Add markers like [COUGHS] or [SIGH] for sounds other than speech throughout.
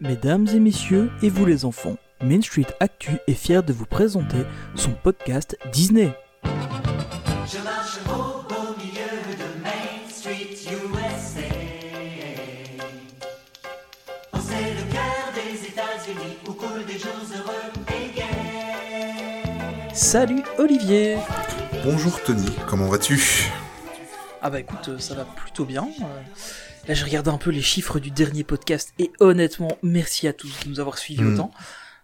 Mesdames et messieurs, et vous les enfants, Main Street Actu est fier de vous présenter son podcast Disney. Je marche au beau milieu de Main Street USA. Oh, c'est le cœur des États-Unis où coulent des jours heureux et gais. Salut Olivier Bonjour Tony, comment vas-tu? Ah bah écoute, euh, ça va plutôt bien. Là j'ai regardé un peu les chiffres du dernier podcast et honnêtement, merci à tous de nous avoir suivis Mm. autant.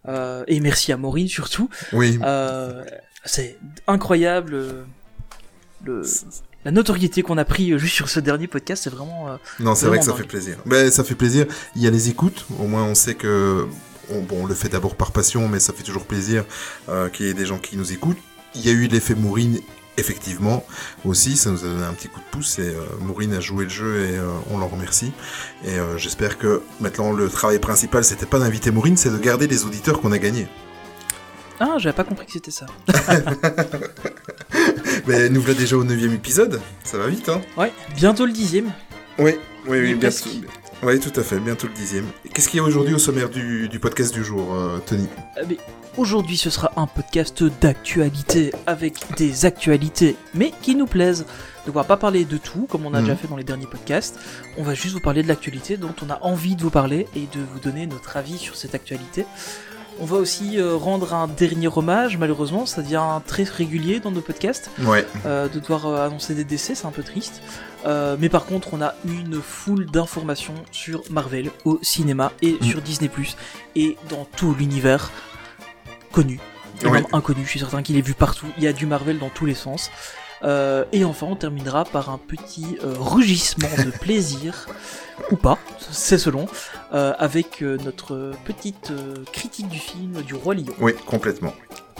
Euh, et merci à Maureen surtout. Oui, Euh, c'est incroyable euh, le, la notoriété qu'on a pris juste sur ce dernier podcast, c'est vraiment... non, c'est vrai que ça fait plaisir. Ben, ça fait plaisir. Il y a les écoutes, au moins on sait que on, bon, on le fait d'abord par passion, mais ça fait toujours plaisir qu'il y ait des gens qui nous écoutent. Il y a eu l'effet Mourine, effectivement, aussi, ça nous a donné un petit coup de pouce et euh, Mourine a joué le jeu et euh, on l'en remercie. Et euh, j'espère que maintenant le travail principal, c'était pas d'inviter Mourine, c'est de garder les auditeurs qu'on a gagnés. Ah, j'avais pas compris que c'était ça. [LAUGHS] Mais nous voilà déjà au 9 épisode, ça va vite, hein? Ouais, bientôt le dixième. Oui, oui, oui, Mais bien presque. sûr. Oui, tout à fait, bientôt le dixième. Qu'est-ce qu'il y a aujourd'hui au sommaire du, du podcast du jour, euh, Tony? Mais Aujourd'hui, ce sera un podcast d'actualité avec des actualités, mais qui nous plaisent. Donc, on va pas parler de tout, comme on a Mhm. déjà fait dans les derniers podcasts. On va juste vous parler de l'actualité dont on a envie de vous parler et de vous donner notre avis sur cette actualité. On va aussi euh, rendre un dernier hommage, malheureusement, ça devient très régulier dans nos podcasts, Ouais, euh, de devoir euh, annoncer des décès, c'est un peu triste. Euh, mais par contre, on a une foule d'informations sur Marvel au cinéma et Mm. sur Disney+, et dans tout l'univers connu, et même inconnu, je suis certain qu'il est vu partout, il y a du Marvel dans tous les sens. Euh, et enfin, on terminera par un petit euh, rugissement de [LAUGHS] plaisir, ou pas, c'est selon, euh, avec notre petite critique du film du Roi Lion. oui, complètement.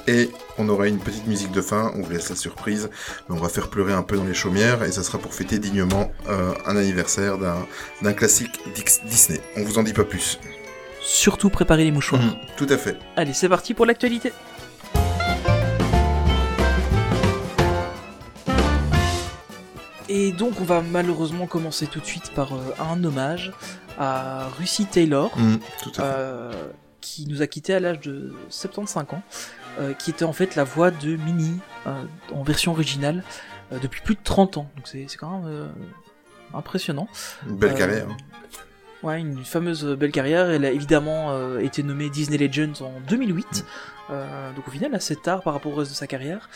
Et on aura une petite musique de fin, on vous laisse la surprise, mais on va faire pleurer un peu dans les chaumières, et ça sera pour fêter dignement euh, un anniversaire d'un classique Disney. On vous en dit pas plus. Surtout préparer les mouchoirs. Mhm, Tout à fait. Allez, c'est parti pour l'actualité. Et donc on va malheureusement commencer tout de suite par euh, un hommage à Russie Taylor, tout à fait. euh, qui nous a quitté à l'âge de 75 ans, euh, qui était en fait la voix de Minnie euh, en version originale euh, depuis plus de 30 ans. Donc c'est quand même impressionnant. Une belle carrière. Ouais, une fameuse belle carrière. Elle a évidemment été nommée Disney Legends en 2008. Mm. Donc au final assez tard par rapport au reste de sa carrière.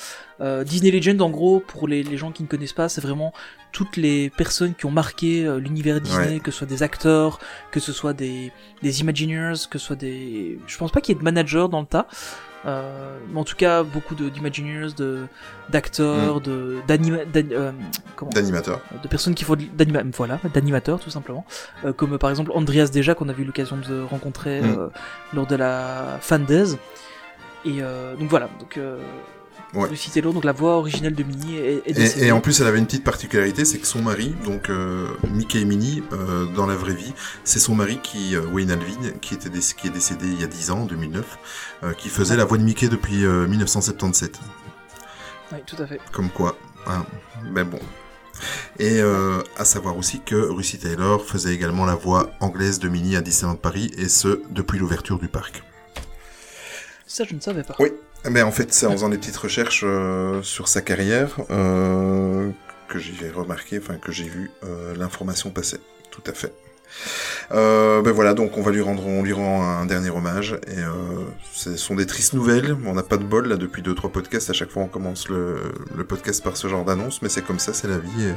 Disney Legends en gros pour les, les gens qui ne connaissent pas c'est vraiment toutes les personnes qui ont marqué l'univers Disney, Ouais. que ce soit des acteurs, que ce soit des, des Imagineers, que ce soit des... Je pense pas qu'il y ait de managers dans le tas. Euh, mais en tout cas beaucoup d'Imagineers, d'acteurs, d'an- euh, comment D'animateur. de personnes qui font l'anima- voilà, d'animateurs tout simplement, Euh, comme euh, par exemple Andreas Deja qu'on a eu l'occasion de rencontrer Mm. euh, lors de la Fan Days. Et euh, donc voilà, donc euh, Ouais. Lucy Taylor, donc la voix originelle de Minnie est, est décédée. Et, et en plus, elle avait une petite particularité, c'est que son mari, donc euh, Mickey et Minnie, euh, dans la vraie vie, c'est son mari qui, euh, Wayne Alvin, qui, était déc- qui est décédé il y a 10 ans, en 2009, euh, qui faisait la voix de Mickey depuis euh, 1977. Oui, tout à fait. Comme quoi, hein, ben bon. Et à savoir aussi que Russie Taylor faisait également la voix anglaise de Minnie à Disneyland Paris, et ce, depuis l'ouverture du parc. Ça, je ne savais pas. Oui. Mais en fait, c'est en faisant des petites recherches euh, sur sa carrière euh, que j'ai remarqué, enfin que j'ai vu euh, l'information passer. Tout à fait. Ben voilà, donc on va lui rendre, on lui rend un dernier hommage. Et ce sont des tristes nouvelles. On n'a pas de bol là depuis deux trois podcasts. À chaque fois, on commence le, podcast par ce genre d'annonce, mais c'est comme ça, c'est la vie.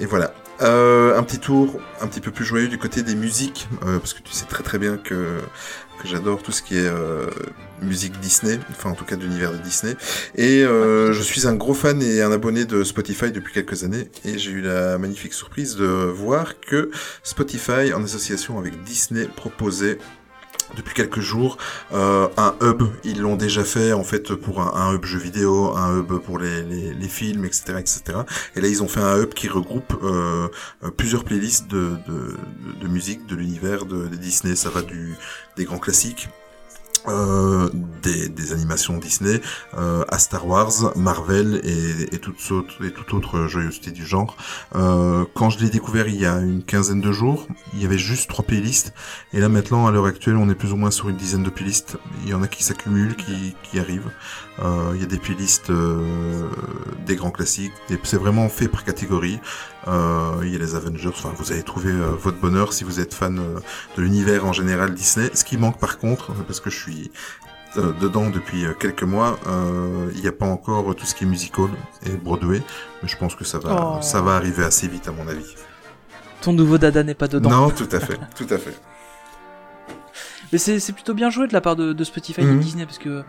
Et, voilà. Un petit tour, un petit peu plus joyeux du côté des musiques, parce que tu sais très très bien que que j'adore tout ce qui est euh, musique Disney, enfin en tout cas de l'univers de Disney. Et euh, je suis un gros fan et un abonné de Spotify depuis quelques années, et j'ai eu la magnifique surprise de voir que Spotify, en association avec Disney, proposait depuis quelques jours euh, un hub. Ils l'ont déjà fait en fait pour un, hub jeu vidéo, un hub pour les, films, etc., etc. Et là ils ont fait un hub qui regroupe euh, euh, plusieurs playlists de musique de l'univers de, de Disney. Ça va du des grands classiques euh, des, animations Disney euh, à Star Wars, Marvel et, et, autres, et toute autre joyeuseté du genre. Euh, quand je l'ai découvert il y a une quinzaine de jours, il y avait juste trois playlists. Et là maintenant, à l'heure actuelle, on est plus ou moins sur une dizaine de playlists. Il y en a qui s'accumulent, qui arrivent. Euh, il y a des playlists euh, des grands classiques. des- C'est vraiment fait par catégorie. Euh, il y a les Avengers. Enfin, vous allez trouver euh, votre bonheur si vous êtes fan euh, de l'univers en général Disney. Ce qui manque par contre, parce que je suis euh, dedans depuis euh, quelques mois, euh, il n'y a pas encore tout ce qui est musical et Broadway, mais je pense que ça va, Oh. ça va arriver assez vite à mon avis. Ton nouveau dada n'est pas dedans. Non, tout à fait, [LAUGHS] tout à fait. Mais c'est c'est plutôt bien joué de la part de, de Spotify et Mhm. de Disney parce que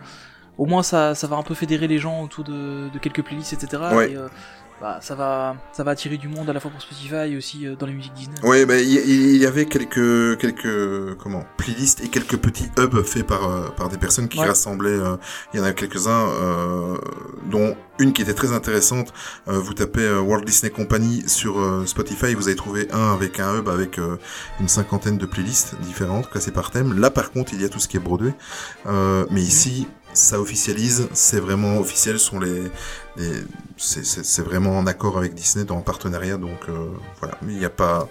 au moins ça, ça va un peu fédérer les gens autour de, de quelques playlists, etc. Ouais. Et, euh, bah, ça va ça va attirer du monde à la fois pour Spotify et aussi euh, dans les musiques Disney. Oui, ben il y, avait quelques quelques comment playlists et quelques petits hubs faits par euh, par des personnes qui Ouais. rassemblaient. euh, il y en a quelques-uns, euh, dont une qui était très intéressante. Vous tapez Walt Disney Company sur Spotify, vous allez trouver un avec un hub avec une cinquantaine de playlists différentes classées par thème. Là, par contre, il y a tout ce qui est Broadway. Mais ici, ça officialise, c'est vraiment officiel, sont les, les c'est- vraiment en accord avec Disney dans le partenariat, donc euh, voilà. Il n'y a pas,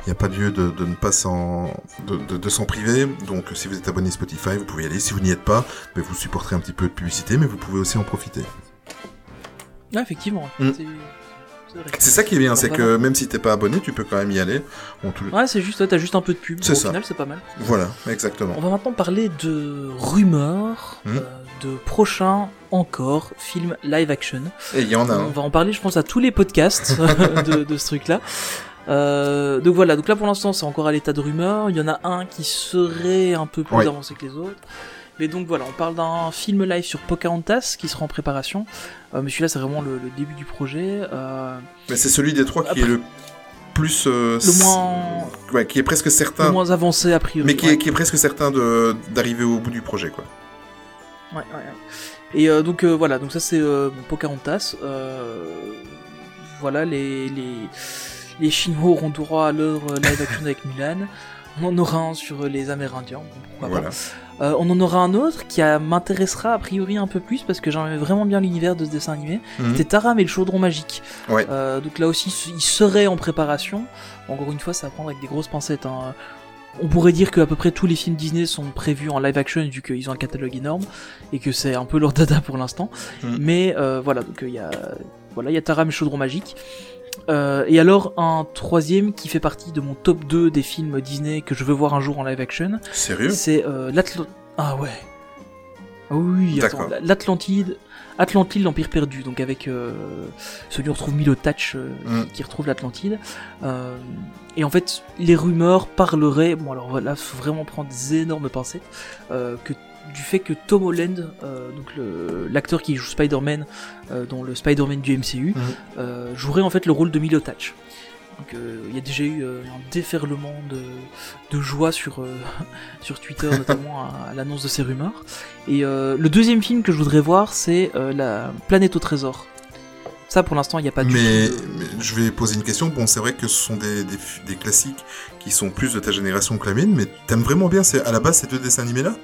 il n'y a pas lieu de, de ne pas s'en, de, de, de s'en priver. Donc, si vous êtes abonné Spotify, vous pouvez y aller. Si vous n'y êtes pas, ben, vous supporterez un petit peu de publicité, mais vous pouvez aussi en profiter. Ouais, effectivement. Mm. C'est ça qui est bien, c'est que même si t'es pas abonné, tu peux quand même y aller. On Ouais, c'est juste, t'as juste un peu de pub. C'est Au ça. final, c'est pas mal. Voilà, exactement. On va maintenant parler de rumeurs, Mhm. euh, de prochains encore films live action. Et il y en a On un. va en parler, je pense, à tous les podcasts [LAUGHS] de, de ce truc-là. Euh, donc voilà, donc là pour l'instant c'est encore à l'état de rumeur. Il y en a un qui serait un peu plus Oui. avancé que les autres. Mais donc voilà, on parle d'un film live sur Pocahontas qui sera en préparation. Euh, mais celui-là c'est vraiment le, le début du projet. Euh, Mais c'est celui des trois qui Après- est le plus. euh, le moins, Ouais, qui est presque certain. le moins avancé a priori. Mais qui, ouais. est, qui est presque certain de d'arriver au bout du projet, quoi. Ouais, ouais, ouais. Et donc voilà, donc ça c'est Pocahontas. Voilà, les, les, les Chinois auront droit à leur live action avec Mulan. On en aura un sur les Amérindiens, bon, pourquoi Voilà. pas. Euh, on en aura un autre qui euh, m'intéressera a priori un peu plus parce que j'aimais vraiment bien l'univers de ce dessin animé. Mhm. C'était Taram et le chaudron magique. Ouais. Euh, donc là aussi, il serait en préparation. Encore une fois, ça va prendre avec des grosses pincettes. hein. On pourrait dire que à peu près tous les films Disney sont prévus en live action vu qu'ils ont un catalogue énorme et que c'est un peu leur [LAUGHS] dada pour l'instant. Mhm. Mais euh, voilà, donc il y a voilà, il y a Taram et le chaudron magique. Euh, et alors un troisième qui fait partie de mon top 2 des films Disney que je veux voir un jour en live action, Sérieux c'est euh, l'Atlantide. Ah ouais. Ah oui, l'Atlantide. Atlantide, l'Empire perdu, donc avec euh, celui où on retrouve Milo Thatch euh, Mm. qui retrouve l'Atlantide. Euh, et en fait, les rumeurs parleraient, bon alors là, faut vraiment prendre des énormes pincettes, que du fait que Tom Holland, euh, donc le- l'acteur qui joue Spider-Man euh, dans le Spider-Man du MCU, Mhm. euh, jouerait en fait le rôle de Milo Thatch. Donc il y a déjà eu un déferlement de, de joie sur, [LAUGHS] sur Twitter, [LAUGHS] notamment à, à l'annonce de ces rumeurs. Et le deuxième film que je voudrais voir, c'est La Planète au Trésor. Ça, pour l'instant, il n'y a pas mais, de- mais je vais poser une question. Bon, c'est vrai que ce sont des, des, des classiques qui sont plus de ta génération que la mienne, mais t'aimes vraiment bien c'est à la base ces deux dessins animés-là?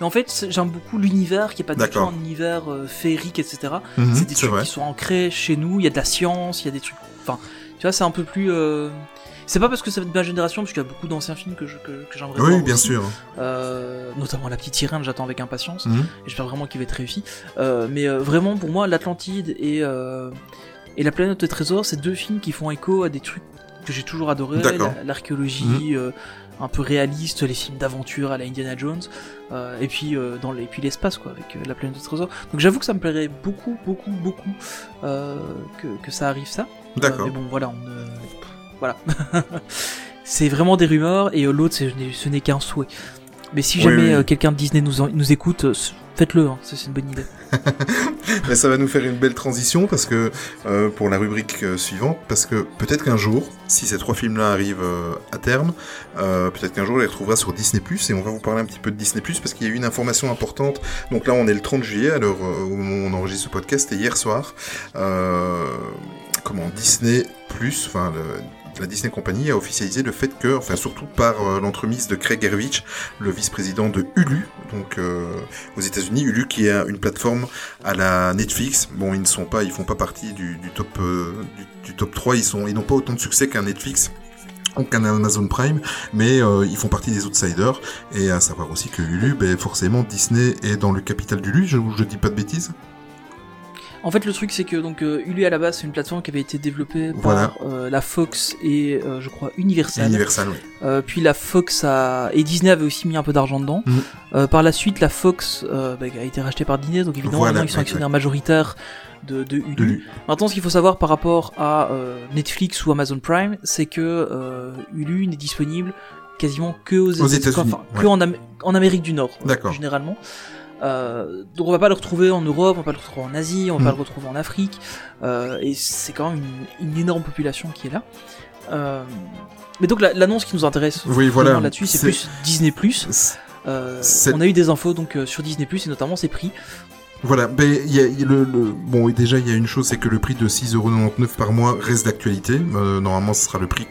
Mais en fait, j'aime beaucoup l'univers, qui est pas du tout un univers euh, féerique, etc. Mhm, c'est des trucs vrai. qui sont ancrés chez nous, il y a de la science, il y a des trucs... Enfin, tu vois, c'est un peu plus... euh, C'est pas parce que c'est de ma génération, parce qu'il y a beaucoup d'anciens films que je- que, que j'aimerais voir Oui, bien aussi. sûr. Euh, notamment La Petite Sirène, j'attends avec impatience. Mhm. J'espère vraiment qu'il va être réussi. Euh, mais euh, vraiment, pour moi, l'Atlantide et, euh, et La Planète au Trésor, c'est deux films qui font écho à des trucs que j'ai toujours adoré. L'archéologie, euh, un peu réaliste, les films d'aventure à la Indiana Jones, euh, et puis euh, dans les, et puis l'espace quoi, avec euh, La Planète au Trésor. Donc j'avoue que ça me plairait beaucoup, beaucoup, beaucoup que, que ça arrive ça. D'accord. mais bon, voilà, on. Voilà. [LAUGHS] c'est vraiment des rumeurs, et l'autre, ce n'est qu'un souhait. Mais si Oui, jamais oui. quelqu'un de Disney nous, en- nous écoute, faites-le, hein, c'est une bonne idée. [LAUGHS] Mais ça va nous faire une belle transition parce que euh, pour la rubrique euh, suivante, parce que peut-être qu'un jour, si ces trois films-là arrivent euh, à terme, peut-être qu'un jour on les retrouvera sur Disney et on va vous parler un petit peu de Disney parce qu'il y a eu une information importante. Donc là, on est le 30 juillet, alors on enregistre ce podcast, et hier soir, comment Disney enfin le la Disney Company a officialisé le fait que, enfin surtout par euh, l'entremise de Craig Erwich, le vice-président de Hulu, donc euh, aux États-Unis, Hulu qui est une plateforme à la Netflix. Bon, ils ne sont pas, ils font pas partie du, top euh, du, top 3, ils sont, ils n'ont pas autant de succès qu'un Netflix ou qu'un Amazon Prime, mais euh, ils font partie des outsiders. Et à savoir aussi que Hulu, ben, forcément, Disney est dans le capital d'Hulu, je, je dis pas de bêtises. En fait, le truc, c'est que donc euh, Hulu à la base, c'est une plateforme qui avait été développée Voilà. par euh, la Fox et euh, je crois Universal. Universal, oui. Euh, puis la Fox a et Disney avait aussi mis un peu d'argent dedans. Euh, par la suite, la Fox euh, bah, a été rachetée par Disney, donc évidemment Voilà, ils sont actionnaires majoritaires de, de Hulu. De Hulu. Maintenant, ce qu'il faut savoir par rapport à euh, Netflix ou Amazon Prime, c'est que euh, Hulu n'est disponible quasiment que aux, Aux États- États-Unis, enfin, ouais. que en, Am- en Amérique du Nord, D'accord. généralement. Euh, donc on va pas le retrouver en Europe, on va pas le retrouver en Asie, on va pas le retrouver en Afrique, euh, et c'est quand même une, une énorme population qui est là. Euh, mais donc la- l'annonce qui nous intéresse Oui, vraiment voilà. là-dessus, c'est plus Disney+. Euh, on a eu des infos donc sur Disney+, et notamment ses prix. Voilà, il y y a le, le- bon, et déjà, il y a une chose, c'est que le prix de 6,99€ par mois reste d'actualité. Euh, normalement, ce sera le prix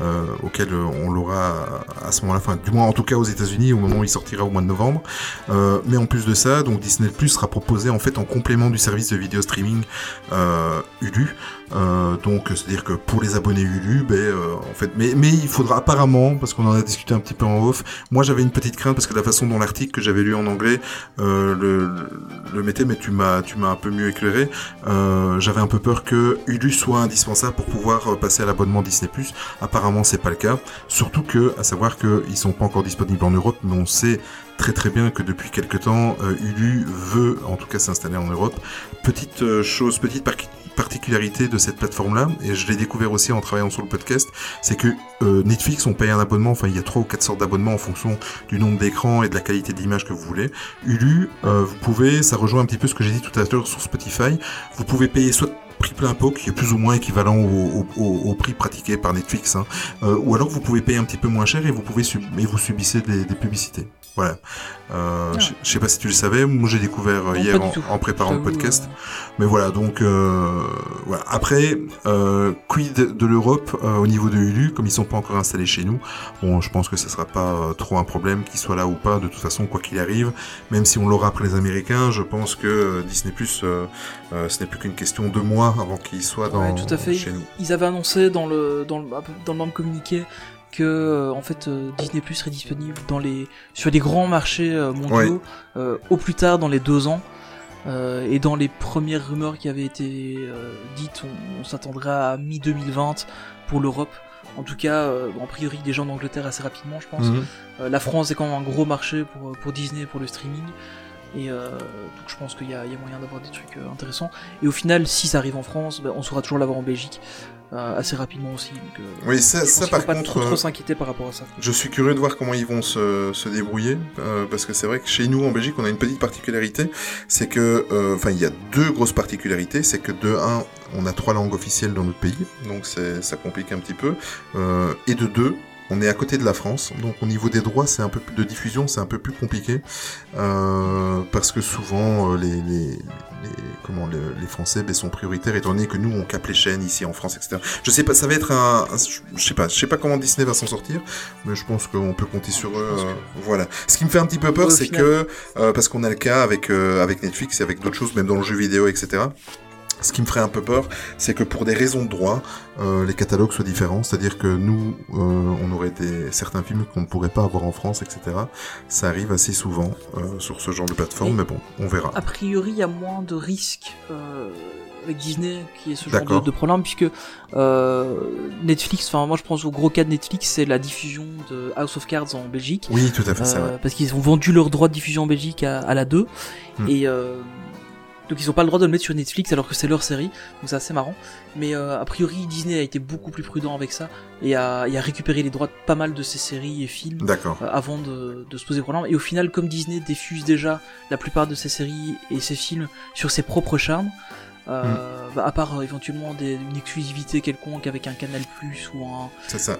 euh, auquel euh, on l'aura à, ce moment-là, enfin, du moins, en tout cas aux États-Unis, au moment où il sortira au mois de novembre. Euh, mais en plus de ça, donc Disney Plus sera proposé en fait en complément du service de vidéo streaming Hulu. Euh, donc, c'est-à-dire que pour les abonnés Hulu, ben, euh, en fait, mais, il faudra apparemment, parce qu'on en a discuté un petit peu en off, moi j'avais une petite crainte parce que la façon dont l'article que j'avais lu en anglais euh, le, mettait, mais tu m'as, tu m'as un peu mieux éclairé. J'avais un peu peur que Hulu soit indispensable pour pouvoir passer à l'abonnement Disney+. Apparemment, c'est pas le cas. Surtout que, à savoir que ils sont pas encore disponibles en Europe, mais on sait très très bien que depuis quelque temps, Hulu veut, en tout cas, s'installer en Europe. Petite chose, petite par- particularité de cette plateforme-là, et je l'ai découvert aussi en travaillant sur le podcast, c'est que euh, Netflix, on paye un abonnement, enfin il y a trois ou quatre sortes d'abonnements en fonction du nombre d'écrans et de la qualité de l'image que vous voulez. Hulu, euh, vous pouvez, ça rejoint un petit peu ce que j'ai dit tout à l'heure sur Spotify, vous pouvez payer soit prix plein pot, qui est plus ou moins équivalent au, prix pratiqué par Netflix, hein, euh, ou alors vous pouvez payer un petit peu moins cher et vous pouvez vous subissez des publicités. Voilà. Euh, Ah. je- sais pas si tu le savais, moi j'ai découvert euh, Non, hier en, préparant le podcast. euh, Mais voilà, donc euh, voilà. Après, euh, quid de l'Europe euh, au niveau de Hulu, comme ils sont pas encore installés chez nous, bon, je pense que ce sera pas trop un problème qu'ils soient là ou pas. De toute façon, quoi qu'il arrive, même si on l'aura après les Américains, je pense que Disney Plus, ce n'est plus qu'une question de mois avant qu'il soit dans Ouais, tout à fait. chez nous. Ils avaient annoncé dans le dans le, dans le même communiqué que euh, en fait euh, Disney Plus serait disponible dans les sur les grands marchés euh, mondiaux euh, au plus tard dans les deux ans. Euh, et dans les premières rumeurs qui avaient été euh, dites, on, on s'attendrait à mi 2020 pour l'Europe. En tout cas, euh, a priori des gens d'Angleterre assez rapidement, je pense. Mhm. Euh, la France est quand même un gros marché pour, pour Disney, pour le streaming. Et euh, donc je pense qu'il y, y a moyen d'avoir des trucs intéressants. Et au final, si ça arrive en France, ben, on saura toujours l'avoir en Belgique euh, assez rapidement aussi. Donc, euh, Oui, ça, ça par pas contre. trop, trop euh, s'inquiéter par rapport à ça. Je suis curieux de voir comment ils vont se, se débrouiller, euh, parce que c'est vrai que chez nous en Belgique, on a une petite particularité, c'est que, euh, enfin, il y a deux grosses particularités, c'est que de un, on a trois langues officielles dans notre pays, donc c'est, ça complique un petit peu, euh, et de deux, on est à côté de la France, donc au niveau des droits, c'est un peu plus de diffusion, c'est un peu plus compliqué, euh, parce que souvent les, les, les- comment les, les Français ben, sont prioritaires étant donné que nous on capte les chaînes ici en France, etc. Je sais pas, ça va être un, un- je sais pas, je sais pas comment Disney va s'en sortir, mais je pense qu'on peut compter sur eux. que- euh, voilà. Ce qui me fait un petit peu peur, c'est que euh, parce qu'on a le cas avec euh, avec Netflix et avec d'autres choses, même dans le jeu vidéo, etc. Ce qui me ferait un peu peur, c'est que pour des raisons de droit, euh, les catalogues soient différents. C'est-à-dire que nous, euh, on aurait des, certains films qu'on ne pourrait pas avoir en France, etc. Ça arrive assez souvent euh, sur ce genre de plateforme, Et- mais bon, on verra. A priori, il y a moins de risques euh, avec Disney qui est ce genre de, de problème, puisque euh, Netflix, enfin moi je pense au gros cas de Netflix, c'est la diffusion de House of Cards en Belgique. Oui, tout à fait, c'est Euh, vrai. parce qu'ils ont vendu leur droit de diffusion en Belgique à, à la 2 Hmm. et euh, donc ils ont pas le droit de le mettre sur Netflix alors que c'est leur série donc c'est assez marrant mais euh, a priori Disney a été beaucoup plus prudent avec ça et a, et a récupéré les droits de pas mal de ses séries et films D'accord. euh, avant de, de se poser problème et au final comme Disney diffuse déjà la plupart de ses séries et ses films sur ses propres charmes euh, Hmm. bah, à part euh, éventuellement des, une exclusivité quelconque avec un Canal Plus ou un,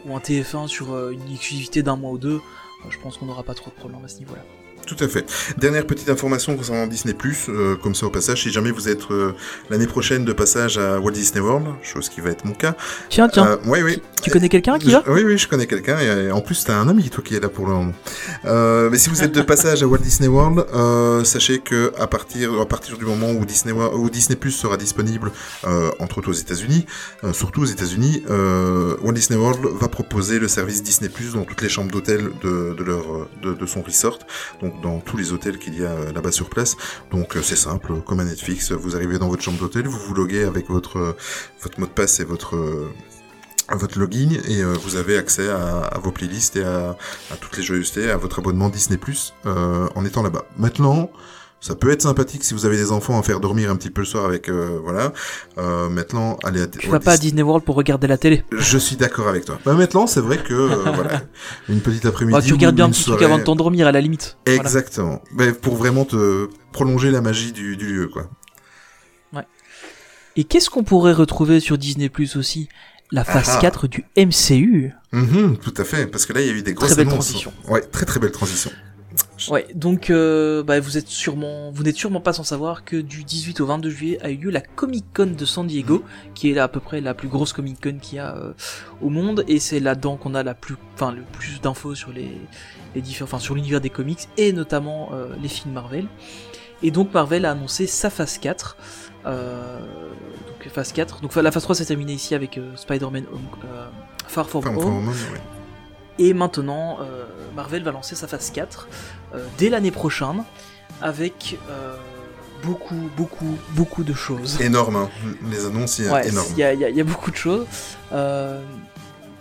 ou un TF1 sur euh, une exclusivité d'un mois ou deux, euh, je pense qu'on n'aura pas trop de problèmes à ce niveau-là. Tout à fait. Dernière petite information concernant Disney+, euh, comme ça au passage, si jamais vous êtes euh, l'année prochaine de passage à Walt Disney World, chose qui va être mon cas. Tiens, tiens. Euh, oui, oui. Tu connais quelqu'un qui va? Oui, oui, je connais quelqu'un. Et en plus, t'as un ami, toi, qui est là pour le moment. Euh, mais si vous êtes de passage à Walt Disney World, sachez que à partir, à partir du moment où Disney, où Disney Plus sera disponible, entre autres aux États-Unis, surtout aux États-Unis, Walt Disney World va proposer le service Disney Plus dans toutes les chambres d'hôtel de, de leur, de, de son resort, donc dans tous les hôtels qu'il y a euh, là-bas sur place. Donc euh, c'est simple, comme à Netflix, vous arrivez dans votre chambre d'hôtel, vous vous loguez avec votre, euh, mot de passe et votre euh, login et euh, vous avez accès à, vos playlists et à, toutes les joyeusetés, à votre abonnement Disney Plus euh, en étant là-bas. Maintenant, ça peut être sympathique si vous avez des enfants à faire dormir un petit peu le soir avec euh, voilà. Euh, maintenant, allez à Tu vas pas à Disney- World pour regarder la télé. Je suis d'accord avec toi. Bah, maintenant, c'est vrai que euh, [LAUGHS] voilà, une petite après-midi. Bah, tu regardes bien un petit truc avant de t'endormir à la limite. Voilà. Exactement. Mais pour vraiment te prolonger la magie du, du lieu, quoi. Et qu'est-ce qu'on pourrait retrouver sur Disney Plus aussi? La phase Ah ah. 4 du MCU. Mhm, tout à fait, parce que là, il y a eu des grosses belle annonces. transition. Ouais, très très belle transition. Ouais, donc euh, bah, vous êtes sûrement, vous n'êtes sûrement pas sans savoir que du 18 au 22 juillet a eu lieu la Comic Con de San Diego, qui est à peu près la plus grosse Comic Con qu'il y a euh, au monde, et c'est là-dedans qu'on a la plus, enfin le plus d'infos sur les, les différents, enfin sur l'univers des comics et notamment euh, les films Marvel. Et donc Marvel a annoncé sa phase 4. Euh, donc phase 4. Donc la phase 3 s'est terminée ici avec Spider-Man Home- euh, Far From Home. ouais. Et maintenant, euh, Marvel va lancer sa phase 4 euh, dès l'année prochaine avec euh, beaucoup, beaucoup, beaucoup de choses. Énorme, hein. les annonces, il y a Ouais, énorme. il y a, y y beaucoup de choses.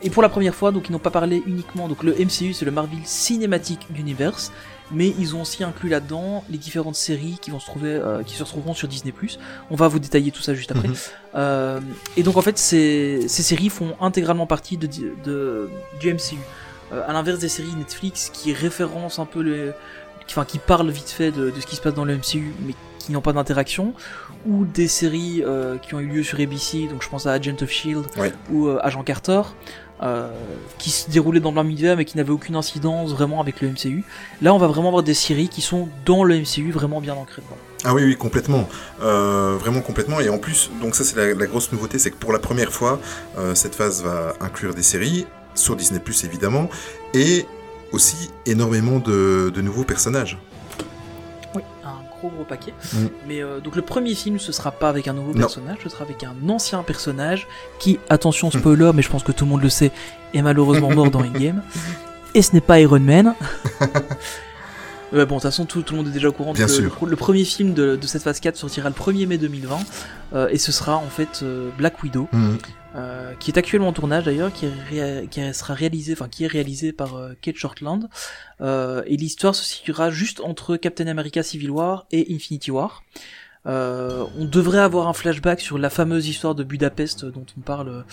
Et pour la première fois, donc ils n'ont pas parlé uniquement. Donc le MCU, c'est le Marvel Cinematic Universe, mais ils ont aussi inclus là-dedans les différentes séries qui vont se trouver, euh, qui se retrouveront sur Disney+. On va vous détailler tout ça juste après. Mhm. Euh, et donc en fait, ces, ces séries font intégralement partie de, de- du MCU. Euh, à l'inverse des séries Netflix qui référencent un peu le, qui- enfin qui parlent vite fait de, de ce qui se passe dans le MCU, mais qui n'ont pas d'interaction, ou des séries euh, qui ont eu lieu sur ABC, donc je pense à Agent of Shield Ouais. ou euh, Agent Carter. euh, qui se déroulaient dans le même univers mais qui n'avaient aucune incidence vraiment avec le MCU. Là, on va vraiment avoir des séries qui sont dans le MCU, vraiment bien ancrées dedans. Ah oui, oui, complètement. Euh, vraiment complètement. Et en plus, donc ça c'est la, la grosse nouveauté, c'est que pour la première fois, euh, cette phase va inclure des séries, sur Disney ⁇ évidemment, et aussi énormément de, de nouveaux personnages. Oui, un gros gros paquet. Mm. Mais euh, donc le premier film, ce sera pas avec un nouveau Non. personnage, ce sera avec un ancien personnage qui, attention spoiler, mais je pense que tout le monde le sait, est malheureusement mort dans Endgame. [LAUGHS] Et ce n'est pas Iron Man. Ouais, [LAUGHS] bon, de toute façon, tout, tout le monde est déjà au courant Bien que sûr. le, le premier film de, de cette phase 4 sortira le 1er mai 2020. euh, et ce sera en fait euh, Black Widow, Mhm. Euh, qui est actuellement en tournage d'ailleurs, qui, qui sera réalisé, enfin qui est réalisé par euh, Kate Shortland. Euh, et l'histoire se situera juste entre Captain America Civil War et Infinity War. Euh, on devrait avoir un flashback sur la fameuse histoire de Budapest dont on parle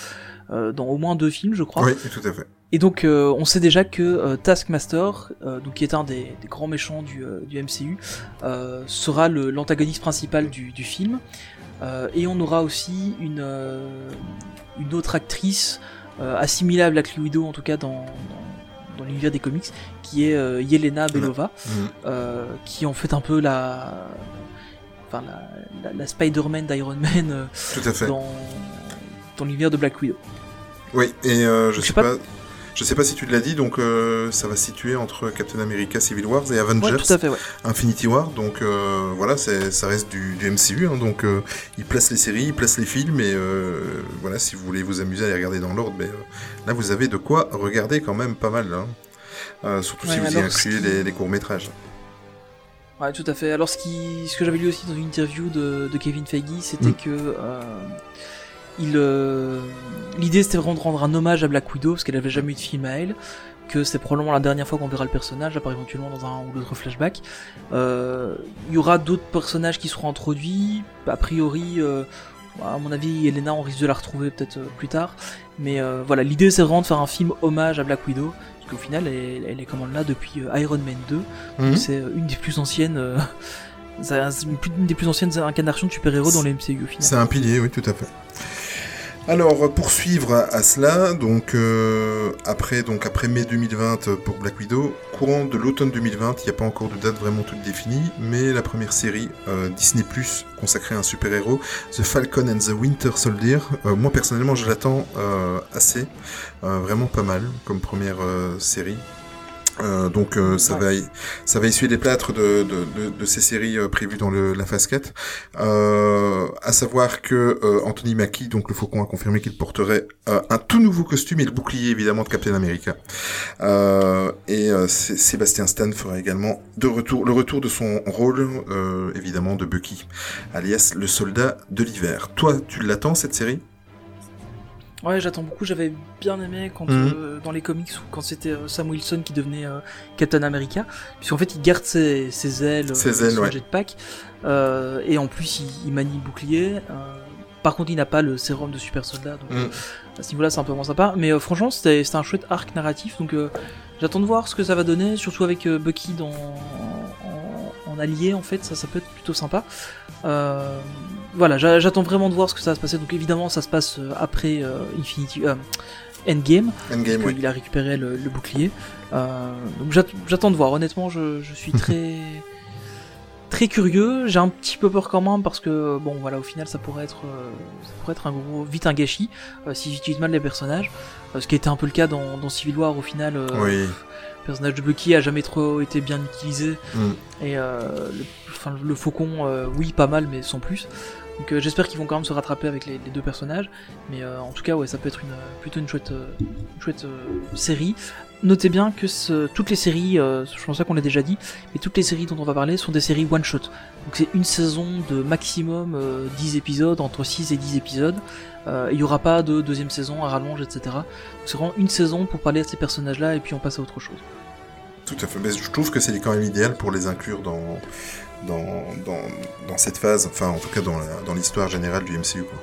euh, dans au moins deux films, je crois. Oui, tout à fait. Et donc euh, on sait déjà que euh, Taskmaster, euh, donc qui est un des, des grands méchants du, euh, du MCU, euh, sera l'antagoniste principal du, du film. Euh, et on aura aussi une, euh, une autre actrice euh, assimilable à Widow en tout cas dans, dans, dans l'univers des comics, qui est euh, Yelena Belova, Mhm. euh, qui en fait un peu la, enfin la, la, la Spider-Man d'Iron Man Tout à fait. dans, dans l'univers de Black Widow. Oui, et je Je sais sais pas... pas- Je sais pas si tu l'as dit, donc euh, ça va se situer entre Captain America Civil Wars et Ouais, Avengers tout à fait, ouais. Infinity War. Donc euh, voilà, ça reste du, du MCU. hein, donc euh, il place les séries, il place les films. Et voilà, si vous voulez vous amuser à les regarder dans l'ordre, ben, là vous avez de quoi regarder quand même pas mal. hein. Surtout si vous y incluez les, les courts-métrages. Ouais, tout à fait. Alors, ce, qui, ce que j'avais lu aussi dans une interview de, de Kevin Feige, c'était Mm. que euh, il, euh, l'idée c'était vraiment de rendre un hommage à Black Widow parce qu'elle avait jamais eu de film à elle, que c'est probablement la dernière fois qu'on verra le personnage, à part éventuellement dans un ou l'autre flashback. Euh, Il y aura d'autres personnages qui seront introduits. A priori, euh, à mon avis, Elena, on risque de la retrouver peut-être plus tard. Mais euh, voilà, l'idée c'est vraiment de faire un film hommage à Black Widow. Parce qu'au final, elle, elle est comment là depuis Iron Man 2. Mhm. C'est une des plus anciennes. [LAUGHS] c'est une des plus anciennes incarnations de super-héros dans le MCU au final. C'est un pilier, oui, tout à fait. Alors, pour suivre à, cela, donc euh, après donc après mai 2020 pour Black Widow, courant de l'automne 2020, il n'y a pas encore de date vraiment toute définie, mais la première série euh, Disney Plus consacrée à un super-héros, The Falcon and the Winter Soldier. euh, moi personnellement, je l'attends assez, vraiment pas mal comme première série. Euh, donc euh, ça va ça va essuyer les plâtres de, de, de, de ces séries euh, prévues dans le, la 4. Euh, à savoir que euh, Anthony Mackie, donc le Faucon, a confirmé qu'il porterait euh, un tout nouveau costume et le bouclier évidemment de Captain America. Euh, et euh, Sé- Sébastien Stan fera également de retour le retour de son rôle euh, évidemment de Bucky, alias le soldat de l'hiver. Toi, tu l'attends cette série? Ouais, j'attends beaucoup. J'avais bien aimé quand Mhm. euh, dans les comics ou quand c'était euh, Sam Wilson qui devenait euh, Captain America, puisqu'en fait il garde ses, ses ailes, Ses euh, ailes, son ouais. jetpack, euh, et en plus il, il manie le bouclier. euh, par contre, il n'a pas le sérum de super soldat, donc Mhm. à ce niveau-là, c'est un peu moins sympa. Mais euh, franchement, c'était c'était un chouette arc narratif, donc euh, j'attends de voir ce que ça va donner, surtout avec Bucky dans, en, en allié, en fait, ça, ça peut être plutôt sympa. Euh, voilà, j'a- j'attends vraiment de voir ce que ça va se passer. Donc évidemment, ça se passe euh, après euh, Infinity euh, Endgame, Endgame, oui. qu'il a récupéré le, le bouclier. Donc j'att- j'attends de voir. Honnêtement, je, je suis [LAUGHS] très très curieux. J'ai un petit peu peur quand même parce que bon, voilà, au final, ça pourrait être ça pourrait être un gros vite un gâchis si j'utilise mal les personnages. Ce qui était un peu le cas dans, dans Civil War au final. Oui. le personnage de Bucky a jamais trop été bien utilisé Mm. et euh, le, enfin, le faucon euh, oui pas mal mais sans plus donc euh, j'espère qu'ils vont quand même se rattraper avec les, deux personnages. Mais euh, en tout cas ouais ça peut être une plutôt une chouette euh, euh, série. Notez bien que toutes les séries euh, je pense qu'on l'a déjà dit mais toutes les séries dont on va parler sont des séries one shot. Donc c'est une saison de maximum euh, 10 épisodes entre 6 et 10 épisodes. Euh, il y aura pas de deuxième saison à rallonge etc c'est vraiment une saison pour parler de ces personnages là et puis on passe à autre chose. Tout à fait. Mais je trouve que c'est quand même idéal pour les inclure dans, dans, dans, dans cette phase, enfin en tout cas dans la- dans l'histoire générale du MCU. Quoi.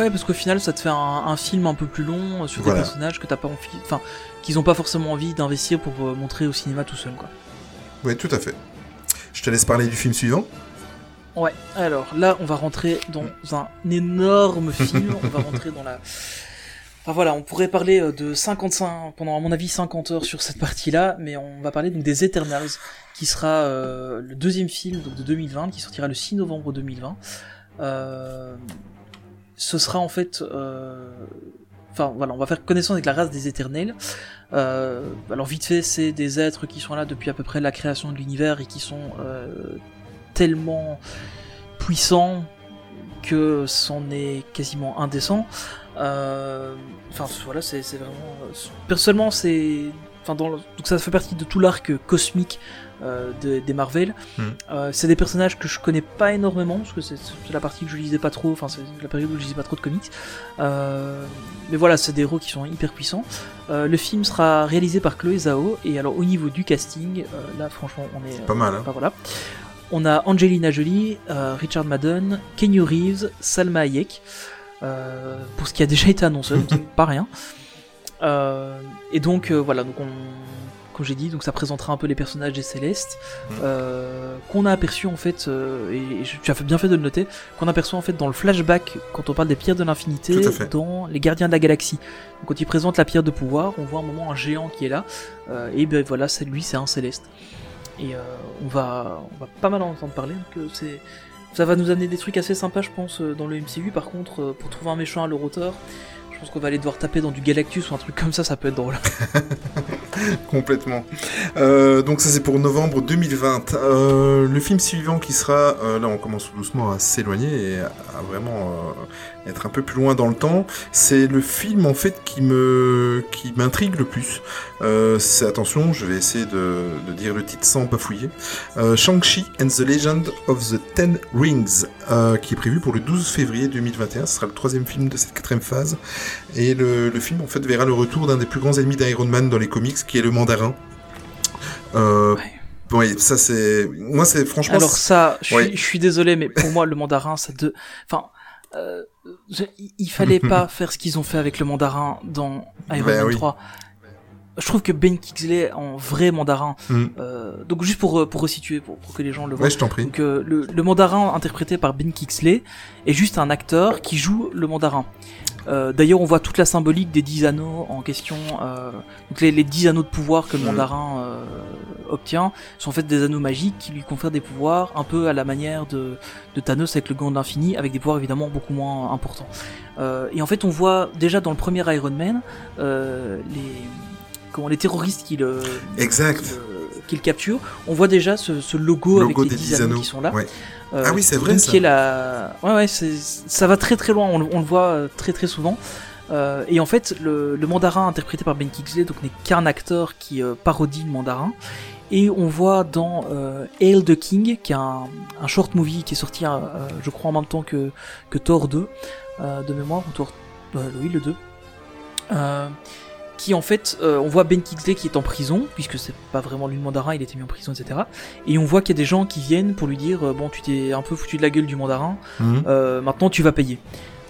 Ouais, parce qu'au final, ça te fait un, un film un peu plus long euh, sur Voilà. des personnages que t'as pas envie, enfin, qu'ils ont pas forcément envie d'investir pour euh, montrer au cinéma tout seul, quoi. Oui, tout à fait. Je te laisse parler du film suivant. Ouais. Alors là, on va rentrer dans un énorme film. [LAUGHS] on va rentrer dans la. Enfin voilà, on pourrait parler euh, de 55 pendant à mon avis 50 heures sur cette partie-là, mais on va parler donc des Eternals, qui sera euh, le deuxième film de 2020, qui sortira le 6 novembre 2020. Euh, ce sera en fait, euh, enfin voilà, on va faire connaissance avec la race des Éternels. Alors vite fait, c'est des êtres qui sont là depuis à peu près la création de l'univers et qui sont tellement puissants que c'en est quasiment indécent. Euh, Enfin voilà, c'est vraiment. Personnellement, c'est. Enfin, dans le- donc ça fait partie de tout l'arc cosmique euh, de- des Marvel. Mhm. Euh, c'est des personnages que je connais pas énormément parce que c'est c'est la partie que je lisais pas trop. Enfin, c'est la période où je lisais pas trop de comics. Euh, mais voilà, c'est des héros qui sont hyper puissants. Euh, le film sera réalisé par Chloé Zhao et alors au niveau du casting, euh, là franchement on est. Pas mal, hein. Voilà. On a Angelina Jolie, euh, Richard Madden, Kenny Reeves, Salma Hayek. Euh, pour ce qui a déjà été annoncé, donc c'est [LAUGHS] pas rien. Euh, et donc euh, voilà, donc on, comme j'ai dit, donc ça présentera un peu les personnages des Célestes Mm. qu'on a aperçu en fait, et, et tu as bien fait de le noter, qu'on aperçoit en fait dans le flashback quand on parle des pierres de l'infinité dans les Gardiens de la Galaxie. Donc, quand il présente la pierre de pouvoir, on voit un moment un géant qui est là, et ben voilà, c'est lui, c'est un Céleste. Et on va, on va pas mal en entendre parler, donc c'est, ça va nous amener des trucs assez sympas, je pense, euh, dans le MCU. Par contre, euh, pour trouver un méchant à leur hauteur, je pense qu'on va aller devoir taper dans du Galactus ou un truc comme ça, ça peut être drôle. [LAUGHS] Complètement. Euh, donc ça c'est pour novembre 2020. Euh, le film suivant qui sera, là on commence doucement à s'éloigner et à, vraiment être un peu plus loin dans le temps, c'est le film en fait qui me qui m'intrigue le plus. Euh, c'est attention, je vais essayer de, de dire le titre sans bafouiller. Euh, Shang-Chi and the Legend of the Ten Rings, euh, qui est prévu pour le 12 février 2021. Ce sera le troisième film de cette quatrième phase. Et le, le film en fait verra le retour d'un des plus grands ennemis d'Iron Man dans les comics, qui est le Mandarin. Euh, Ouais. Oui, ça c'est. Moi c'est franchement. Alors ça, je suis, je suis désolé, mais pour moi, le mandarin, ça de... Enfin, euh, je- il- fallait [LAUGHS] pas faire ce qu'ils ont fait avec le mandarin dans Iron Ben Man oui. 3. je trouve que Ben Kingsley en vrai mandarin, Mm. euh, donc juste pour, euh, pour resituer, pour, pour que les gens le voient. Ouais, je t'en prie. Donc euh, le, le mandarin interprété par Ben Kingsley est juste un acteur qui joue le mandarin. Euh, D'ailleurs, on voit toute la symbolique des dix anneaux en question. Euh, donc les, les dix anneaux de pouvoir que le Mhm. mandarin euh, obtient sont en fait des anneaux magiques qui lui confèrent des pouvoirs un peu à la manière de, de Thanos avec le gant de l'infini, avec des pouvoirs évidemment beaucoup moins importants. Euh, et en fait, on voit déjà dans le premier Iron Man euh, les comment les terroristes qui le Exact. qui le- qui le capturent. On voit déjà ce, ce logo, Logo avec les 10 10 anneaux anneaux. qui sont là. Ouais. Euh, Ah oui, c'est vrai, ça. Qui est la... Ouais, ouais, ça va très très loin, on, le- on le voit très très souvent. Euh, et en fait, le, le mandarin interprété par Ben Kingsley donc n'est qu'un acteur qui euh, parodie le mandarin. Et on voit dans euh, Hail the King, qui est un, un short movie qui est sorti, euh, je crois, en même temps que, que Thor 2, euh, de mémoire, ou Thor, euh, oui, le 2. Euh, qui en fait, on voit Ben Kingsley qui est en prison, puisque c'est pas vraiment lui le mandarin, il était mis en prison, etc. Et on voit qu'il y a des gens qui viennent pour lui dire, bon, tu t'es un peu foutu de la gueule du mandarin, Mhm. maintenant tu vas payer.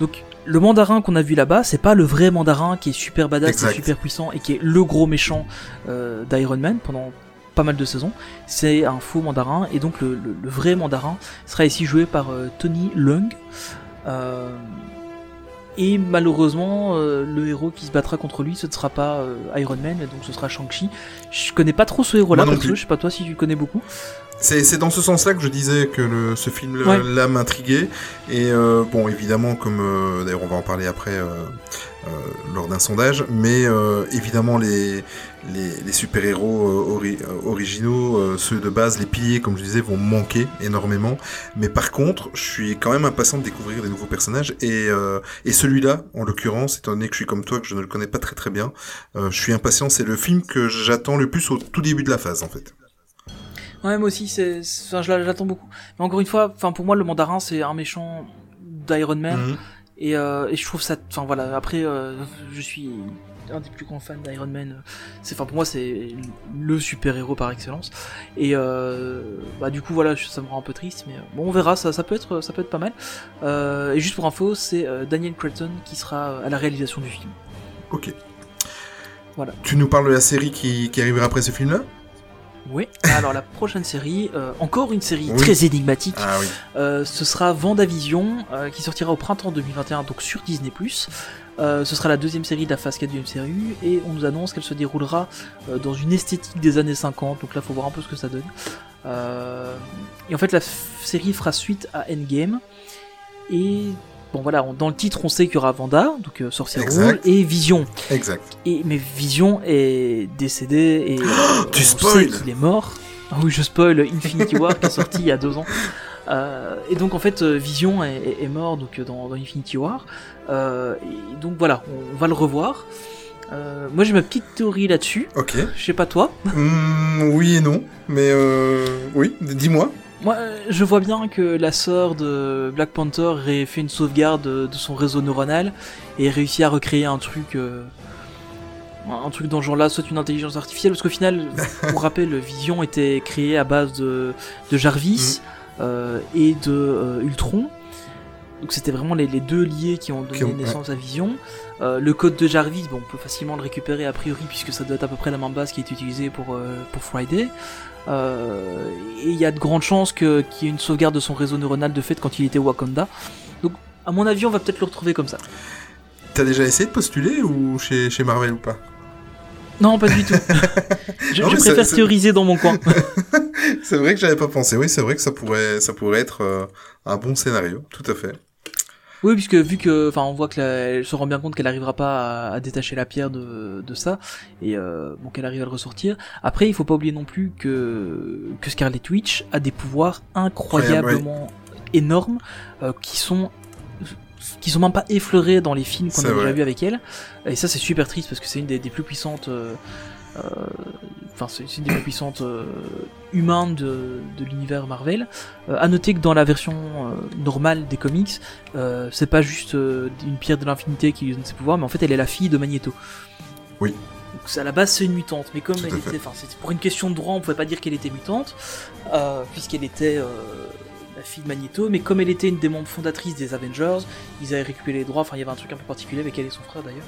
Donc le mandarin qu'on a vu là-bas, c'est pas le vrai mandarin qui est super badass, qui est super puissant et qui est le gros méchant euh, d'Iron Man pendant pas mal de saisons. C'est un faux mandarin et donc le, le- le vrai mandarin sera ici joué par euh, Tony Leung. Euh, et malheureusement, euh, le héros qui se battra contre lui, ce ne sera pas Iron Man, donc ce sera Shang-Chi. Je connais pas trop ce héros-là, perso, plus. je sais pas toi si tu le connais beaucoup. C'est dans ce sens-là que je disais que le, ce film-là Ouais. là, m'intriguait. Et euh, bon, évidemment, comme euh, d'ailleurs on va en parler après euh, lors d'un sondage, mais évidemment les, les, les super-héros euh, ori- euh, originaux, euh, ceux de base, les piliers, comme je disais, vont manquer énormément. Mais par contre, je suis quand même impatient de découvrir des nouveaux personnages. Et, euh, et celui-là, en l'occurrence, étant donné que je suis comme toi, que je ne le connais pas très très bien, je suis impatient. C'est le film que j'attends le plus au tout début de la phase, en fait. Ouais, moi aussi, c'est, enfin, je l'a- j'attends beaucoup. Mais encore une fois, enfin, pour moi, le mandarin, c'est un méchant d'Iron Man. Mhm. Et, et je trouve ça, enfin voilà, après, je suis un des plus grands fans d'Iron Man. C'est, enfin, pour moi, c'est le super-héros par excellence. Et euh, bah, du coup, voilà, ça me rend un peu triste, mais euh, bon, on verra, ça, ça peut être, ça peut être pas mal. Euh, et juste pour info, c'est euh, Daniel Cretton qui sera à la réalisation du film. Ok. Voilà. Tu nous parles de la série qui, qui arrivera après ce film-là? Oui. Alors la prochaine série, euh, encore une série Oui. très énigmatique. Ah oui. Euh, ce sera Vendavision euh, qui sortira au printemps 2021 donc sur Disney+. Euh, ce sera la deuxième série de la phase 4 du MCU et on nous annonce qu'elle se déroulera euh, dans une esthétique des années 50 donc là faut voir un peu ce que ça donne. Euh, et en fait la série fera suite à Endgame et bon voilà on- dans le titre on sait qu'il y aura Vanda donc euh, sorcière rouge et Vision Exact. et mais Vision est décédé et [GASPS] tu on spoil sait qu'il est mort. Ah oui, je spoil Infinity War qui est sorti il y a deux ans. [LAUGHS] Euh, et donc en fait euh, Vision est, mort donc euh, dans, dans Infinity War. Euh, et donc voilà, on, on va le revoir. Euh, moi j'ai ma petite théorie là-dessus. Ok. Je sais pas toi. [LAUGHS] Hmm, oui et non, mais euh, oui, dis-moi. Moi je vois bien que la sœur de Black Panther ait fait une sauvegarde de, de son réseau neuronal et réussi à recréer un truc. euh, un truc dans ce genre-là, soit une intelligence artificielle, parce qu'au final, [LAUGHS] pour rappel, Vision était créé à base de, de Jarvis euh, et de euh, Ultron. Donc c'était vraiment les, les deux liés qui ont donné Qui ont- naissance à Vision. Euh, le code de Jarvis, bon, on peut facilement le récupérer a priori puisque ça doit être à peu près la même base qui est utilisée pour, euh, pour Friday. Euh, et il y a de grandes chances que- qu'il y ait une sauvegarde de son réseau neuronal de fait quand il était au Wakanda. Donc à mon avis on va peut-être le retrouver comme ça. T'as déjà essayé de postuler ou chez, chez Marvel ou pas? Non pas du tout. [LAUGHS] je Non, préfère ça- théoriser dans mon coin. [LAUGHS] C'est vrai que j'avais pas pensé. Oui, c'est vrai que ça pourrait, ça pourrait être euh, un bon scénario, tout à fait. Oui, puisque vu que, enfin, on voit que la- elle se rend bien compte qu'elle n'arrivera pas à, à détacher la pierre de, de ça, et euh, bon, qu'elle arrive à le ressortir. Après, il faut pas oublier non plus que que Scarlet Witch a des pouvoirs incroyablement énormes euh, qui sont qui sont même pas effleurés dans les films qu'on a déjà vus avec elle. Et ça, c'est super triste parce que c'est une des, des plus puissantes. euh, euh, Enfin, c'est une des plus puissantes euh, humaines de, de l'univers Marvel. Euh, à noter que dans la version normale des comics, c'est pas juste une pierre de l'infinité qui lui donne ses pouvoirs, mais en fait elle est la fille de Magneto. Oui. Donc à la base c'est une mutante, mais comme Tout elle était, enfin c'était pour une question de droit, on pouvait pas dire qu'elle était mutante, puisqu'elle était fille de Magneto, mais comme elle était une des membres fondatrices des Avengers, ils avaient récupéré les droits, enfin il y avait un truc un peu particulier avec elle et son frère d'ailleurs.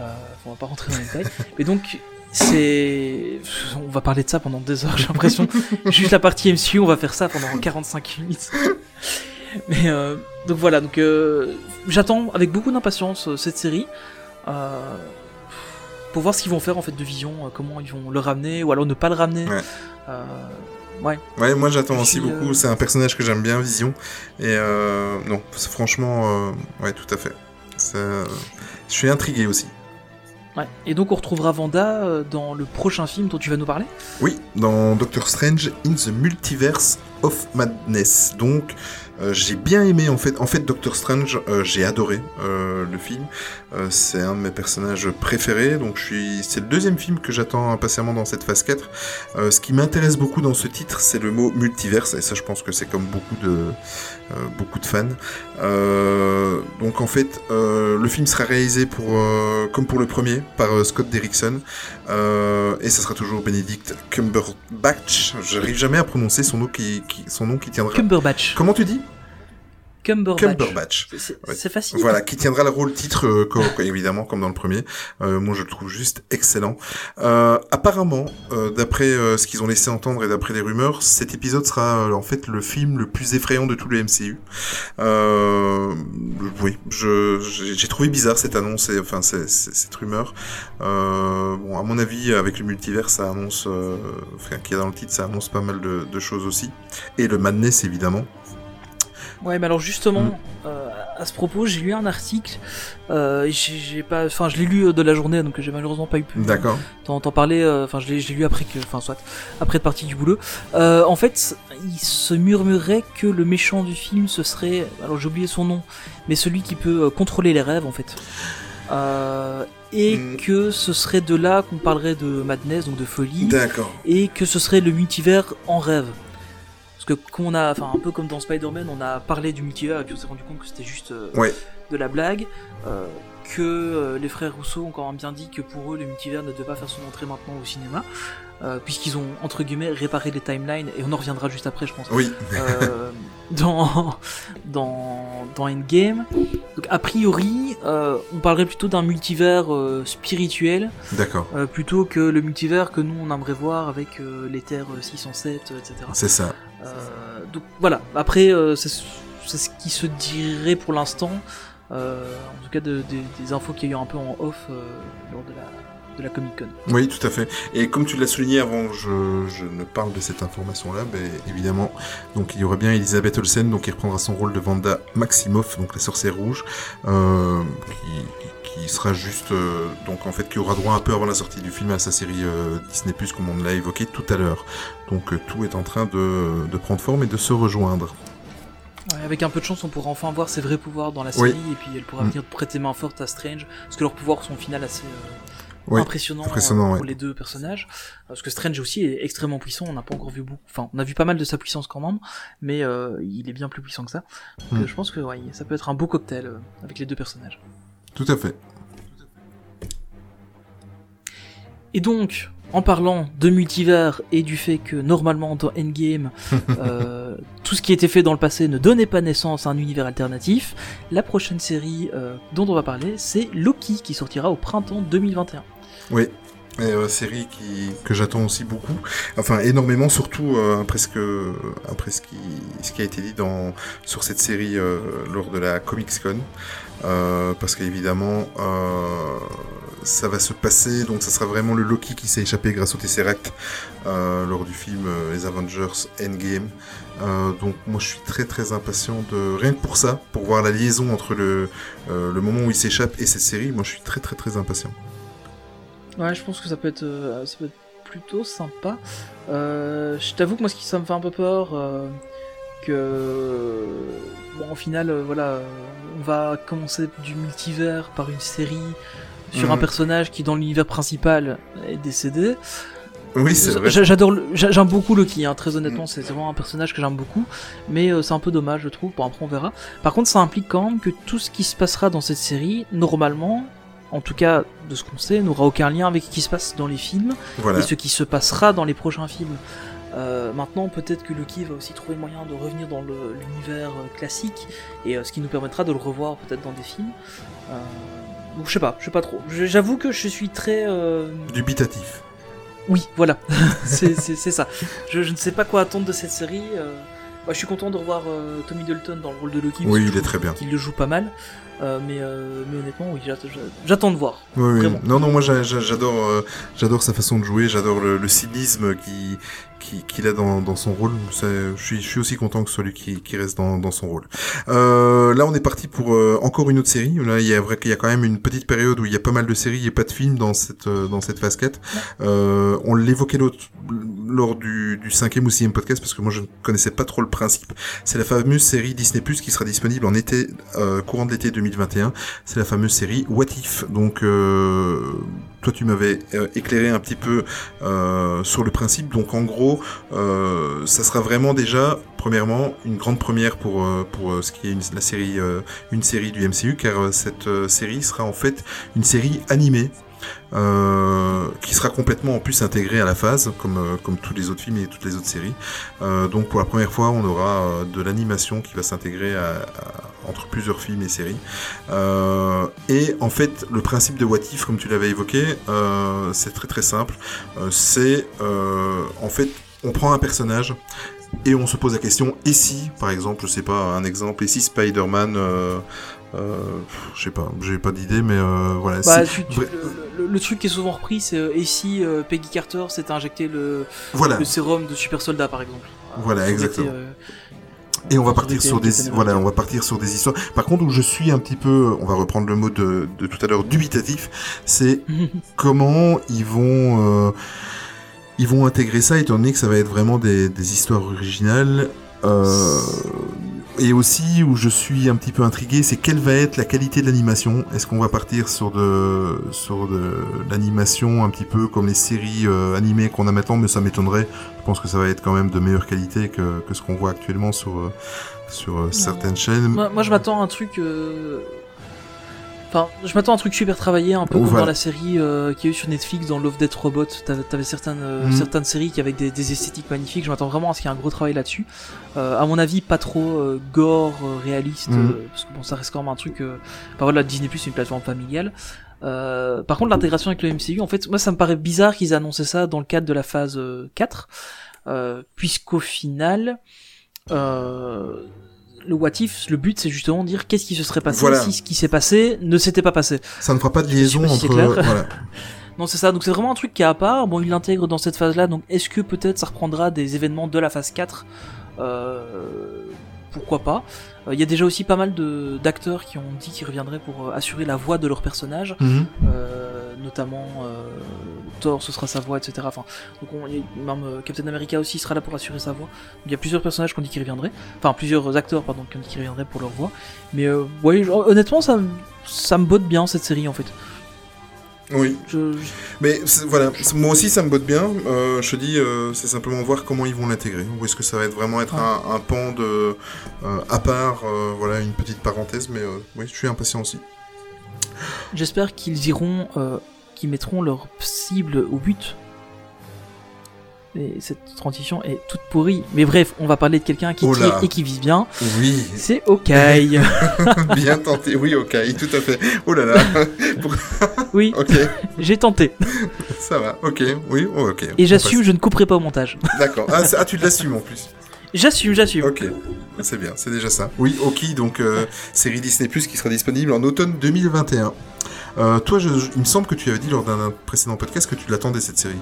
Euh, on va pas rentrer dans les détails. [LAUGHS] Mais donc c'est, on va parler de ça pendant deux heures, j'ai l'impression. Juste la partie MCU, on va faire ça pendant 45 minutes. Mais euh, donc voilà, donc euh, j'attends avec beaucoup d'impatience cette série. Euh, pour voir ce qu'ils vont faire en fait de Vision, euh, comment ils vont le ramener ou alors ne pas le ramener. Ouais. Euh, ouais. Ouais, moi j'attends aussi beaucoup. euh, C'est un personnage que j'aime bien, Vision. Et euh, non, franchement, euh, ouais, tout à fait. Euh, Je suis intrigué aussi. Ouais. Et donc on retrouvera Vanda euh, dans le prochain film dont tu vas nous parler? Oui, dans Doctor Strange in the Multiverse of Madness. Donc, j'ai bien aimé en fait. En fait, Doctor Strange, euh, j'ai adoré euh, le film. Euh, c'est un de mes personnages préférés. Donc, je suis. C'est le deuxième film que j'attends impatiemment dans cette phase 4. Euh, ce qui m'intéresse beaucoup dans ce titre, c'est le mot multiverse. Et ça, je pense que c'est comme beaucoup de euh, beaucoup de fans. Euh, donc, en fait, euh, le film sera réalisé pour euh, comme pour le premier par euh, Scott Derrickson. Euh, et ça sera toujours Benedict Cumberbatch. J'arrive jamais à prononcer son nom qui, qui- son nom qui tiendra. Cumberbatch. Comment tu dis? Cumberbatch. Cumberbatch. C'est- Ouais. facile. Voilà, qui tiendra le rôle titre, euh, évidemment, comme dans le premier. Euh, moi, je le trouve juste excellent. Euh, apparemment, euh, d'après euh, ce qu'ils ont laissé entendre et d'après les rumeurs, cet épisode sera euh, en fait le film le plus effrayant de tout le MCU. Euh, oui, j'ai trouvé bizarre cette annonce et enfin c'est- cette rumeur. Euh, bon, à mon avis, avec le multivers, ça annonce, euh, enfin, qu'il y a dans le titre, ça annonce pas mal de, de choses aussi. Et le madness, évidemment. Ouais, mais alors justement, Mm. euh, à ce propos, j'ai lu un article. Euh, j'ai pas, enfin, je l'ai lu euh, de la journée, donc j'ai malheureusement pas eu pu D'accord. t'en parler. Enfin, je l'ai je l'ai lu après que, enfin, soit après de partie du boulot. En fait, il se murmurait que le méchant du film, ce serait, alors j'ai oublié son nom, mais celui qui peut contrôler les rêves, en fait. Euh, et Mm. que ce serait de là qu'on parlerait de madness, donc de folie. D'accord. et que ce serait le multivers en rêve. Parce que qu'on a, enfin un peu comme dans Spider-Man, on a parlé du multivers et puis on s'est rendu compte que c'était juste euh, Ouais. de la blague. euh, que euh, les frères Rousseau ont quand même bien dit que pour eux le multivers ne devait pas faire son entrée maintenant au cinéma, euh, puisqu'ils ont entre guillemets réparé les timelines et on en reviendra juste après, je pense. Oui. Euh, dans, dans, dans Endgame. Donc, a priori, euh, on parlerait plutôt d'un multivers euh, spirituel D'accord. plutôt que le multivers que nous on aimerait voir avec les terres 607, euh, etc. C'est ça. Donc voilà, après c'est c'est ce qui se dirait pour l'instant, en tout cas de- de- des infos qu'il y a eu un peu en off lors de la, de la Comic Con. Oui, tout à fait. Et comme tu l'as souligné avant, je, je ne parle de cette information-là, ben, évidemment, donc il y aura bien Elisabeth Olsen, donc qui reprendra son rôle de Vanda Maximoff, donc la sorcière rouge, euh, qui, qui sera juste, euh, donc en fait, qui aura droit un peu avant la sortie du film à sa série euh, Disney Plus, comme on l'a évoqué tout à l'heure. Donc euh, tout est en train de, de prendre forme et de se rejoindre. Ouais, avec un peu de chance, on pourra enfin voir ses vrais pouvoirs dans la Oui. série et puis elle pourra Mm. venir prêter main forte à Strange, parce que leurs pouvoirs sont au final assez euh, Oui, impressionnant, euh, pour ouais. les deux personnages. Parce que Strange aussi est extrêmement puissant, on n'a pas encore vu beaucoup, enfin on a vu pas mal de sa puissance quand même, mais euh, il est bien plus puissant que ça. Donc, Mm. euh, je pense que ouais, ça peut être un beau cocktail euh, avec les deux personnages. Tout à fait. Et donc, en parlant de multivers et du fait que normalement dans Endgame, [LAUGHS] euh, tout ce qui été fait dans le passé ne donnait pas naissance à un univers alternatif, la prochaine série euh, dont on va parler, c'est Loki qui sortira au printemps 2021. Oui. Euh, série qui, que j'attends aussi beaucoup, enfin énormément, surtout euh, après ce que après ce qui ce qui a été dit dans sur cette série euh, lors de la Comics Con, parce qu'évidemment ça va se passer, donc ça sera vraiment le Loki qui s'est échappé grâce au Tesseract lors du film Les Avengers Endgame. Donc moi je suis très très impatient de rien que pour ça, pour voir la liaison entre le le moment où il s'échappe et cette série. Moi je suis très très très impatient. Ouais, je pense que ça peut être, euh, ça peut être plutôt sympa. Euh, je t'avoue que moi, ce qui ça me fait un peu peur, euh, que bon, au final, voilà, on va commencer du multivers par une série sur un Mhm. personnage qui, dans l'univers principal, est décédé. Oui c'est vrai. J'adore, j'aime beaucoup Loki. Hein, très honnêtement, c'est vraiment un personnage que j'aime beaucoup. Mais c'est un peu dommage, je trouve. Bon, après, on verra. Par contre, ça implique quand même que tout ce qui se passera dans cette série, normalement, en tout cas de ce qu'on sait, n'aura aucun lien avec ce qui se passe dans les films Voilà. et ce qui se passera dans les prochains films. Euh, maintenant, peut-être que Loki va aussi trouver le moyen de revenir dans l'univers euh, classique, et euh, ce qui nous permettra de le revoir peut-être dans des films. Euh, donc je sais pas, je sais pas trop. J'avoue que je suis très, Dubitatif. Oui, voilà, [LAUGHS] c'est ça. Je, je ne sais pas quoi attendre de cette série. Moi, je suis content de revoir Tommy Dalton dans le rôle de Loki. Oui, il est très bien. Qu'il le joue pas mal. Euh, mais, euh, mais honnêtement, oui, j'att- j'attends de voir. Oui, oui. Non, non, moi j'a- j'a- j'adore, euh, j'adore sa façon de jouer, j'adore le, le cynisme qui qui- qu'il a dans, dans son rôle. Je suis, je suis aussi content que ce soit lui qui, qui reste dans, dans son rôle. Euh, là, on est parti pour euh, encore une autre série. Là, il y a vrai qu'il y a quand même une petite période où il y a pas mal de séries et pas de films dans cette euh, dans cette phase 4. Euh, on l'évoquait lors du, du cinquième ou sixième podcast parce que moi je ne connaissais pas trop le principe. C'est la fameuse série Disney Plus qui sera disponible en été euh, courant de l'été 2021 c'est la fameuse série What If. Donc, euh, toi, tu m'avais euh, éclairé un petit peu euh, sur le principe. Donc, en gros, euh, ça sera vraiment déjà, premièrement, une grande première pour pour ce qui est série une série du MCU, car cette série sera en fait une série animée. Euh, qui sera complètement en plus intégrée à la phase, comme, euh, comme tous les autres films et toutes les autres séries. Euh, donc pour la première fois, on aura de l'animation qui va s'intégrer entre plusieurs films et séries. Et en fait, le principe de What If, comme tu l'avais évoqué, c'est très très simple. C'est en fait, on prend un personnage et on se pose la question et si, par exemple, je sais pas, un exemple, et si Spider-Man, je sais pas, j'ai pas d'idée, mais euh, voilà. Bah, tu- tu- le, le- le truc qui est souvent repris, c'est euh, et si euh, Peggy Carter s'était injecté le, voilà. le sérum de super soldat, par exemple. Voilà, exactement. euh, Et on va partir sur des voilà, on va partir sur des histoires. Par contre, où je suis un petit peu, on va reprendre le mot de, de tout à l'heure, dubitatif, c'est [LAUGHS] comment ils vont euh, ils vont intégrer ça, étant donné que ça va être vraiment des, des histoires originales. Euh, et aussi où je suis un petit peu intrigué, c'est quelle va être la qualité de l'animation. Est-ce qu'on va partir sur de sur de l'animation un petit peu comme les séries euh, animées qu'on a maintenant, mais ça m'étonnerait. Je pense que ça va être quand même de meilleure qualité que, que ce qu'on voit actuellement sur euh, sur euh, certaines chaînes. Moi, moi, je m'attends à un truc. euh, Enfin, je m'attends à un truc super travaillé, un peu Oh, comme voilà. dans la série euh, qu'il y a eu sur Netflix, dans Love Death Robot. T'avais, certaines, euh, Mhm. certaines séries qui avaient des, des esthétiques magnifiques. Je m'attends vraiment à ce qu'il y ait un gros travail là-dessus. Euh, à mon avis, pas trop euh, gore, euh, réaliste, euh, parce que bon, ça reste quand même un truc. Euh... Enfin voilà, Disney Plus c'est une plateforme familiale. Euh, par contre, l'intégration avec le MCU, en fait, moi, ça me paraît bizarre qu'ils aient annoncé ça dans le cadre de la phase euh, 4, euh, puisqu'au final, euh, le what if, le but, c'est justement de dire qu'est-ce qui se serait passé Voilà. si ce qui s'est passé ne s'était pas passé. Ça ne fera pas de liaison pas si entre clair. voilà. [LAUGHS] Non, c'est ça. Donc c'est vraiment un truc qui est à part. Bon, il l'intègre dans cette phase-là. Donc est-ce que peut-être ça reprendra des événements de la phase 4 euh, Pourquoi pas Euh, Il y a déjà aussi pas mal de d'acteurs qui ont dit qu'ils reviendraient pour euh, assurer la voix de leur personnage. Mhm. Euh, notamment Thor, ce sera sa voix, etc. Enfin, donc on, même Captain America aussi sera là pour assurer sa voix. Il y a plusieurs personnages qui ont dit qu'ils reviendraient, enfin plusieurs acteurs pardon qui ont dit qu'ils reviendraient pour leur voix. Mais euh, ouais, honnêtement, ça, ça me botte bien cette série en fait. Oui, Je, je- mais voilà, moi aussi ça me botte bien. Euh, je te dis, euh, c'est simplement voir comment ils vont l'intégrer. Ou est-ce que ça va être vraiment être un, un pan de euh, à part, voilà, une petite parenthèse. Mais oui, je suis impatient aussi. J'espère qu'ils iront, qu'ils mettront leur cible au but. Et cette transition est toute pourrie. Mais bref, on va parler de quelqu'un qui Oh là. tire et qui vise bien. Oui, C'est OK. [LAUGHS] [LAUGHS] bien tenté. Oui, ok, tout à fait. Oh là là. [LAUGHS] Oui, Ok, j'ai tenté. ça va. Ok, oui, oh, ok. Et j'assume, je ne couperai pas au montage. D'accord. Ah, ah, tu l'assumes en plus. J'assume, j'assume. Ok, c'est bien, c'est déjà ça. Oui, Oki, donc euh, série Disney Plus qui sera disponible en automne 2021. Euh, toi, je- je- il me semble que tu avais dit lors d'un précédent podcast que tu l'attendais cette série.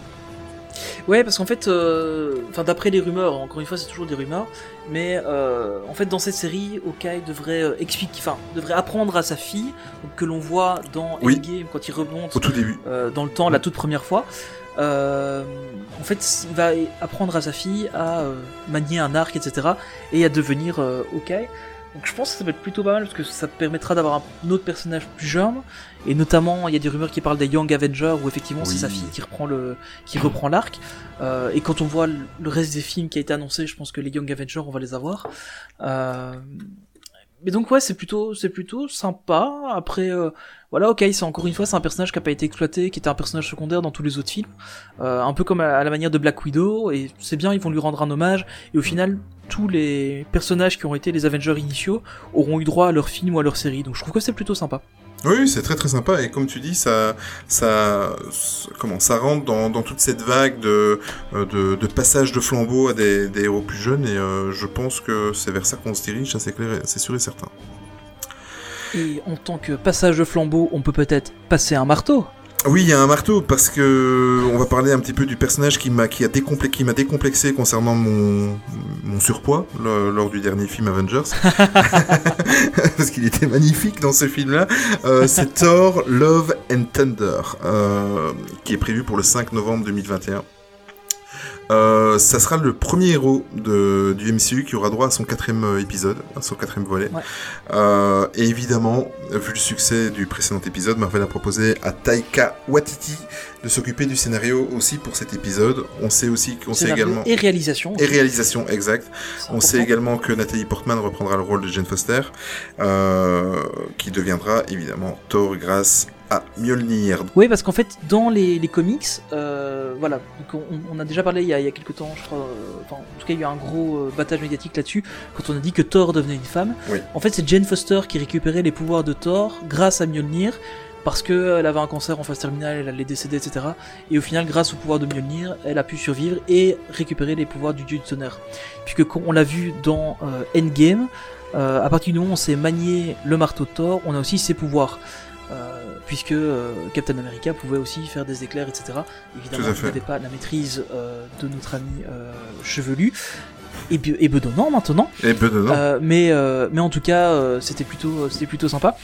Ouais, parce qu'en fait, euh, enfin d'après les rumeurs, encore une fois, c'est toujours des rumeurs, mais euh, en fait, dans cette série, Hawkeye devrait euh, expliquer, enfin, devrait apprendre à sa fille, que l'on voit dans Oui. Endgame quand il remonte Au tout début. euh, dans le temps, la toute première fois. Euh, en fait, il va apprendre à sa fille à euh, manier un arc, etc., et à devenir euh, Hawkeye. Donc je pense que ça va être plutôt pas mal parce que ça permettra d'avoir un autre personnage plus jeune. Et notamment il y a des rumeurs qui parlent des Young Avengers où effectivement c'est sa fille qui reprend le qui reprend l'arc. Euh, et quand on voit le reste des films qui a été annoncé je pense que les Young Avengers on va les avoir. Euh... mais donc ouais c'est plutôt c'est plutôt sympa. Après euh, voilà ok c'est encore une fois c'est un personnage qui a pas été exploité qui était un personnage secondaire dans tous les autres films. Euh, un peu comme à, à la manière de Black Widow et c'est bien ils vont lui rendre un hommage. Et au final tous les personnages qui ont été les Avengers initiaux auront eu droit à leur film ou à leur série donc je trouve que c'est plutôt sympa Oui, c'est très très sympa et comme tu dis, ça, ça, comment, ça rentre dans, dans toute cette vague de, euh, de, de passage de flambeau à des, des héros plus jeunes et euh, je pense que c'est vers ça qu'on se dirige, ça c'est clair, c'est sûr et certain. Et en tant que passage de flambeau, on peut peut-être passer un marteau. Oui, il y a un marteau parce que on va parler un petit peu du personnage qui m'a qui a décomplexé, qui m'a décomplexé concernant mon mon surpoids le- lors du dernier film Avengers [LAUGHS] [LAUGHS] parce qu'il était magnifique dans ce film-là. Euh, c'est Thor Love and Thunder euh, qui est prévu pour le 5 novembre 2021. Euh, ça sera le premier héros de, du MCU qui aura droit à son quatrième euh, épisode, à son quatrième volet. Ouais. Euh, et évidemment, vu le succès du précédent épisode, Marvel a proposé à Taika Waititi de s'occuper du scénario aussi pour cet épisode. On sait aussi qu'on sait également Et réalisation. et réalisation exact. On sait également que Nathalie Portman reprendra le rôle de Jane Foster, euh, qui deviendra évidemment Thor grâce à Mjolnir. Oui, parce qu'en fait, dans les, les comics, euh, voilà, donc on, on a déjà parlé il y a, il y a quelques temps, je crois, euh, enfin, en tout cas, il y a eu un gros euh, battage médiatique là-dessus, quand on a dit que Thor devenait une femme. Oui. En fait, c'est Jane Foster qui récupérait les pouvoirs de Thor grâce à Mjolnir, parce qu'elle avait un cancer en phase terminale, elle allait décéder, etc. Et au final, grâce au pouvoir de Mjolnir, elle a pu survivre et récupérer les pouvoirs du dieu du tonnerre. Puisque, comme on l'a vu dans Endgame, à partir du moment où on sait manier le marteau de Thor, on a aussi ses pouvoirs. Puisque euh, Captain America pouvait aussi faire des éclairs, etc. Évidemment, il n'avait pas la maîtrise euh, de notre ami euh, chevelu et, et bedonnant maintenant. Et bedonnant. Euh, mais, euh, mais en tout cas, euh, c'était plutôt, c'était plutôt sympa.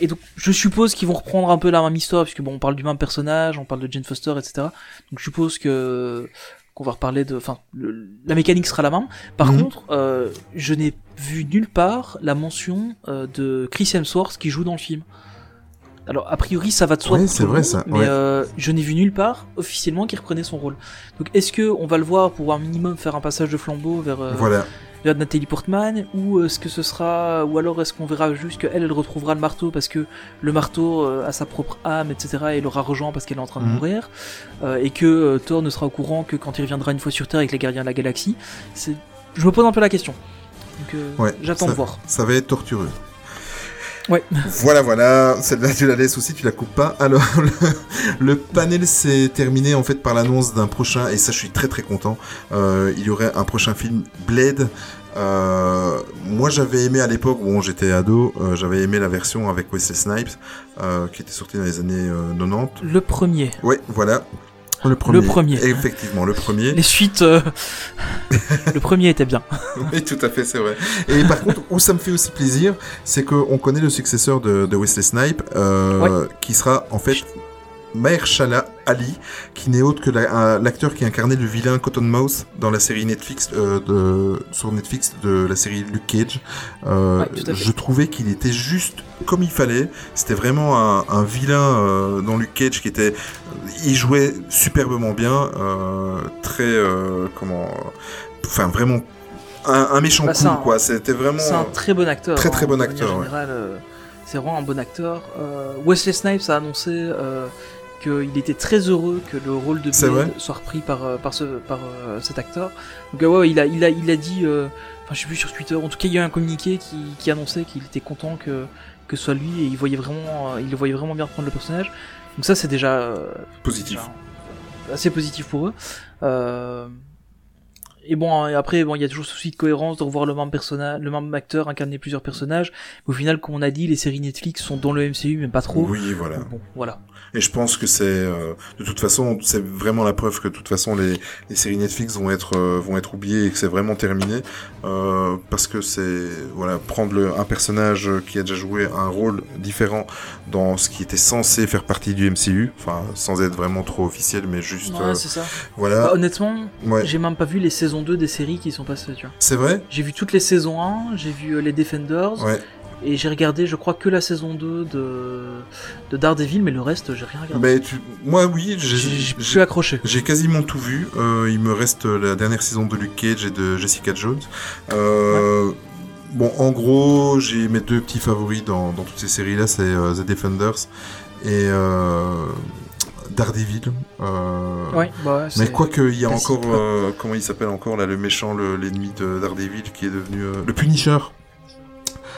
Et donc, je suppose qu'ils vont reprendre un peu la même histoire, puisque bon, on parle du même personnage, on parle de Jane Foster, etc. Donc, je suppose que qu'on va reparler de, enfin, la mécanique sera la même. Par Mhm. contre, je n'ai vu nulle part la mention de Chris Hemsworth qui joue dans le film. Alors, a priori, ça va de soi. Pour c'est vrai, ça, Mais ouais. euh, je n'ai vu nulle part officiellement qu'il reprenait son rôle. Donc, est-ce que on va le voir pour un minimum faire un passage de flambeau vers euh, Voilà. vers Nathalie Portman ou est-ce que ce sera ou alors est-ce qu'on verra juste qu'elle elle retrouvera le marteau parce que le marteau euh, a sa propre âme etc et l'aura rejoint parce qu'elle est en train de Mhm. mourir euh, et que euh, Thor ne sera au courant que quand il reviendra une fois sur Terre avec les gardiens de la galaxie? C'est je me pose un peu la question donc euh, Ouais, j'attends de voir Ça va être tortureux. Ouais. Voilà, voilà. Celle-là, tu la laisses aussi, tu la coupes pas. Alors, [LAUGHS] le, le panel s'est terminé en fait par l'annonce d'un prochain, et ça, je suis très très content. Euh, il y aurait un prochain film, Blade. Euh, moi, j'avais aimé à l'époque où j'étais ado, euh, j'avais aimé la version avec Wesley Snipes, qui était sortie dans les années euh, 90. le premier Ouais, voilà. Le premier. premier. Effectivement, le premier. les suites euh, [LAUGHS] le premier était bien [LAUGHS] Oui, tout à fait, c'est vrai. Et par contre, où ça me fait aussi plaisir, c'est qu'on connaît le successeur de, de Wesley Snipe, euh, qui sera en fait Mahershala Ali, qui n'est autre que la- l'acteur qui incarnait le vilain Cottonmouth dans la série Netflix euh, de, sur Netflix de la série Luke Cage. Euh, Ouais, je trouvais qu'il était juste comme il fallait. C'était vraiment un, un vilain euh, dans Luke Cage qui était, il jouait superbement bien, très comment, enfin vraiment un, un méchant Bah, cool c'est un- quoi. C'était vraiment. c'est un très bon acteur Très, très hein, bon acteur, ouais. euh, c'est vraiment un bon acteur Wesley Snipes a annoncé qu'il était très heureux que le rôle de Blade soit repris par, euh, par, ce, par euh, cet acteur. Donc euh, ouais, il a, il a, il a dit, euh, enfin je sais plus sur Twitter, en tout cas il y a eu un communiqué qui, qui annonçait qu'il était content que, que ce soit lui et il voyait vraiment, il le voyait vraiment bien prendre le personnage. Donc ça c'est déjà, euh, Positif. déjà, assez positif pour eux. Euh, et bon, hein, et après, bon, il y a toujours ce souci de cohérence de revoir le même personnage, le même acteur incarner plusieurs personnages. Mais au final, comme on a dit, les séries Netflix sont dans le MCU, mais pas trop. Oui, voilà. Bon, voilà. Et je pense que c'est, euh, de toute façon, c'est vraiment la preuve que de toute façon les, les séries Netflix vont être euh, vont être oubliées et que c'est vraiment terminé, euh, parce que c'est voilà prendre le, un personnage qui a déjà joué un rôle différent dans ce qui était censé faire partie du MCU, enfin sans être vraiment trop officiel, mais juste Ouais, ça. Bah, voilà. honnêtement, Ouais. j'ai même pas vu les saisons 2 des séries qui sont passées, tu vois. C'est vrai? J'ai vu toutes les saisons 1, j'ai vu les Defenders, Ouais. Et j'ai regardé, je crois, que la saison 2 de, de Daredevil, mais le reste, j'ai rien regardé. Tu, moi oui, J'ai plus accroché. J'ai quasiment tout vu. Euh, il me reste la dernière saison de Luke Cage et de Jessica Jones. Euh, Bon, en gros, j'ai mes deux petits favoris dans, dans toutes ces séries-là, c'est euh, The Defenders et Daredevil. Ouais, bah Mais quoi qu'il y a encore, comment il s'appelle encore là, le méchant, le- l'ennemi de Daredevil qui est devenu le Punisher.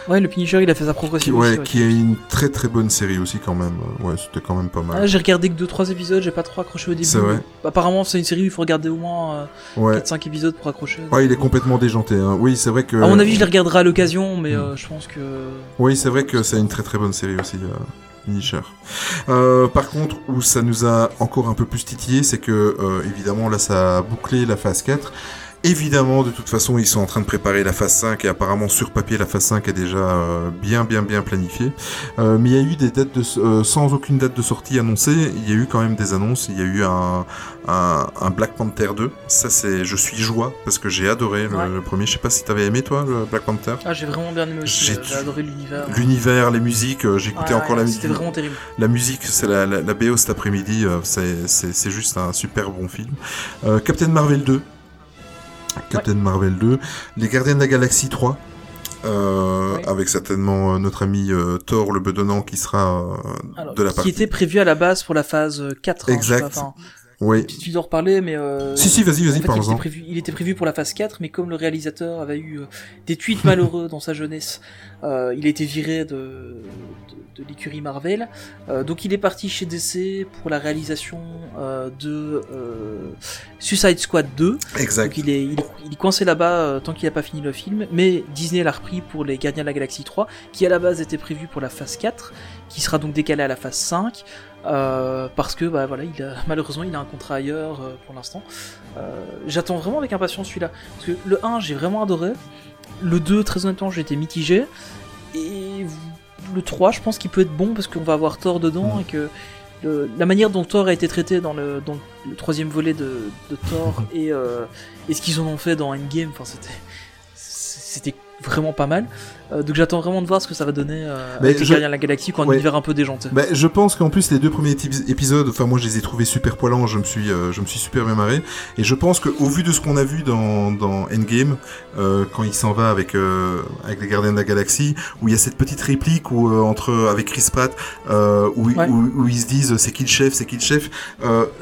Ouais, le Punisher, il a fait sa Qui, progression. ouais, aussi, ouais. qui est une très très bonne série aussi quand même. Ouais, c'était quand même pas mal. Ah, j'ai regardé que 2-3 épisodes, j'ai pas trop accroché au début. C'est vrai Apparemment, c'est une série où il faut regarder au moins euh, Ouais. 4-5 épisodes pour accrocher. Ouais, il est complètement déjanté. Hein. Oui, c'est vrai que. À mon avis, je les regarderai à l'occasion, mais Mm. euh, je pense que. Oui, c'est vrai que c'est une très très bonne série aussi, euh. Euh, par contre, où ça nous a encore un peu plus titillé, c'est que, euh, évidemment, là, ça a bouclé la phase 4. Évidemment, de toute façon, ils sont en train de préparer la phase 5 et apparemment sur papier la phase 5 est déjà euh, bien bien bien planifiée. Euh, mais il y a eu des dates de, euh, sans aucune date de sortie annoncée, il y a eu quand même des annonces. Il y a eu un, un, un Black Panther 2. Ça c'est, je suis joie parce que j'ai adoré le, Ouais. le premier. Je sais pas si t'avais aimé toi le Black Panther. Ah, j'ai vraiment bien aimé aussi. J'ai adoré l'univers. L'univers, les musiques, j'écoutais Ouais, encore ouais, la C'était musique. vraiment terrible. La musique, c'est la, la, la BO cet après-midi, c'est- juste un super bon film. Captain Marvel 2. Captain Marvel 2. Les Gardiens de la Galaxie 3. Euh, Ouais. Avec certainement euh, notre ami euh, Thor le bedonnant qui sera euh, Alors, de la qui partie. était prévu à la base pour la phase 4. hein, Exact. pas, enfin, Oui. Tu dois en reparler, mais. Euh, Si, si, vas-y, en vas-y, fait, il, était prévu, il était prévu pour la phase 4, mais comme le réalisateur avait eu euh, des tweets malheureux dans sa jeunesse, euh, il a été viré de, de, de l'écurie Marvel. Donc il est parti chez DC pour la réalisation de Suicide Squad 2. Exact. Donc il est, il, il est coincé là-bas tant qu'il n'a pas fini le film, mais Disney l'a repris pour les Gardiens de la Galaxie 3, qui à la base était prévu pour la phase 4, qui sera donc décalé à la phase 5, euh, parce que bah voilà, il a, [LAUGHS] malheureusement il a un contrat ailleurs euh, pour l'instant. Euh, J'attends vraiment avec impatience celui-là, parce que le 1 j'ai vraiment adoré, le 2 très honnêtement j'ai été mitigé, et le 3 je pense qu'il peut être bon parce qu'on va avoir Thor dedans Mm. et que le- la manière dont Thor a été traité dans le, dans le troisième volet de, de Thor [LAUGHS] et, et ce qu'ils en ont fait dans Endgame, enfin c'était c'était vraiment pas mal. Euh, donc j'attends vraiment de voir ce que ça va donner euh, Mais avec les je- Gardiens de la Galaxie quand un Ouais. univers un peu déjanté. Bah, je pense qu'en plus les deux premiers épi- épisodes, enfin moi je les ai trouvés super poilants, je me suis, euh, je me suis super bien marré, et je pense qu'au vu de ce qu'on a vu dans, dans Endgame, euh, quand il s'en va avec avec les Gardiens de la Galaxie, où il y a cette petite réplique où entre avec Chris Pratt, où, Ouais. où, où ils se disent c'est qui le chef, c'est qui le chef,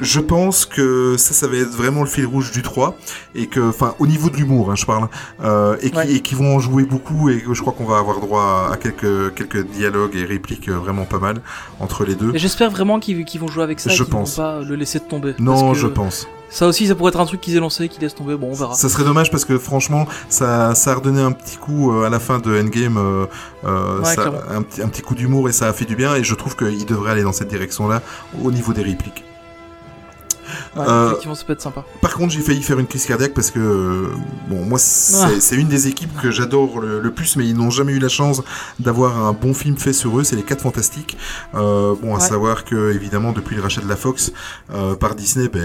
je pense que ça, ça va être vraiment le fil rouge du 3, et que, enfin au niveau de l'humour, hein, je parle, euh, et qui Ouais. et qui vont jouer beaucoup, et je crois qu'on va avoir droit à, quelques quelques dialogues et répliques euh, vraiment pas mal entre les deux. J'espère vraiment qu'ils qu'ils vont jouer avec ça, Je et qu'ils pense. vont pas le laisser tomber. Non, je pense. Ça aussi, ça pourrait être un truc qu'ils aient lancé, qu'ils laissent tomber. Bon, on verra. Ça serait dommage parce que franchement, ça, ça a redonné un petit coup euh, à la fin de Endgame, euh, euh, Ouais, ça- un, petit, un petit coup d'humour et ça a fait du bien. Et je trouve qu'il devrait aller dans cette direction-là au niveau des répliques. Ouais, Euh, Effectivement, ça peut être sympa. Par contre, j'ai failli faire une crise cardiaque parce que, euh, bon, moi, c'est Ah. c'est une des équipes que j'adore le, le plus, mais ils n'ont jamais eu la chance d'avoir un bon film fait sur eux. C'est les 4 Fantastiques. Euh, bon, à Ouais. savoir que, évidemment, depuis le rachat de la Fox euh, par Disney, ben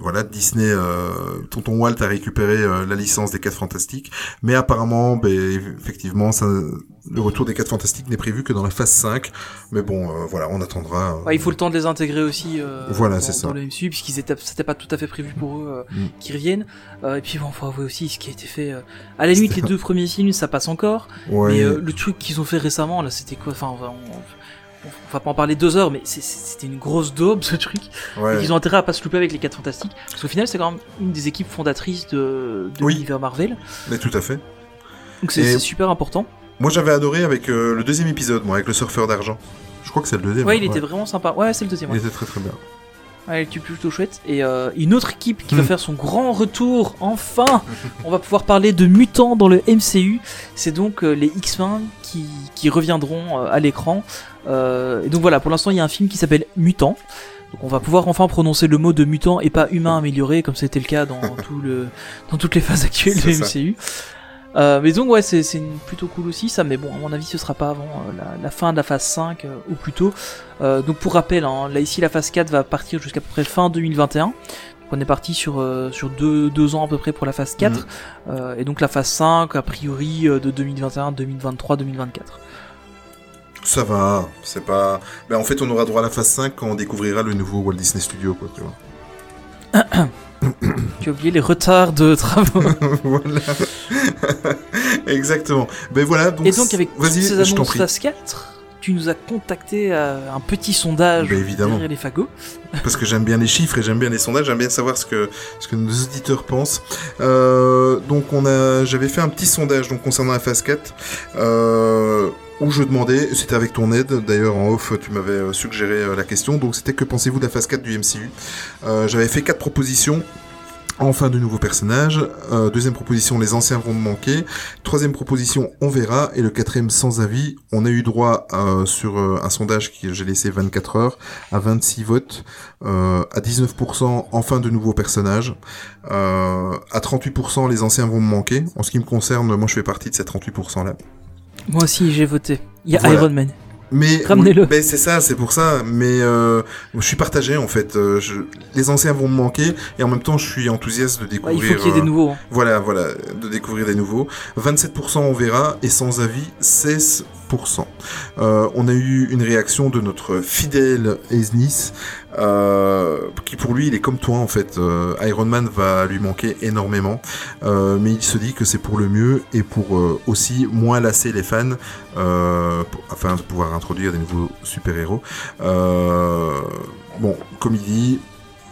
voilà, Disney, euh, Tonton Walt a récupéré euh, la licence des 4 Fantastiques, mais apparemment, ben effectivement, ça, le retour des 4 Fantastiques n'est prévu que dans la phase 5. Mais bon, euh, voilà, on attendra. euh, Ouais, il faut le temps de les intégrer aussi euh, Voilà, dans, c'est ça. dans le MCU, puisqu'ils étaient, c'était pas tout à fait prévu pour eux euh, Mm. qu'ils reviennent. Euh, et puis bon, faut avouer aussi ce qui a été fait. euh, à la limite, les deux premiers films, ça passe encore. ouais. Mais le truc qu'ils ont fait récemment, là, c'était quoi? Enfin, on va, on- on va pas en parler deux heures, mais c'était une grosse daube [LAUGHS] ce truc. ouais. Et ils ont intérêt à pas se louper avec les 4 Fantastiques. Parce qu'au final, c'est quand même une des équipes fondatrices de, de Oui. l'univers Marvel. Mais tout à fait. Donc c'est Et- super important. Moi j'avais adoré avec euh, le deuxième épisode, moi, avec le surfeur d'argent. Je crois que c'est le deuxième. Ouais, il était vraiment sympa. Ouais, c'est le deuxième. Il était très très bien. Ouais, il était plutôt chouette. Et euh, une autre équipe qui va Hmm. faire son grand retour, enfin On va pouvoir parler de mutants dans le MCU. C'est donc euh, les X-Men qui, qui reviendront euh, à l'écran. Euh, et donc voilà, pour l'instant, il y a un film qui s'appelle Mutant. Donc on va pouvoir enfin prononcer le mot de mutant et pas humain amélioré, comme c'était le cas dans, [LAUGHS] tout le, dans toutes les phases actuelles du ça. Euh, mais donc ouais, c'est plutôt cool aussi ça, mais bon, à mon avis, ce sera pas avant euh, la, fin de la phase 5 euh, ou plus tôt. Donc pour rappel, hein, là ici la phase 4 va partir jusqu'à peu près fin 2021. Donc on est parti sur, sur deux, deux ans à peu près pour la phase 4. Mhm. Euh, et donc la phase 5, a priori, de 2021, 2023, 2024. Ça va, c'est pas. Ben, en fait, on aura droit à la phase 5 quand on découvrira le nouveau Walt Disney Studio, quoi, tu vois. [COUGHS] Tu as oublié les retards de travaux. [LAUGHS] voilà. [LAUGHS] Exactement. Ben voilà, donc. et donc avec toutes ces annonces phase 4, tu nous as contacté à un petit sondage Bah, évidemment. les fagots. [LAUGHS] parce que j'aime bien les chiffres et j'aime bien les sondages, j'aime bien savoir ce que ce que nos auditeurs pensent. Euh, donc on a, j'avais fait un petit sondage donc concernant la phase 4 euh, où je demandais, c'était avec ton aide d'ailleurs en off, tu m'avais euh, suggéré euh, la question, donc c'était que pensez-vous de la phase 4 du MCU Euh, J'avais fait quatre propositions. Enfin de nouveaux personnages. Deuxième proposition, les anciens vont me manquer. Troisième proposition, on verra. Et le quatrième, sans avis. On a eu droit sur un sondage que j'ai laissé 24 heures à 26 votes, à 19% enfin de nouveaux personnages, à 38% les anciens vont me manquer. En ce qui me concerne, moi je fais partie de ces 38% là. Moi aussi, j'ai voté. Il y a Voilà. Iron Man. Mais Ramenez-le. oui, ben, c'est ça, c'est pour ça. Mais euh, je suis partagé en fait. Euh, je- les anciens vont me manquer et en même temps je suis enthousiaste de découvrir. il faut qu'il y ait des euh, nouveaux. hein. Voilà, voilà, de découvrir des nouveaux. 27% on verra et sans avis 16%. Euh, on a eu une réaction de notre fidèle Esnis, euh, qui pour lui il est comme toi en fait. Euh, Iron Man va lui manquer énormément, mais il se dit que c'est pour le mieux et pour aussi moins lasser les fans, afin de pouvoir introduire des nouveaux super-héros. Bon, comme il dit,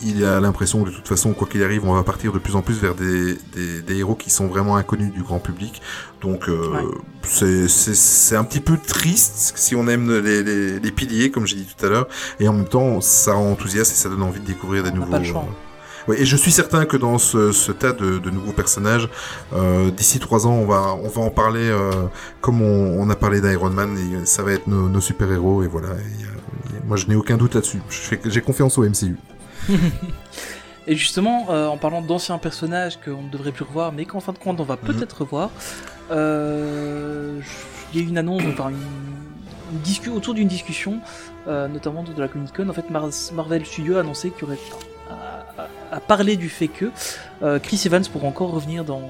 il a l'impression que de toute façon, quoi qu'il arrive, on va partir de plus en plus vers des, des, des héros qui sont vraiment inconnus du grand public. Donc euh, Ouais. c'est- un petit peu triste si on aime les, les, les piliers, comme j'ai dit tout à l'heure, et en même temps, ça rend enthousiaste et ça donne envie de découvrir des On nouveaux. pas le choix. euh, ouais, et je suis certain que dans ce, ce tas de, de nouveaux personnages, euh, d'ici trois ans, on va, on va en parler euh, comme on, on a parlé d'Iron Man, et ça va être nos, nos super-héros, et voilà. Et, euh, moi, je n'ai aucun doute là-dessus. J'ai confiance au MCU. [LAUGHS] Et justement, euh, en parlant d'anciens personnages qu'on ne devrait plus revoir, mais qu'en fin de compte on va Mhm. peut-être revoir, euh, il y a eu une annonce, enfin une, une discu- autour d'une discussion, euh, notamment de la Comic Con. En fait, Mar- Marvel Studios a annoncé qu'il y aurait à, à- à parler du fait que Chris Evans pourrait encore revenir dans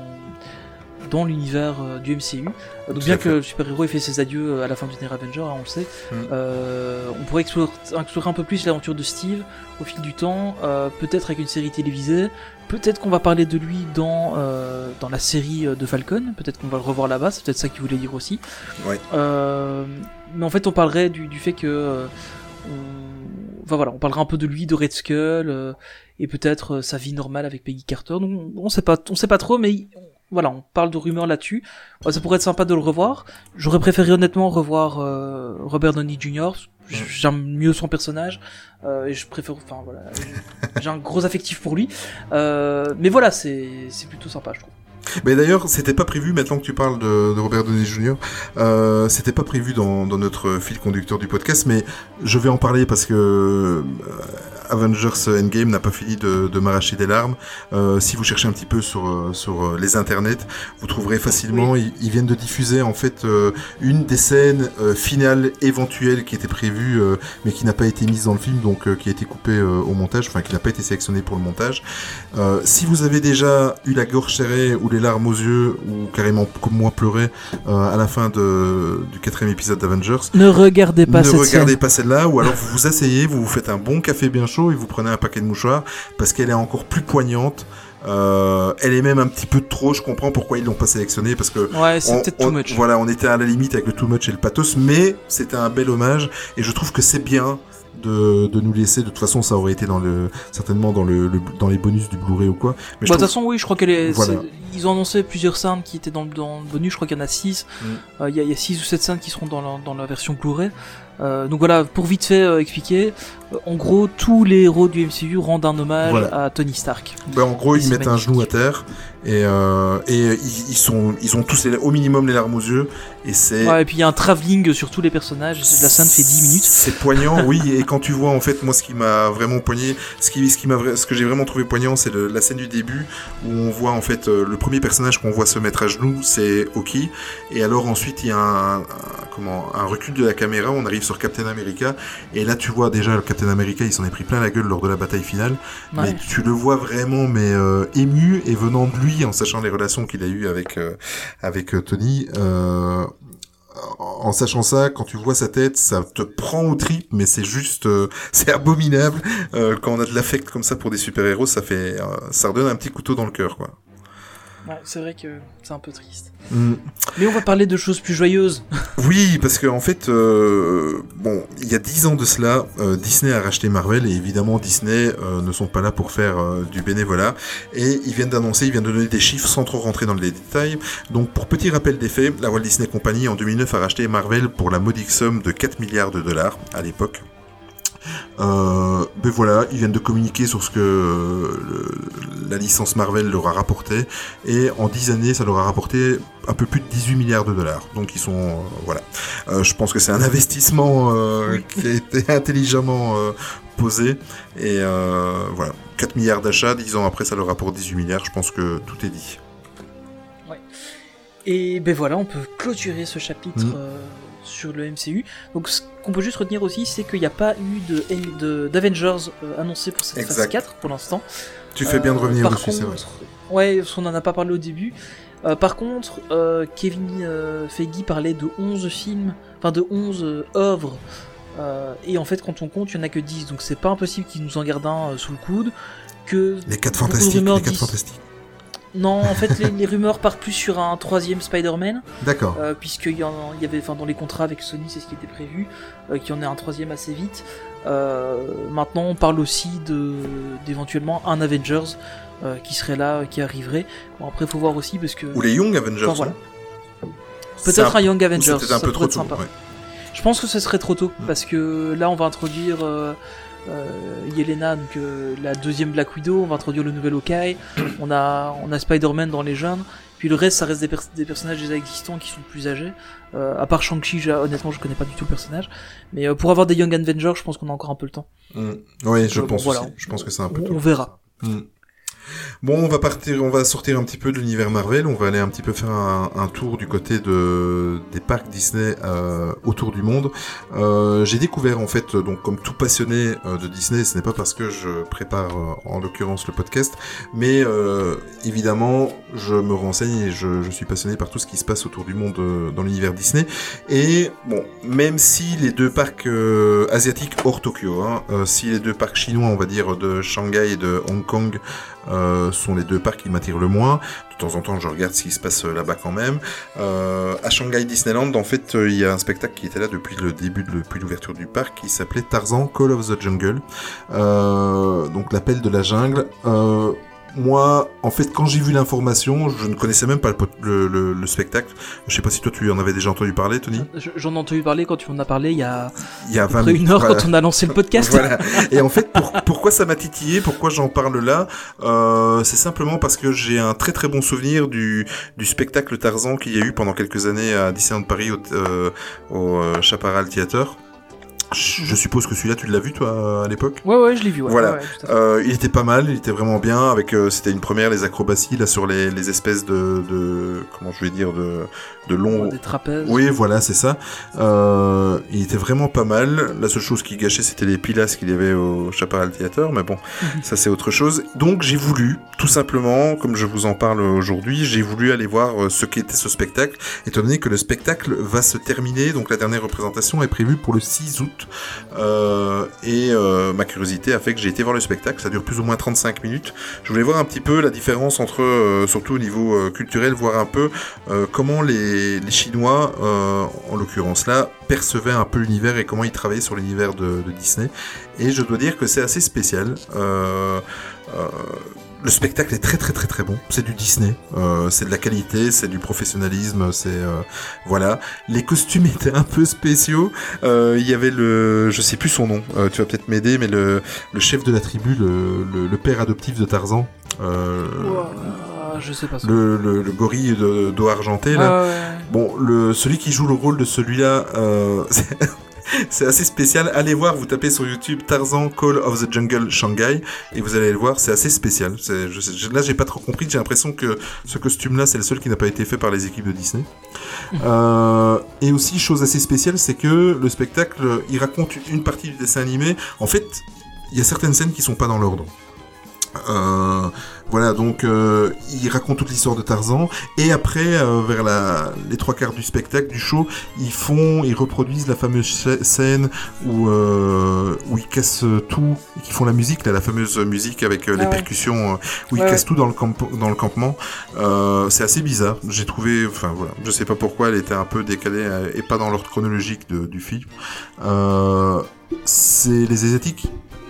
dans l'univers euh, du MCU. Euh, donc Tout bien que le super-héros ait fait ses adieux euh, à la fin du dernier Avenger, hein, on le sait, Mm. euh, on pourrait explorer, explorer un peu plus l'aventure de Steve au fil du temps, euh, peut-être avec une série télévisée, peut-être qu'on va parler de lui dans, euh, dans la série de Falcon, peut-être qu'on va le revoir là-bas, c'est peut-être ça qu'il voulait dire aussi. Ouais. Euh, mais en fait, on parlerait du, du fait que... euh, on... Enfin voilà, on parlera un peu de lui, de Red Skull, euh, et peut-être sa vie normale avec Peggy Carter. Donc on sait pas, on sait pas trop, mais voilà, on parle de rumeurs là-dessus. Ça pourrait être sympa de le revoir. J'aurais préféré honnêtement revoir euh, Robert Downey Jr. J'aime mieux son personnage euh, et je préfère. Enfin voilà, j'ai un gros affectif pour lui. Euh, mais voilà, c'est c'est plutôt sympa, je trouve. Mais d'ailleurs, c'était pas prévu, maintenant que tu parles de, de Robert Downey Jr., euh, c'était pas prévu dans, dans notre fil conducteur du podcast, mais je vais en parler parce que euh, Avengers Endgame n'a pas fini de, de m'arracher des larmes. Euh, si vous cherchez un petit peu sur, euh, sur euh, les internets, vous trouverez facilement, ils, ils viennent de diffuser en fait euh, une des scènes euh, finales éventuelles qui était prévue, mais qui n'a pas été mise dans le film, donc qui a été coupée au montage, enfin qui n'a pas été sélectionnée pour le montage. Si vous avez déjà eu la gorge serrée ou les larmes aux yeux ou carrément comme moi pleuré euh, à la fin de, du quatrième épisode d'Avengers, Ne regardez pas ne cette regardez scène. pas celle-là ou alors vous vous asseyez, vous vous faites un bon café bien chaud et vous prenez un paquet de mouchoirs parce qu'elle est encore plus poignante. Euh, elle est même un petit peu trop, je comprends pourquoi ils l'ont pas sélectionnée parce que Ouais, c'est peut-être too much. Voilà, on était à la limite avec le too much et le pathos, mais c'était un bel hommage et je trouve que c'est bien de, de nous laisser. De toute façon, ça aurait été dans le certainement dans le, le- dans les bonus du Blu-ray ou quoi. Mais Bah, de toute façon, oui, je crois qu'elle est. Voilà. Ils ont annoncé plusieurs scènes qui étaient dans, le- dans le bonus. Je crois qu'il y en a 6 Mm. Il y, a- il y a 6 ou 7 scènes qui seront dans la, dans la version Blu-ray. Euh, donc voilà, pour vite fait euh, expliquer, euh, en gros, tous les héros du MCU rendent un hommage Voilà. à Tony Stark. Ben, en gros, ils mettent un genou à terre et, et ils, ils sont, ils ont tous les- au minimum les larmes aux yeux et c'est. Ouais, et puis il y a un travelling sur tous les personnages. La scène fait 10 minutes. C'est poignant, oui. Et quand tu vois, en fait, moi, ce qui m'a vraiment poigné, ce qui, ce qui m'a, ce que j'ai vraiment trouvé poignant, c'est le- la scène du début où on voit en fait le premier personnage qu'on voit se mettre à genoux, c'est Oki. Et alors ensuite, il y a un, un- comment, un recul de la caméra. On arrive sur Captain America et là, tu vois déjà le Captain America, il s'en est pris plein la gueule lors de la bataille finale. Ouais. Mais tu le vois vraiment, mais euh, ému et venant de lui, en sachant les relations qu'il a eues avec euh, avec euh, Tony. Euh, en sachant ça, quand tu vois sa tête, ça te prend au trip, mais c'est juste, euh, [LAUGHS] c'est abominable. Euh, quand on a de l'affect comme ça pour des super héros, ça fait, euh, ça redonne un petit couteau dans le cœur, quoi. Ouais, c'est vrai que c'est un peu triste. Mm. Mais on va parler de choses plus joyeuses. [LAUGHS] Oui, parce qu'en en fait, euh, bon, il y a dix ans de cela, euh, Disney a racheté Marvel et évidemment Disney euh, ne sont pas là pour faire du bénévolat et ils viennent d'annoncer, ils viennent de donner des chiffres sans trop rentrer dans les détails. Donc pour petit rappel des faits, la Walt Disney Company en 2009 a racheté Marvel pour la modique somme de 4 milliards de dollars à l'époque. Euh, ben voilà, ils viennent de communiquer sur ce que euh, le- la licence Marvel leur a rapporté et en 10 années ça leur a rapporté un peu plus de 18 milliards de dollars. Donc ils sont euh, voilà. Euh, je pense que c'est un investissement qui a été [LAUGHS] intelligemment posé et voilà. 4 milliards d'achats, 10 ans après ça leur rapporte 18 milliards, je pense que tout est dit. Et ben voilà, on peut clôturer ce chapitre Mhm. Sur le MCU. Donc ce qu'on peut juste retenir aussi, c'est qu'il n'y a pas eu de de- d'Avengers euh, annoncé pour cette phase Exact. 4 pour l'instant. Tu fais bien de Euh, revenir par dessus, c'est vrai. Ouais, parce qu'on en a pas parlé au début. Euh, par contre, euh, Kevin euh, Feige parlait de 11 films, enfin de 11 euh, œuvres. Et en fait, quand on compte, il n'y en a que 10. Donc c'est pas impossible qu'ils nous en gardent un sous le coude. Que Les 4 beaucoup de fantastiques, rumeurs les 4 disent- fantastiques. Non, en fait, les, les rumeurs partent plus sur un troisième Spider-Man. D'accord. Euh, puisqu'il y, en- il y avait, enfin, dans les contrats avec Sony, c'est ce qui était prévu, euh, qu'il y en ait un troisième assez vite. Euh, maintenant, on parle aussi de d'éventuellement un Avengers euh, qui serait là, qui arriverait. Bon, après, faut voir aussi parce que Ou les Young Avengers. Enfin, voilà. hein. peut-être un, Young ou Avengers, C'était un peu trop tôt. ouais. Je pense que ce serait trop tôt Mm. parce que là, on va introduire euh, Yelena, donc euh, la deuxième Black Widow. On va introduire le nouvel Hawkeye. [COUGHS] on a on a Spider-Man dans les jeunes. Puis le reste, ça reste des, pers- des personnages déjà existants qui sont plus âgés. Euh, à part Shang-Chi, honnêtement, je connais pas du tout le personnage. Mais euh, pour avoir des Young Avengers, je pense qu'on a encore un peu le temps. Mm. Oui, je Euh, bon, pense voilà. aussi. Je pense que c'est un peu On, tôt. on verra. Mm. Bon, on va partir, on va sortir un petit peu de l'univers Marvel, on va aller un petit peu faire un, tour du côté de des parcs Disney euh, autour du monde. Euh, J'ai découvert en fait, donc comme tout passionné euh, de Disney, ce n'est pas parce que je prépare en l'occurrence le podcast, mais évidemment je me renseigne et je, suis passionné par tout ce qui se passe autour du monde dans l'univers Disney. Et bon, même si les deux parcs asiatiques hors Tokyo, hein, si les deux parcs chinois, on va dire de Shanghai et de Hong Kong, euh, sont les deux parcs qui m'attirent le moins. De temps en temps, je regarde ce qui se passe euh, là-bas quand même. Euh, à Shanghai Disneyland, en fait, euh, il y a un spectacle qui était là depuis le début, de, depuis l'ouverture du parc, qui s'appelait Tarzan Call of the Jungle. Euh, donc l'appel de la jungle. Moi, en fait, quand j'ai vu l'information, je ne connaissais même pas le, spectacle. Je sais pas si toi tu en avais déjà entendu parler, Tony. Je- J'en ai entendu parler quand tu en as parlé il y a Il y a une heure quand on a lancé le podcast. Voilà. Et en fait, pour- pourquoi ça m'a titillé, pourquoi j'en parle là, euh, c'est simplement parce que j'ai un très très bon souvenir du, du spectacle Tarzan qu'il y a eu pendant quelques années à Disneyland Paris au, euh, au euh, Chaparral Theater. Je suppose que celui-là, tu l'as vu toi à l'époque Ouais, ouais, je l'ai vu. Ouais, Voilà. ouais, ouais, euh, il était pas mal, il était vraiment bien. Avec, euh, c'était une première les acrobaties là sur les, les espèces de, de, comment je vais dire, de, de longs, Des trapèzes. oui, voilà, c'est ça. Euh, il était vraiment pas mal. La seule chose qui gâchait, c'était les pilastres qu'il y avait au Chaparral Theater, mais bon, ça c'est autre chose. Donc j'ai voulu, tout simplement, comme je vous en parle aujourd'hui, j'ai voulu aller voir euh, ce qu'était ce spectacle, étant donné que le spectacle va se terminer, donc la dernière représentation est prévue pour le 6 août. Euh, et euh, ma curiosité a fait que j'ai été voir le spectacle, ça dure plus ou moins 35 minutes. Je voulais voir un petit peu la différence entre, euh, surtout au niveau culturel, voir un peu comment les, Chinois, en l'occurrence là, percevaient un peu l'univers et comment ils travaillaient sur l'univers de, Disney. Et je dois dire que c'est assez spécial. Le spectacle est très très très très bon. C'est du Disney, euh, c'est de la qualité, c'est du professionnalisme, c'est euh, voilà. Les costumes [LAUGHS] étaient un peu spéciaux. Euh, Il y avait le, je sais plus son nom. euh, tu vas peut-être m'aider, mais le, le chef de la tribu, le, le, le père adoptif de Tarzan. Euh, Ouah, je sais pas le, le, le gorille de- d'eau argentée là. Ah ouais. Bon, le, celui qui joue le rôle de celui-là, euh, [LAUGHS] [LAUGHS] c'est- assez spécial. Allez voir, vous tapez sur YouTube Tarzan Call of the Jungle Shanghai et vous allez le voir, c'est assez spécial. Je- là, j'ai pas trop compris. J'ai l'impression que ce costume-là, c'est le seul qui n'a pas été fait par les équipes de Disney. [LAUGHS] Euh, et aussi, chose assez spéciale, c'est que le spectacle, il raconte une partie du dessin animé. En fait, il y a certaines scènes qui sont pas dans l'ordre. Euh, voilà, donc euh, il raconte toute l'histoire de Tarzan et après, euh, vers la, les trois quarts du spectacle, du show, ils font, ils reproduisent la fameuse sc- scène où euh, où ils cassent tout et qui font la musique, là, la fameuse musique avec euh, les Ah ouais. percussions, où ils Ouais, cassent tout dans le camp- dans le campement. C'est assez bizarre. J'ai trouvé, enfin voilà, je sais pas pourquoi elle était un peu décalée et pas dans l'ordre chronologique de- du film. C'est les asiatiques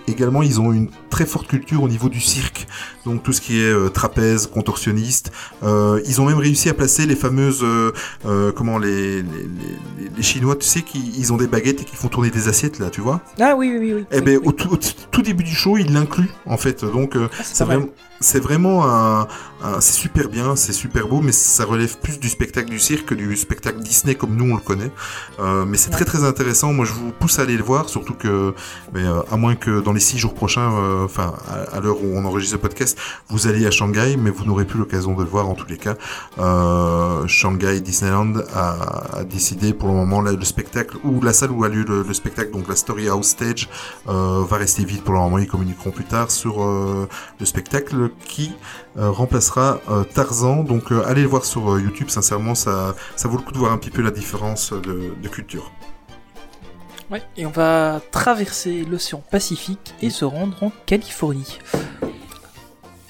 également, ils ont une très forte culture au niveau du cirque, donc tout ce qui est euh, trapèze, contorsionniste. Euh, ils ont même réussi à placer les fameuses, euh, comment les, les, les, les Chinois, tu sais, qui ils ont des baguettes et qui font tourner des assiettes là, tu vois? Ah oui, oui, oui. oui. Eh Oui, ben oui. au, tout, au tout début du show, ils l'incluent en fait, donc Ah, c'est vraiment, c'est vraiment un, un- c'est super bien, c'est super beau, mais ça relève plus du spectacle du cirque que du spectacle Disney comme nous on le connaît. Euh, mais c'est Ouais. très très intéressant. Moi, je vous pousse à aller le voir, surtout que, mais euh, à moins que dans les six jours prochains, euh, enfin à, à l'heure où on enregistre le podcast, vous allez à Shanghai, mais vous n'aurez plus l'occasion de le voir en tous les cas. Euh, Shanghai Disneyland a, a décidé pour le moment là, le spectacle ou la salle où a lieu le, le spectacle, donc la Story House Stage, euh, va rester vide pour le moment. Ils communiqueront plus tard sur euh, le spectacle qui euh, remplacera euh, Tarzan. Donc euh, allez le voir sur YouTube. Sincèrement, ça, ça vaut le coup de voir un petit peu la différence de, de culture. Ouais, et on va traverser l'océan Pacifique et se rendre en Californie.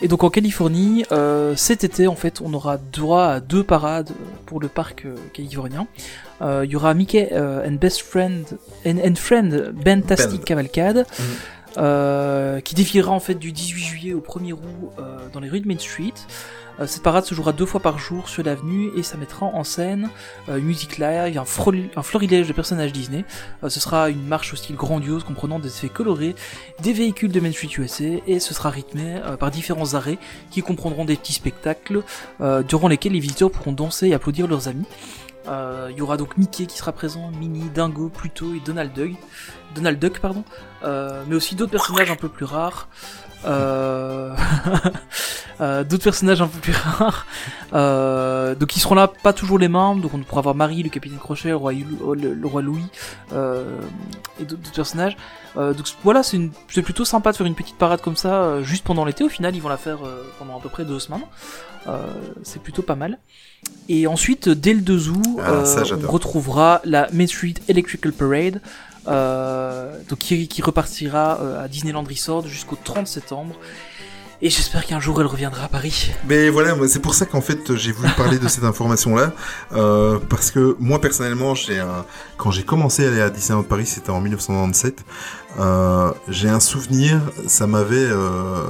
Et donc en Californie, euh, cet été en fait, on aura droit à deux parades pour le parc euh, californien. Euh, Il y aura Mickey and Best Friend and, and Friend Fantastic Band. Cavalcade, euh, qui défilera en fait du 18 juillet au 1er août euh, dans les rues de Main Street. Euh, cette parade se jouera deux fois par jour sur l'avenue et ça mettra en scène euh, une musique live, un, florilège de personnages Disney. Euh, ce sera une marche au style grandiose comprenant des effets colorés, des véhicules de Main Street USA et ce sera rythmé euh, par différents arrêts qui comprendront des petits spectacles euh, durant lesquels les visiteurs pourront danser et applaudir leurs amis. Euh, Il y aura donc Mickey qui sera présent, Minnie, Dingo, Pluto et Donald Duck, Donald Duck pardon, Euh, mais aussi d'autres personnages un peu plus rares. Euh... [LAUGHS] euh, d'autres personnages un peu plus rares. Euh, donc ils seront là, pas toujours les mêmes. Donc on pourra avoir Marie, le capitaine Crochet, le roi, Lou- le, le roi Louis euh, et d'autres personnages. Euh, donc voilà, c'est une- plutôt sympa de faire une petite parade comme ça euh, juste pendant l'été. Au final, ils vont la faire euh, pendant à peu près deux semaines. Euh, c'est plutôt pas mal. Et ensuite, dès le 2 août, Ah, euh, on retrouvera la Main Street Electrical Parade, euh, donc qui, qui repartira euh, à Disneyland Resort jusqu'au 30 septembre. Et j'espère qu'un jour elle reviendra à Paris. Mais voilà, c'est pour ça qu'en fait j'ai voulu parler de cette information-là, [LAUGHS] euh, parce que moi personnellement, j'ai un... quand j'ai commencé à aller à Disneyland Paris, c'était en 1997. Euh, j'ai un souvenir, ça m'avait, euh,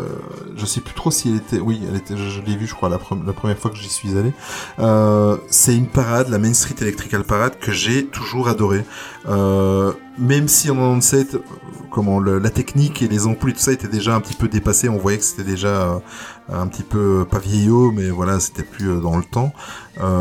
je sais plus trop si elle était, oui, elle était, je, l'ai vu, je crois, la, pre- la première fois que j'y suis allé. Euh, c'est une parade, la Main Street Electrical Parade, que j'ai toujours adoré. Euh, même si en 97, euh, comment la technique et les ampoules et tout ça étaient déjà un petit peu dépassés, on voyait que c'était déjà euh, un petit peu pas vieillot, mais voilà, c'était plus dans le temps.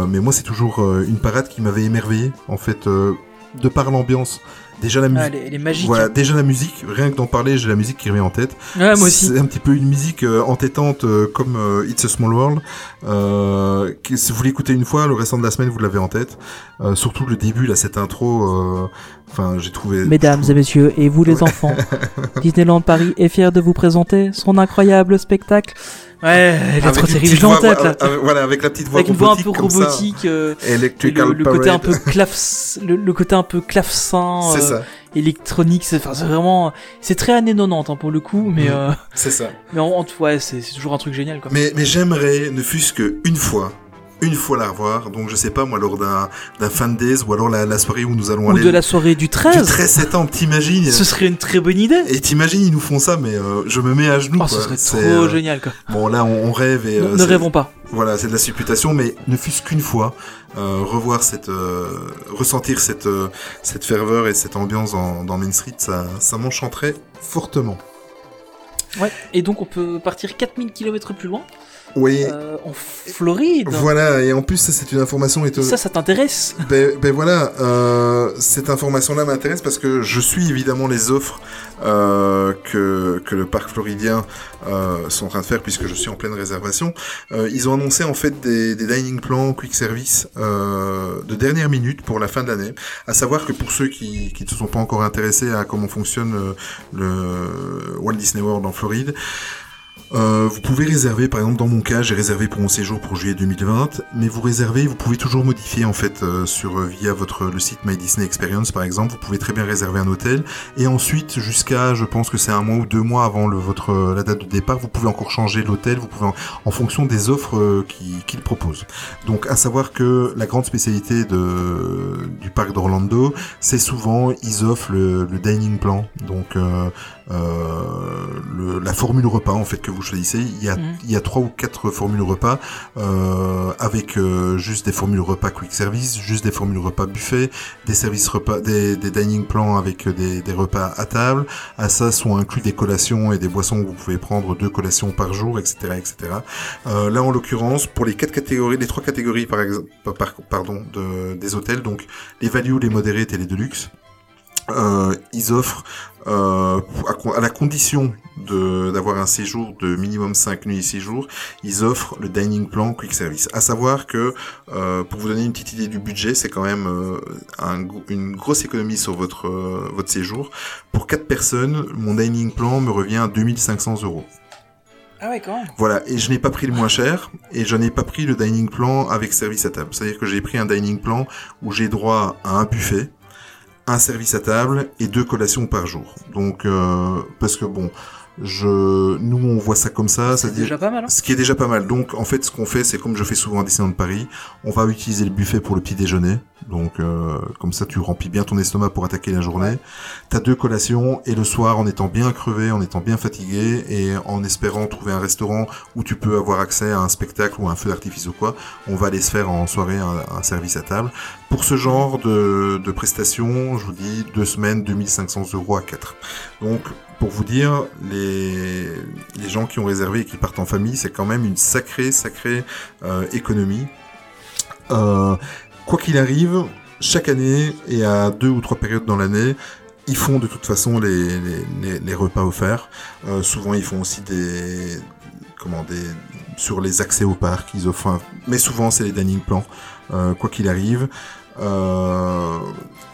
Mais moi, c'est toujours une parade qui m'avait émerveillé, en fait, de par l'ambiance. Déjà la musique. elle, est, elle est magique. Voilà, déjà la musique, rien que d'en parler, j'ai la musique qui revient en tête. Ouais, moi aussi. C'est un petit peu une musique euh, entêtante euh, comme euh, It's a Small World. Euh, qui- si vous l'écoutez une fois, le restant de la semaine, vous l'avez en tête. Euh, surtout le début, là, cette intro. Enfin, j'ai trouvé. Mesdames et messieurs, et vous les enfants, [LAUGHS] Disneyland Paris est fier de vous présenter son incroyable spectacle. Ouais, elle est Avec trop une terrible, en voix, tête là. euh, euh, voilà, avec la petite voix Avec une voix un peu robotique, euh, et le, le côté un peu claf, le, le côté un peu clavecin, [LAUGHS] C'est euh, ça, électronique, c'est enfin, c'est vraiment, c'est très années 90 hein, pour le coup, mais Mhm. euh, c'est ça. mais en, en tout ouais, c'est c'est toujours un truc génial quoi. Mais, mais j'aimerais, ne fût-ce qu'une fois, une fois la revoir. Donc, je sais pas, moi, lors d'un d'un fan days ou alors la, la soirée où nous allons Ou aller. de la soirée du 13, Du 13 septembre, t'imagines ce serait une très bonne idée. Et t'imagines, ils nous font ça, mais euh, je me mets à genoux. Oh, quoi. ce serait trop euh, génial quoi. Bon, là, on, on rêve et. Ne- euh, ne rêvons pas. Voilà, c'est de la supputation, mais ne fût-ce qu'une fois, revoir cette, ressentir cette, cette ferveur et cette ambiance dans, dans Main Street, ça, ça m'enchanterait fortement. Ouais. Et donc on peut partir 4000 km plus loin, Oui, euh, en Floride. voilà, et en plus, ça, c'est une information étonnante. Ça, ça t'intéresse Ben, ben voilà, euh, cette information-là m'intéresse parce que je suis évidemment les offres euh, que, que le parc floridien euh, sont en train de faire puisque je suis en pleine réservation. Euh, ils ont annoncé en fait des, des dining plans quick service euh, de dernière minute pour la fin de l'année. À savoir que pour ceux qui, qui ne se sont pas encore intéressés à comment fonctionne le Walt Disney World en Floride, Euh, vous pouvez réserver, par exemple dans mon cas, j'ai réservé pour mon séjour pour juillet 2020, mais vous réservez, vous pouvez toujours modifier en fait euh, sur euh, via votre le site My Disney Experience par exemple, vous pouvez très bien réserver un hôtel et ensuite jusqu'à, je pense que c'est un mois ou deux mois avant votre la date de départ, vous pouvez encore changer l'hôtel, vous pouvez en, fonction des offres euh, qui- qu'il propose. Donc à savoir que la grande spécialité de du parc d'Orlando, c'est souvent ils offrent le, le dining plan, donc euh, euh, le- la formule repas en fait que vous choisissez. Il y a, Mhm. il y a trois ou quatre formules repas euh, avec euh, juste des formules repas quick service, juste des formules repas buffet, des services repas, des, des dining plans avec des, des repas à table. À ça sont inclus des collations et des boissons. Vous pouvez prendre deux collations par jour, etc., etc. Euh, là en l'occurrence pour les quatre catégories, les trois catégories par exemple, par, pardon, de, des hôtels, donc les value, les modérés et les deluxe. Euh, ils offrent euh, à, la condition d'avoir un séjour de minimum 5 nuits et 6 jours, ils offrent le dining plan quick service. À savoir que euh, pour vous donner une petite idée du budget, c'est quand même euh, un une grosse économie sur votre votre séjour. Pour 4 personnes, mon dining plan me revient à 2500 euros. Ah ouais, quand même. Voilà, et je n'ai pas pris le moins cher, et je n'ai pas pris le dining plan avec service à table. C'est-à-dire que j'ai pris un dining plan où j'ai droit à un buffet, un service à table et deux collations par jour. Donc, euh, parce que bon, je, nous on voit ça comme ça, C'est déjà pas mal. Hein. ce qui est déjà pas mal. Donc, en fait, ce qu'on fait, c'est comme je fais souvent à Disneyland Paris, on va utiliser le buffet pour le petit déjeuner. Donc, euh, comme ça, tu remplis bien ton estomac pour attaquer la journée. T'as deux collations et le soir, en étant bien crevé, en étant bien fatigué et en espérant trouver un restaurant où tu peux avoir accès à un spectacle ou un feu d'artifice ou quoi, on va aller se faire en soirée un, un service à table. Pour ce genre de, de prestations, je vous dis deux semaines, 2500 euros à 4. Donc, pour vous dire, les, gens qui ont réservé et qui partent en famille, c'est quand même une sacrée, sacrée euh, économie. Euh, quoi qu'il arrive, chaque année et à deux ou trois périodes dans l'année, ils font de toute façon les, repas offerts. Euh, souvent, ils font aussi des comment des sur les accès au parc, ils offrent. mais souvent, c'est les dining plans. quoi qu'il arrive. Euh,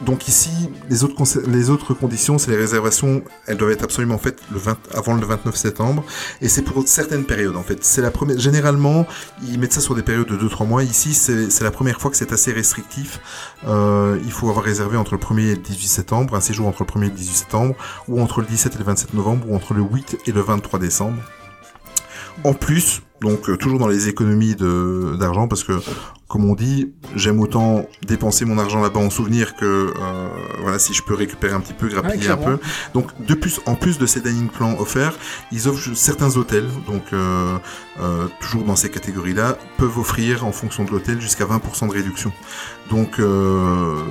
donc ici, les autres, les autres conditions, c'est les réservations, elles doivent être absolument faites le 20, avant le 29 septembre, et c'est pour certaines périodes en fait. C'est la première, généralement, ils mettent ça sur des périodes de 2-3 mois. Ici, c'est c'est la première fois que c'est assez restrictif. Euh, il faut avoir réservé entre le 1er et le 18 septembre, un séjour entre le 1er et le 18 septembre, ou entre le 17 et le 27 novembre, ou entre le 8 et le 23 décembre. En plus, donc euh, toujours dans les économies de d'argent, parce que comme on dit, j'aime autant dépenser mon argent là-bas en souvenir que euh, voilà si je peux récupérer un petit peu, grappiller un peu. Donc de plus, en plus de ces dining plans offerts, ils offrent certains hôtels, donc euh, euh, toujours dans ces catégories-là, peuvent offrir en fonction de l'hôtel jusqu'à 20% de réduction. Donc euh,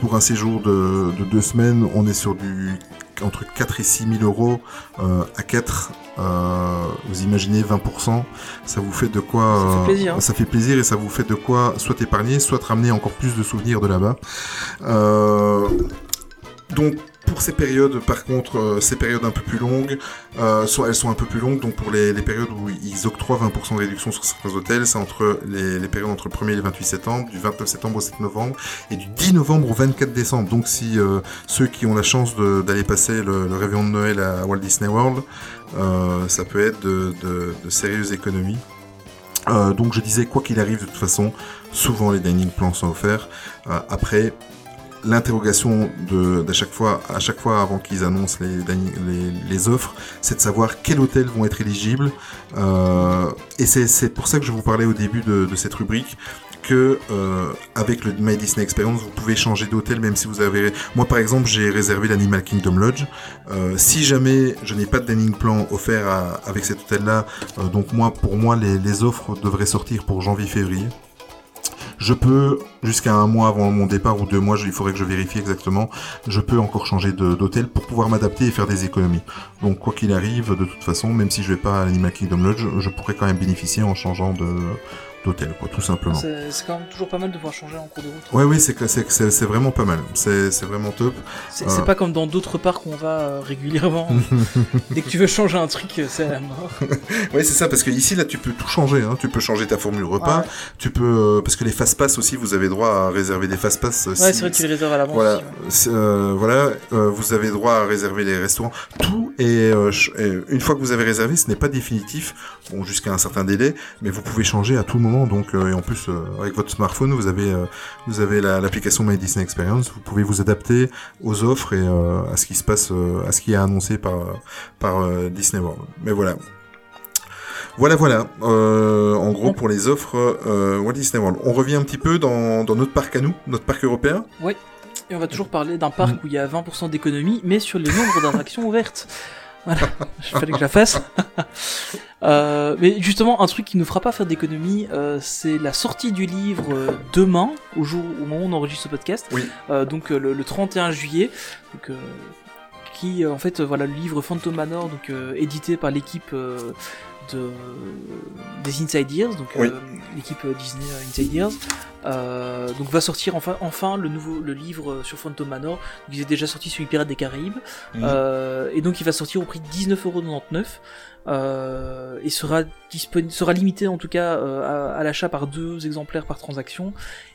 pour un séjour de, de deux semaines, on est sur du entre 4 et 6 000 euros euh, à 4. euh, vous imaginez 20%, ça vous fait de quoi Ça fait euh, plaisir, hein. ça fait plaisir et ça vous fait de quoi soit épargner, soit ramener encore plus de souvenirs de là-bas. Donc pour ces périodes, par contre, euh, ces périodes un peu plus longues, euh, sont, elles sont un peu plus longues. Donc pour les, périodes où ils octroient 20% de réduction sur certains hôtels, c'est entre les, périodes entre le 1er et le 28 septembre, du 29 septembre au 7 novembre et du 10 novembre au 24 décembre. Donc si euh, ceux qui ont la chance d'aller passer le, le réveillon de Noël à Walt Disney World, ça peut être de, de, sérieuses économies. Donc je disais, quoi qu'il arrive, de toute façon, souvent les dining plans sont offerts. Après, l'interrogation à chaque fois avant qu'ils annoncent les, offres, c'est de savoir quels hôtels vont être éligibles. Euh, et c'est pour ça que je vous parlais au début de, cette rubrique que euh, avec le My Disney Experience, vous pouvez changer d'hôtel même si vous avez. Moi, par exemple, j'ai réservé l'Animal Kingdom Lodge. Euh, si jamais je n'ai pas de dining plan offert avec cet hôtel-là, donc moi, pour moi, les offres devraient sortir pour janvier-février. Je peux, jusqu'à un mois avant mon départ ou deux mois, il faudrait que je vérifie exactement, je peux encore changer d'hôtel pour pouvoir m'adapter et faire des économies. Donc quoi qu'il arrive, de toute façon, même si je vais pas à l'Animal Kingdom Lodge, je pourrais quand même bénéficier en changeant de d'hôtel, quoi, tout simplement. C'est quand même toujours pas mal de pouvoir changer en cours de route. Ouais, oui, c'est c'est vraiment pas mal. C'est vraiment top. C'est Euh. pas comme dans d'autres parcs où on va euh, régulièrement. [LAUGHS] Dès que tu veux changer un truc, euh, c'est à la mort. [LAUGHS] Ouais, c'est ça, parce que ici, là, tu peux tout changer. Hein. Tu peux changer ta formule repas. Ouais. Tu peux, parce que les fast pass aussi, vous avez droit à réserver des fast pass. Ouais, si- c'est vrai que tu les réserves à l'avance. Voilà, aussi, ouais. c'est, euh, voilà, euh, vous avez droit à réserver les restaurants. Tous Et, euh, et une fois que vous avez réservé, ce n'est pas définitif, jusqu'à un certain délai, mais vous pouvez changer à tout moment. Donc euh, et en plus euh, avec votre smartphone, vous avez vous avez la- l'application My Disney Experience. Vous pouvez vous adapter aux offres et à ce qui se passe, à ce qui est annoncé par par Disney World. Mais voilà. Voilà, voilà. En gros, pour les offres Walt Disney World. On revient un petit peu dans, dans notre parc à nous, notre parc européen? Et on va toujours parler d'un parc où il y a 20% d'économie, mais sur les nombres d'attractions [LAUGHS] ouvertes. Voilà, il fallait que je la fasse. [LAUGHS] Euh, mais justement, un truc qui ne fera pas faire d'économie, euh, c'est la sortie du livre euh, demain, au jour au moment où on enregistre ce podcast. Oui. Donc le, le 31 juillet. Donc, qui en fait voilà le livre Phantom Manor donc édité par l'équipe de des Inside Ears donc Oui. euh, l'équipe euh, Disney euh, Inside Ears euh, donc va sortir enfin enfin le nouveau le livre sur Phantom Manor donc, il est déjà sorti sur les Pirates des Caraïbes Mhm. euh, et donc il va sortir au prix de 19,99€ euh, et sera sera limité en tout cas à, à l'achat par deux exemplaires par transaction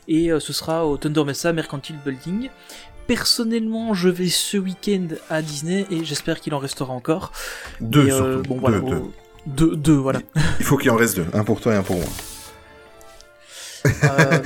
et ce sera au Thunder Mesa Mercantile Building Personnellement, je vais ce week-end à Disney et j'espère qu'il en restera encore. Deux Et, surtout. bon, voilà, deux, deux. au- deux, deux, voilà. Il faut qu'il en reste deux. Un pour toi et un pour moi. Euh,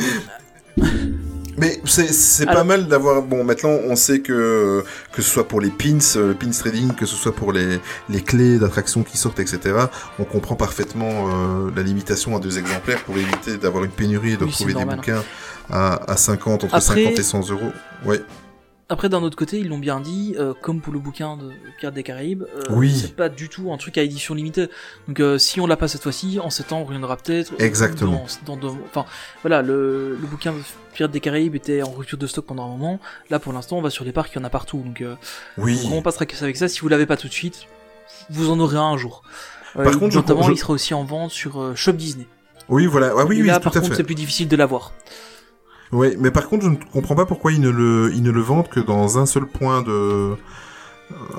Mais c'est c'est pas mal d'avoir. Bon, maintenant, on sait que que ce soit pour les pins, euh, pins trading, que ce soit pour les les clés d'attraction qui sortent, etc. On comprend parfaitement euh, la limitation à deux exemplaires pour éviter d'avoir une pénurie et de Oui, c'est des normal. bouquins à, à 50 entre Après- 50 et 100 euros. Ouais. Après, d'un autre côté, ils l'ont bien dit, euh, comme pour le bouquin de Pirates des Caraïbes, euh, Oui. c'est pas du tout un truc à édition limitée. Donc, euh, si on l'a pas cette fois-ci, en septembre, il y en aura peut-être. euh, Exactement. Dans, dans, dans- enfin, voilà, le, le bouquin de Pirates des Caraïbes était en rupture de stock pendant un moment. Là, pour l'instant, on va sur les parcs, il y en a partout. Donc, euh, Oui. vraiment pas se tracasser avec ça. Si vous l'avez pas tout de suite, vous en aurez un un jour. Euh, Par contre, notamment, je- il sera aussi en vente sur euh, Shop Disney. Oui, voilà. Ah oui, Et oui, là, par contre, c'est plus difficile de l'avoir. Oui, mais par contre, je ne comprends pas pourquoi ils ne le, ils ne le vendent que dans un seul point de, euh,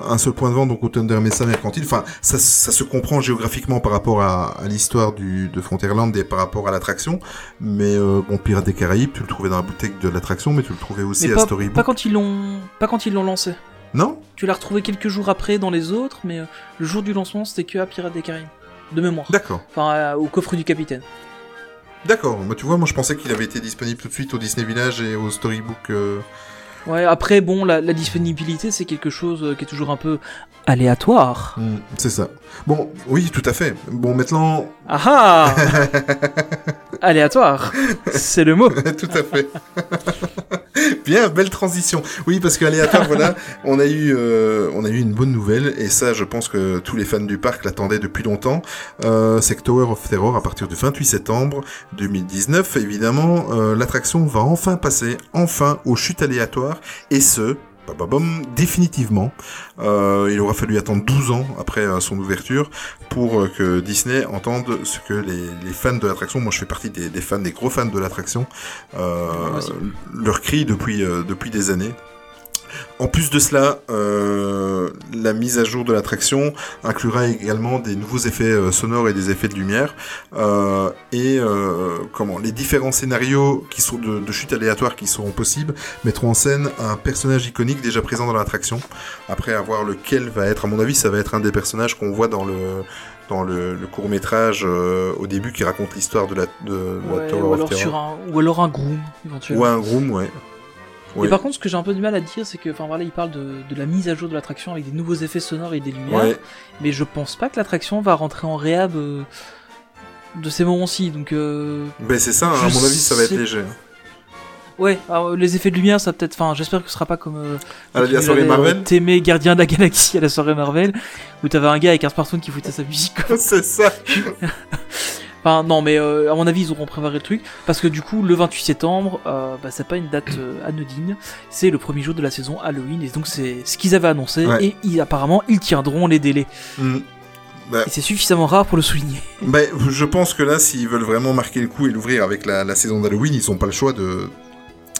un seul point de vente, donc au Thunder Mesa Mercantile. Enfin, ça, ça se comprend géographiquement par rapport à, à l'histoire du, de Frontierland et par rapport à l'attraction. Mais euh, bon, Pirates des Caraïbes, tu le trouvais dans la boutique de l'attraction, mais tu le trouvais aussi Mais à pas, Storybook. pas quand ils l'ont, pas quand ils l'ont lancé. Non Tu l'as retrouvé quelques jours après dans les autres, mais euh, le jour du lancement, c'était que à Pirates des Caraïbes. De mémoire. D'accord. Enfin, au coffre du capitaine. D'accord. Moi, tu vois, moi, je pensais qu'il avait été disponible tout de suite au Disney Village et au Storybook. euh, Ouais, après, bon, la, la disponibilité, c'est quelque chose euh, qui est toujours un peu aléatoire. hmm, c'est ça. Bon, oui, tout à fait. Bon, maintenant, Ah ah [LAUGHS] Aléatoire C'est le mot. [LAUGHS] Tout à fait. [LAUGHS] Bien, belle transition. Oui, parce qu'aléatoire, voilà, on a eu, euh, on a eu une bonne nouvelle, et ça, je pense que tous les fans du parc l'attendaient depuis longtemps. Euh, c'est que Tower of Terror, à partir du 28 septembre 2019, évidemment, euh, l'attraction va enfin passer, enfin, aux chutes aléatoires, et ce, définitivement. Euh, il aura fallu attendre 12 ans après euh, son ouverture pour euh, que Disney entende ce que les, les fans de l'attraction, moi je fais partie des, des fans, des gros fans de l'attraction, leur crient depuis, depuis des années. En plus de cela, euh, la mise à jour de l'attraction inclura également des nouveaux effets euh, sonores et des effets de lumière. Euh, et euh, comment les différents scénarios qui sont de, de chute aléatoire qui seront possibles mettront en scène un personnage iconique déjà présent dans l'attraction. Après avoir lequel va être, à mon avis, ça va être un des personnages qu'on voit dans le dans le, le court métrage au début qui raconte l'histoire de la, de, de la Tower ou, of alors Terror. sur un, ou alors un groom, éventuellement. Ou un groom, ouais. Et par contre, ce que j'ai un peu du mal à dire, c'est que, enfin voilà, il parle de, de la mise à jour de l'attraction avec des nouveaux effets sonores et des lumières, Ouais. mais je pense pas que l'attraction va rentrer en réhab euh, de ces moments-ci, donc euh, Ben c'est ça, hein, à mon avis, ça va être léger. ouais, alors, les effets de lumière, ça peut-être, enfin, j'espère que ce sera pas comme euh, À la soirée avais, Marvel euh, T'aimais Gardien de la Galaxie à la soirée Marvel, où t'avais un gars avec un smartphone qui foutait sa musique. [LAUGHS] c'est ça. [LAUGHS] Enfin, non, mais euh, à mon avis, ils auront préparé le truc. Parce que du coup, le 28 septembre, euh, bah, c'est pas une date euh, anodine. C'est le premier jour de la saison Halloween. Et donc, c'est ce qu'ils avaient annoncé. Ouais. Et ils- apparemment, ils tiendront les délais. Hmm. Bah, Et c'est suffisamment rare pour le souligner. ben, je pense que là, s'ils veulent vraiment marquer le coup et l'ouvrir avec la, la saison d'Halloween, ils n'ont pas le choix de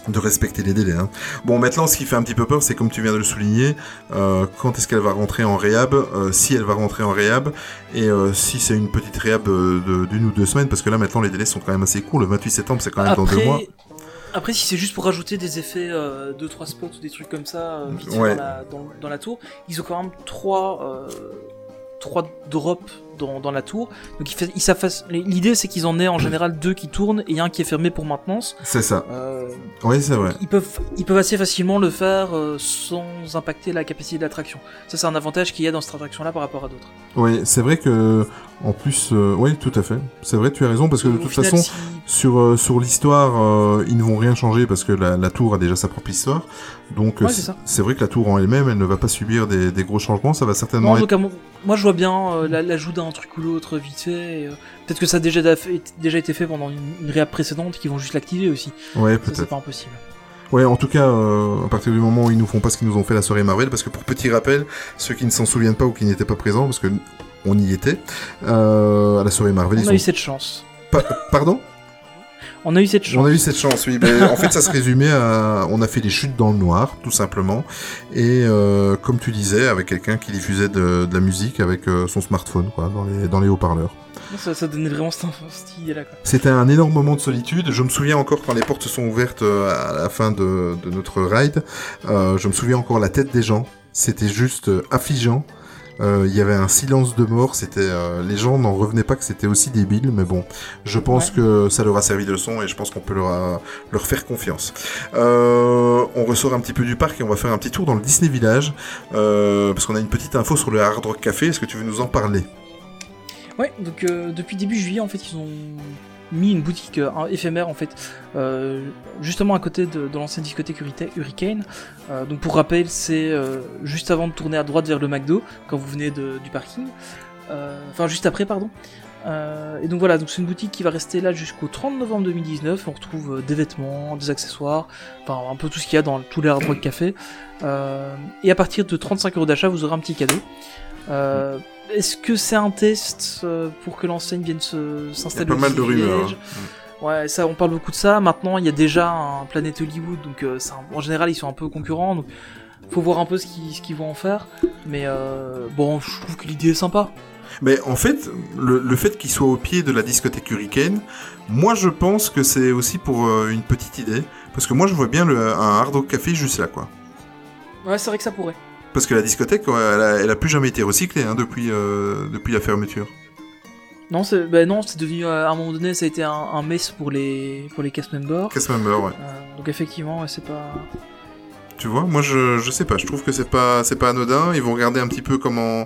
de respecter les délais. Hein. Bon, maintenant, ce qui fait un petit peu peur, c'est comme tu viens de le souligner, euh, quand est-ce qu'elle va rentrer en réhab, euh, si elle va rentrer en réhab, et euh, si c'est une petite réhab de- d'une ou deux semaines, parce que là, maintenant, les délais sont quand même assez courts. Le 28 septembre, c'est quand même dans deux mois. Après, si c'est juste pour rajouter des effets, euh, deux trois spots ou des trucs comme ça, euh, vite Ouais. dans, la, dans, dans la tour, ils ont quand même trois, euh, trois drops dans, dans la tour. Donc ils, ils l'idée c'est qu'ils en aient en général deux qui tournent et un qui est fermé pour maintenance. C'est ça. Euh, Oui, c'est vrai. ils peuvent, ils peuvent assez facilement le faire euh, sans impacter la capacité de l'attraction. Ça, c'est un avantage qu'il y a dans cette attraction-là par rapport à d'autres. Oui, c'est vrai que, en plus, euh, oui, tout à fait. C'est vrai, tu as raison, parce que de Au toute final, façon, si- sur, euh, sur l'histoire, ils ne vont rien changer parce que la, la tour a déjà sa propre histoire. Donc, Ouais, c'est vrai que la tour en elle-même, elle ne va pas subir des, des gros changements. Ça va certainement Non, être. Moi je vois bien euh, la- l'ajout d'un truc ou l'autre vite fait. euh, Peut-être que ça a déjà, déjà été fait pendant une, une réap précédente, qui vont juste l'activer aussi. Ouais, Ça, c'est peut-être. pas impossible. Ouais, en tout cas, euh, à partir du moment où ils nous font pas ce qu'ils nous ont fait la soirée Marvel, parce que pour petit rappel, ceux qui ne s'en souviennent pas ou qui n'étaient pas présents, parce que on y était, euh, à la soirée Marvel, On ils a eu sont... cette chance. Pa- Pardon? On a eu cette chance. On a eu cette chance, oui. En fait, ça se résumait à... On a fait des chutes dans le noir, tout simplement. Et euh, comme tu disais, avec quelqu'un qui diffusait de, de la musique avec euh, son smartphone, quoi, dans les, dans les haut-parleurs. Ça, ça donnait vraiment cette, cette idée-là. quoi. C'était un énorme moment de solitude. Je me souviens encore quand les portes se sont ouvertes euh, à la fin de, de notre ride. Euh, je me souviens encore la tête des gens. C'était juste affligeant. Euh, Il y avait un silence de mort. C'était euh, les gens n'en revenaient pas que c'était aussi débile. Mais bon, je pense Ouais. que ça leur a servi de leçon et je pense qu'on peut leur, leur faire confiance. Euh, on ressort un petit peu du parc et on va faire un petit tour dans le Disney Village euh, parce qu'on a une petite info sur le Hard Rock Café. Est-ce que tu veux nous en parler? Ouais, donc euh, depuis début juillet, en fait, ils ont mis une boutique euh, éphémère, en fait, euh, justement à côté de, de l'ancienne discothèque Hurricane-. Euh, donc pour rappel, c'est juste avant de tourner à droite vers le McDo, quand vous venez de- du parking. Enfin, juste après, pardon. Et donc voilà, donc c'est une boutique qui va rester là jusqu'au 30 novembre 2019. On retrouve des vêtements, des accessoires, enfin un peu tout ce qu'il y a dans tous les Hard Rock Café. Et à partir de 35 euros d'achat, vous aurez un petit cadeau. Euh, Est-ce que c'est un test euh, pour que l'enseigne vienne se- Il y a s'installer pas mal de rumeurs. Hein. Ouais, ça, on parle beaucoup de ça. Maintenant, il y a déjà un Planet Hollywood, donc euh, un- en général, ils sont un peu concurrents. Donc, faut voir un peu ce qu'ils vont en faire. Mais euh, bon, je trouve que l'idée est sympa. Mais en fait, le, le fait qu'il soit au pied de la discothèque Hurricane, moi je pense que c'est aussi pour euh, une petite idée. Parce que moi je vois bien le, un Hard Rock Café juste là, quoi. Ouais, c'est vrai que ça pourrait. Parce que la discothèque, elle, a, elle a plus jamais été recyclée hein, depuis, euh, depuis la fermeture. Non, c'est non, c'est devenu euh, à un moment donné, ça a été un, un mess pour les pour les cast members. Cast member, ouais. Euh, donc effectivement, ouais, c'est pas. Tu vois, moi je, je sais pas, je trouve que c'est pas c'est pas anodin. Ils vont regarder un petit peu comment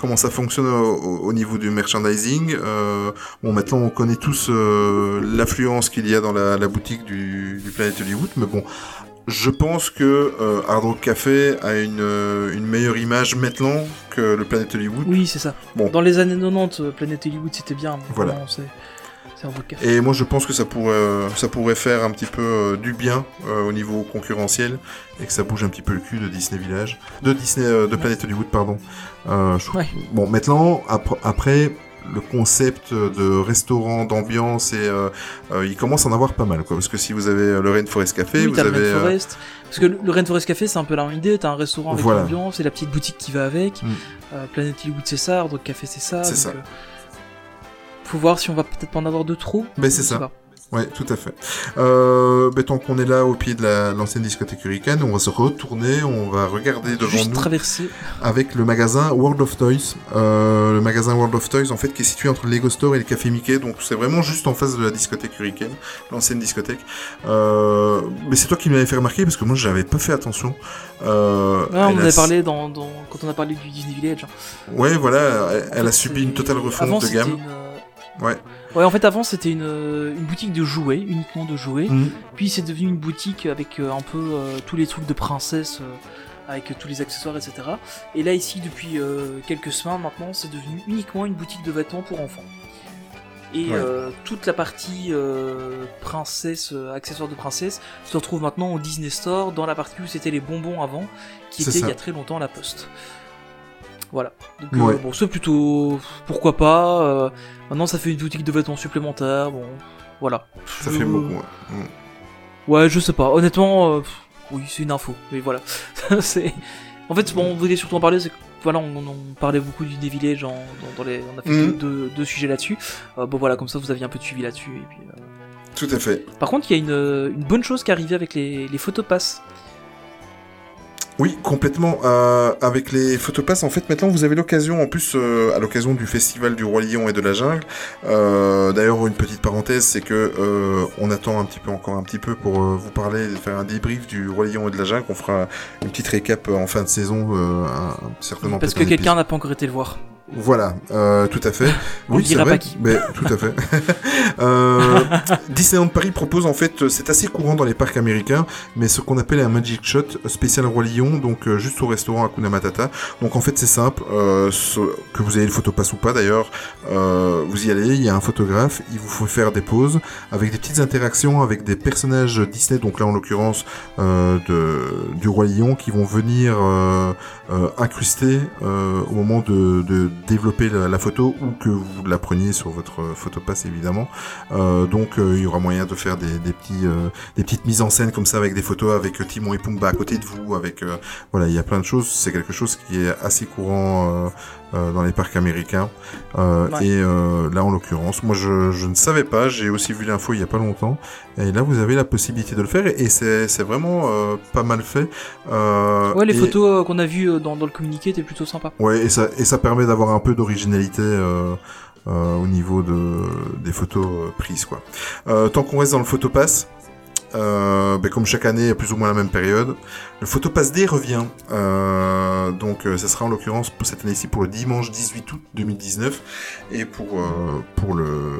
comment ça fonctionne au, au- au niveau du merchandising. Euh, bon, maintenant on connaît tous l'affluence qu'il y a dans la, la boutique du, du Planet Hollywood, mais bon, je pense que euh, Hard Rock Café a une euh, une meilleure image maintenant que le Planet Hollywood. Oui, c'est ça. Bon. Dans les années 90, euh, Planet Hollywood c'était bien. Voilà. Et moi je pense que ça pourrait, ça pourrait faire un petit peu euh, du bien euh, au niveau concurrentiel et que ça bouge un petit peu le cul de Disney Village, de Disney, euh, de Planet Hollywood pardon. Je Ouais. Bon maintenant apr- après le concept de restaurant d'ambiance et euh, euh, il commence à en avoir pas mal quoi parce que si vous avez euh, le Rainforest Café, oui, vous le avez euh, Rainforest. Parce que le le Rainforest Café, c'est un peu la même idée. T'as un restaurant avec Voilà. l'ambiance et la petite boutique qui va avec. Mm. Planet Hollywood, c'est ça. Café, c'est ça. C'est ça. faut voir si on va peut-être pas en avoir de trop. Ben, c'est ça. Ouais, tout à fait. Euh, ben, tant qu'on est là au pied de la- l'ancienne discothèque Hurricane, on va se retourner, on va regarder devant Juste nous. traverser. avec le magasin World of Toys. Euh, le magasin World of Toys, en fait, qui est situé entre le Lego Store et le Café Mickey. Donc, c'est vraiment juste en face de la discothèque Hurricane, l'ancienne discothèque. Euh, mais c'est toi qui m'avais fait remarquer parce que moi, j'avais pas fait attention. Euh, Ouais, on en a- avait parlé dans, dans- quand on a parlé du Disney Village. hein. Ouais, voilà, elle, a subi une totale refonte Avant, de gamme. une, euh, Ouais. Ouais, en fait, avant, c'était une, une boutique de jouets, uniquement de jouets. Mhm. Puis, c'est devenu une boutique avec euh, un peu euh, tous les trucs de princesse, euh, avec tous les accessoires, etc. Et là, ici, depuis euh, quelques semaines maintenant, c'est devenu uniquement une boutique de vêtements pour enfants. Et Ouais. euh, toute la partie euh, princesse, euh, accessoires de princesse, se retrouve maintenant au Disney Store, dans la partie où c'était les bonbons avant, qui était ça. il y a très longtemps à la poste. Voilà. Donc, Ouais. euh, bon, c'est plutôt. Pourquoi pas. euh, maintenant, ça fait une boutique de vêtements supplémentaires. Bon, voilà. Ça Je- fait beaucoup. ouais. Ouais, je sais pas. Honnêtement, euh, oui, c'est une info. Mais voilà. [LAUGHS] c'est. En fait, bon, on voulait surtout en parler, c'est que voilà, on, on parlait beaucoup du Disney Village en- dans, dans les, on a fait Mhm. deux, deux- deux sujets là-dessus. Euh, bon voilà, comme ça vous aviez un peu de suivi là-dessus et puis. euh, Tout à fait. Par contre, il y a une, une bonne chose qui est arrivée avec les, les photopasses. Oui, complètement. Euh, avec les photopasses, en fait, maintenant vous avez l'occasion, en plus euh, à l'occasion du festival du roi lion et de la jungle. euh, D'ailleurs, une petite parenthèse, c'est que euh, on attend un petit peu encore un petit peu pour euh, vous parler, faire un débrief du roi lion et de la jungle. On fera une petite récap euh, en fin de saison, euh, un- certainement. Parce que quelqu'un n'a pas encore été le voir. Voilà, euh, tout à fait. On oui, c'est vrai. Mais, tout à fait. [LAUGHS] euh, Disneyland Paris propose en fait, euh, c'est assez courant dans les parcs américains, mais ce qu'on appelle un Magic Shot spécial Roi Lion, donc euh, juste au restaurant Hakuna Matata. Donc en fait c'est simple, ce- que vous ayez le photopass ou pas d'ailleurs, vous y allez, il y a un photographe, il vous faut faire des pauses avec des petites interactions avec des personnages Disney, donc là en l'occurrence de, du Roi Lion, qui vont venir incruster au moment de, de développer la, photo ou que vous la preniez sur votre euh, photopass évidemment. Euh, donc euh, il y aura moyen de faire des, petits des petites mises en scène comme ça avec des photos avec Timon et Pumba à côté de vous avec voilà il y a plein de choses c'est quelque chose qui est assez courant euh, dans les parcs américains Euh, Ouais. et euh, là en l'occurrence moi je, je ne savais pas j'ai aussi vu l'info il y a pas longtemps et là vous avez la possibilité de le faire et, et c'est vraiment pas mal fait Ouais, les et- photos qu'on a vues dans, dans le communiqué étaient plutôt sympas. Ouais, et ça, et ça permet d'avoir un peu d'originalité au niveau de, des photos prises. Quoi. Tant qu'on reste dans le photopass, euh, ben, comme chaque année plus ou moins la même période, le photopass D revient. Euh, donc euh, ça sera en l'occurrence pour cette année-ci pour le dimanche 18 août 2019. Et pour, euh, pour, le,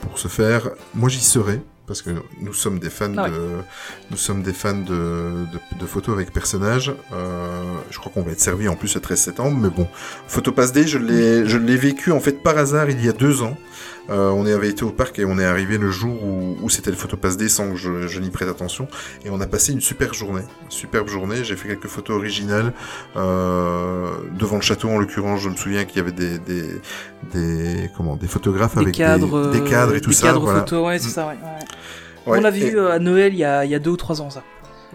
pour ce faire, moi j'y serai. Parce que nous sommes des fans Ah ouais. de, nous sommes des fans de, de, de photos avec personnages. Euh, je crois qu'on va être servi en plus le 13 septembre, mais bon. Photopass Day, je l'ai, je l'ai vécu en fait par hasard il y a deux ans. Euh, on avait été au parc et on est arrivé le jour où, où c'était le Photopass Day sans que je, je n'y prête attention. Et on a passé une super journée. Superbe journée. J'ai fait quelques photos originales. Euh, devant le château, en l'occurrence, je me souviens qu'il y avait des, des, des, comment, des photographes Des avec cadres, des, des cadres et tout des ça. cadres voilà. photos, ouais, c'est Mm. ça, ouais. On et- vu euh, à Noël il y a, il y a deux ou trois ans, ça.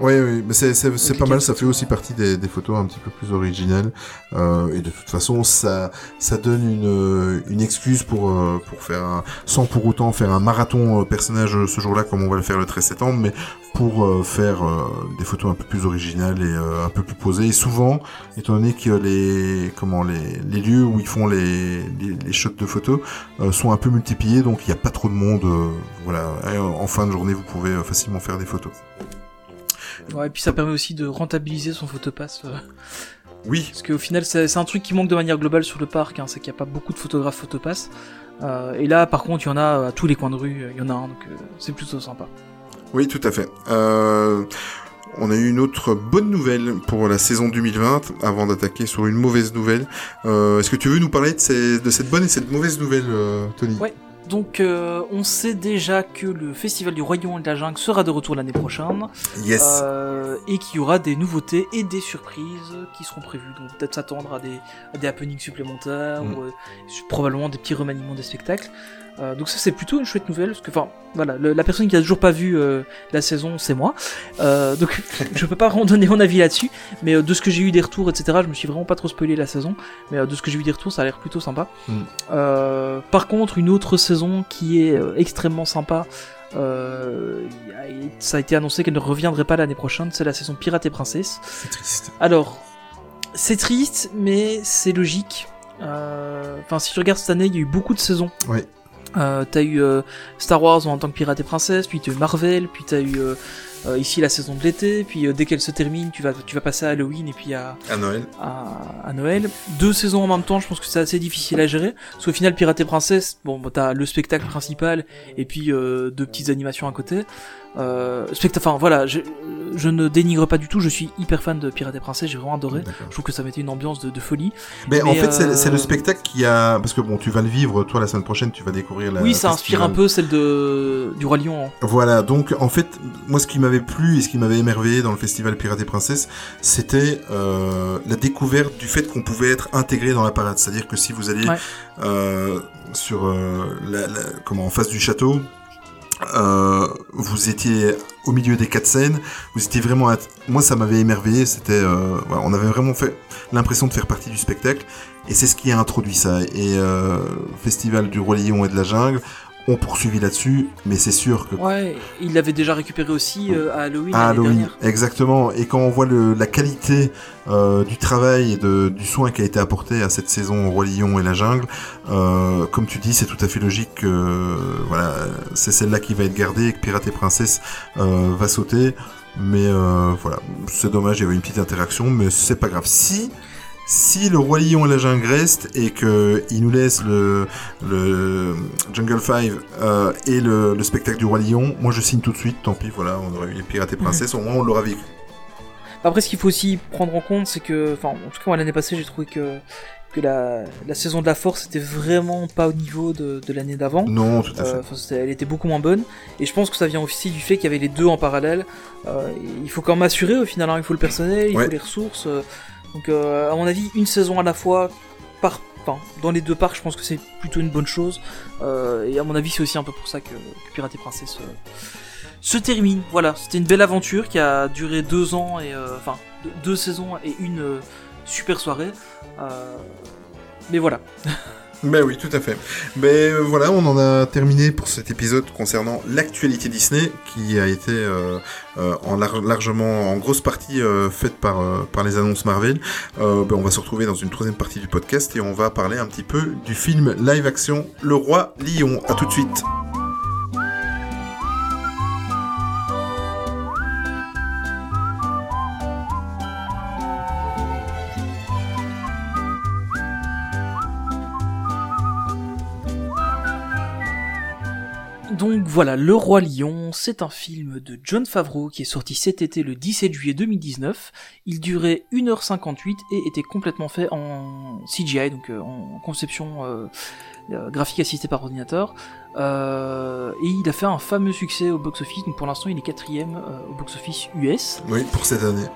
Oui, oui, mais c'est, pas mal, ça fait aussi partie des, des photos un petit peu plus originales. Euh, et de toute façon, ça, ça donne une, une excuse pour, euh, pour faire un, sans pour autant faire un marathon euh, personnage euh, ce jour-là comme on va le faire le 13 septembre, mais pour euh, faire euh, des photos un peu plus originales et euh, un peu plus posées. Et souvent, étant donné que les, comment, les, les lieux où ils font les, les, les shots de photos euh, sont un peu multipliés, donc il n'y a pas trop de monde. euh, voilà, Et en fin de journée, vous pouvez euh, facilement faire des photos. Ouais, et puis ça permet aussi de rentabiliser son photopass. euh, Oui, parce qu'au final, c'est un truc qui manque de manière globale sur le parc, hein, c'est qu'il n'y a pas beaucoup de photographes photopass. Euh, et là, par contre, il y en a à tous les coins de rue, euh, il y en a un, donc euh, c'est plutôt sympa. Oui, tout à fait. Euh, on a eu une autre bonne nouvelle pour la saison 2020, avant d'attaquer sur une mauvaise nouvelle. Euh, Est-ce que tu veux nous parler de, ces- de cette bonne et cette mauvaise nouvelle, euh, Tony? Ouais. Donc, euh, on sait déjà que le Festival du Royaume et de la Jungle sera de retour l'année prochaine. Yes. Euh, et qu'il y aura des nouveautés et des surprises qui seront prévues. Donc peut-être s'attendre à des, à des happenings supplémentaires Mm. ou euh, probablement des petits remaniements des spectacles. Euh, donc ça c'est plutôt une chouette nouvelle parce que enfin voilà le- la personne qui a toujours pas vu euh, la saison c'est moi. Euh, donc [LAUGHS] je peux pas donner mon avis là-dessus. Mais de ce que j'ai eu des retours etc. Je me suis vraiment pas trop spoilé la saison. Mais de ce que j'ai eu des retours ça a l'air plutôt sympa. Mm. Par contre une autre saison qui est extrêmement sympa. Euh, ça a été annoncé qu'elle ne reviendrait pas l'année prochaine, c'est la saison Pirate et Princesse. C'est triste. Alors, c'est triste, mais c'est logique. Euh, Enfin, si tu regardes cette année, il y a eu beaucoup de saisons. Ouais. Euh, t'as eu euh, Star Wars en tant que pirate et princesse, puis t'as eu Marvel, puis t'as eu euh, ici la saison de l'été, puis dès qu'elle se termine, tu vas, tu vas passer à Halloween et puis à, À Noël. à, à Noël. Deux saisons en même temps, je pense que c'est assez difficile à gérer. Parce qu'au final, Pirate et Princesse, bon, bah, t'as le spectacle principal et puis euh, deux petites animations à côté. Euh, enfin voilà, je, je ne dénigre pas du tout, je suis hyper fan de Pirate et Princesse, j'ai vraiment adoré. Je trouve que ça mettait une ambiance de, de folie. Mais, en fait, c'est euh, c'est le spectacle qui a... Parce que bon, tu vas le vivre, toi, la semaine prochaine, tu vas découvrir la... oui, ça inspire un peu celle de du Roi Lion. hein. Voilà, donc en fait, moi ce qui m'avait plu et ce qui m'avait émerveillé dans le festival Pirates et Princesses, c'était euh, la découverte du fait qu'on pouvait être intégré dans la parade. C'est-à-dire que si vous alliez Ouais. euh, sur euh, la, la- comment en face du château, euh, vous étiez au milieu des quatre scènes, vous étiez vraiment, moi ça m'avait émerveillé. C'était, euh, voilà, on avait vraiment fait l'impression de faire partie du spectacle, et c'est ce qui a introduit ça. Et euh, festival du roi lion et de la jungle ont poursuivi là-dessus, mais c'est sûr que Ouais, il l'avait déjà récupéré aussi euh, à Halloween. à Halloween, dernière. exactement. Et quand on voit le, la qualité euh, du travail et de, du soin qui a été apporté à cette saison au Roi Lion et la Jungle, euh, comme tu dis, c'est tout à fait logique que euh, voilà, c'est celle-là qui va être gardée et que Pirate et Princesse euh, va sauter. Mais euh, voilà, c'est dommage, il y avait une petite interaction, mais c'est pas grave. Si si le Roi Lion et la Jungle restent et que il nous laisse le, le Jungle 5 euh, et le, le spectacle du Roi Lion, moi je signe tout de suite. Tant pis, voilà, on aurait eu les Pirates et Princesses, au moins on l'aura vécu. Après, ce qu'il faut aussi prendre en compte, c'est que, enfin, en tout cas, l'année passée, j'ai trouvé que, que la, la saison de la Force était vraiment pas au niveau de, de l'année d'avant. Non, tout à fait. Euh, c'était- elle était beaucoup moins bonne. Et je pense que ça vient aussi du fait qu'il y avait les deux en parallèle. Euh, il faut quand même assurer au final, hein, il faut le personnel, il Ouais. faut les ressources. euh, donc, euh, à mon avis, une saison à la fois, par, enfin, dans les deux parcs, je pense que c'est plutôt une bonne chose. Euh, et à mon avis, c'est aussi un peu pour ça que, que Pirate et Princesse euh, se termine. Voilà, c'était une belle aventure qui a duré deux ans et euh, enfin deux, saisons et une super soirée. Euh, mais voilà. [LAUGHS] Ben oui, tout à fait. Ben euh, voilà, on en a terminé pour cet épisode concernant l'actualité Disney, qui a été euh, euh, en lar- largement, en grosse partie faite par, par les annonces Marvel. Ben, on va se retrouver dans une troisième partie du podcast et on va parler un petit peu du film live action Le Roi Lion. À tout de suite. Donc voilà, Le Roi Lion, c'est un film de John Favreau qui est sorti cet été le 17 juillet 2019. Il durait 1h58 et était complètement fait en CGI, donc euh, en conception euh, euh, graphique assistée par ordinateur. Et il a fait un fameux succès au box-office, donc pour l'instant il est quatrième au box-office US. Oui, pour cette année.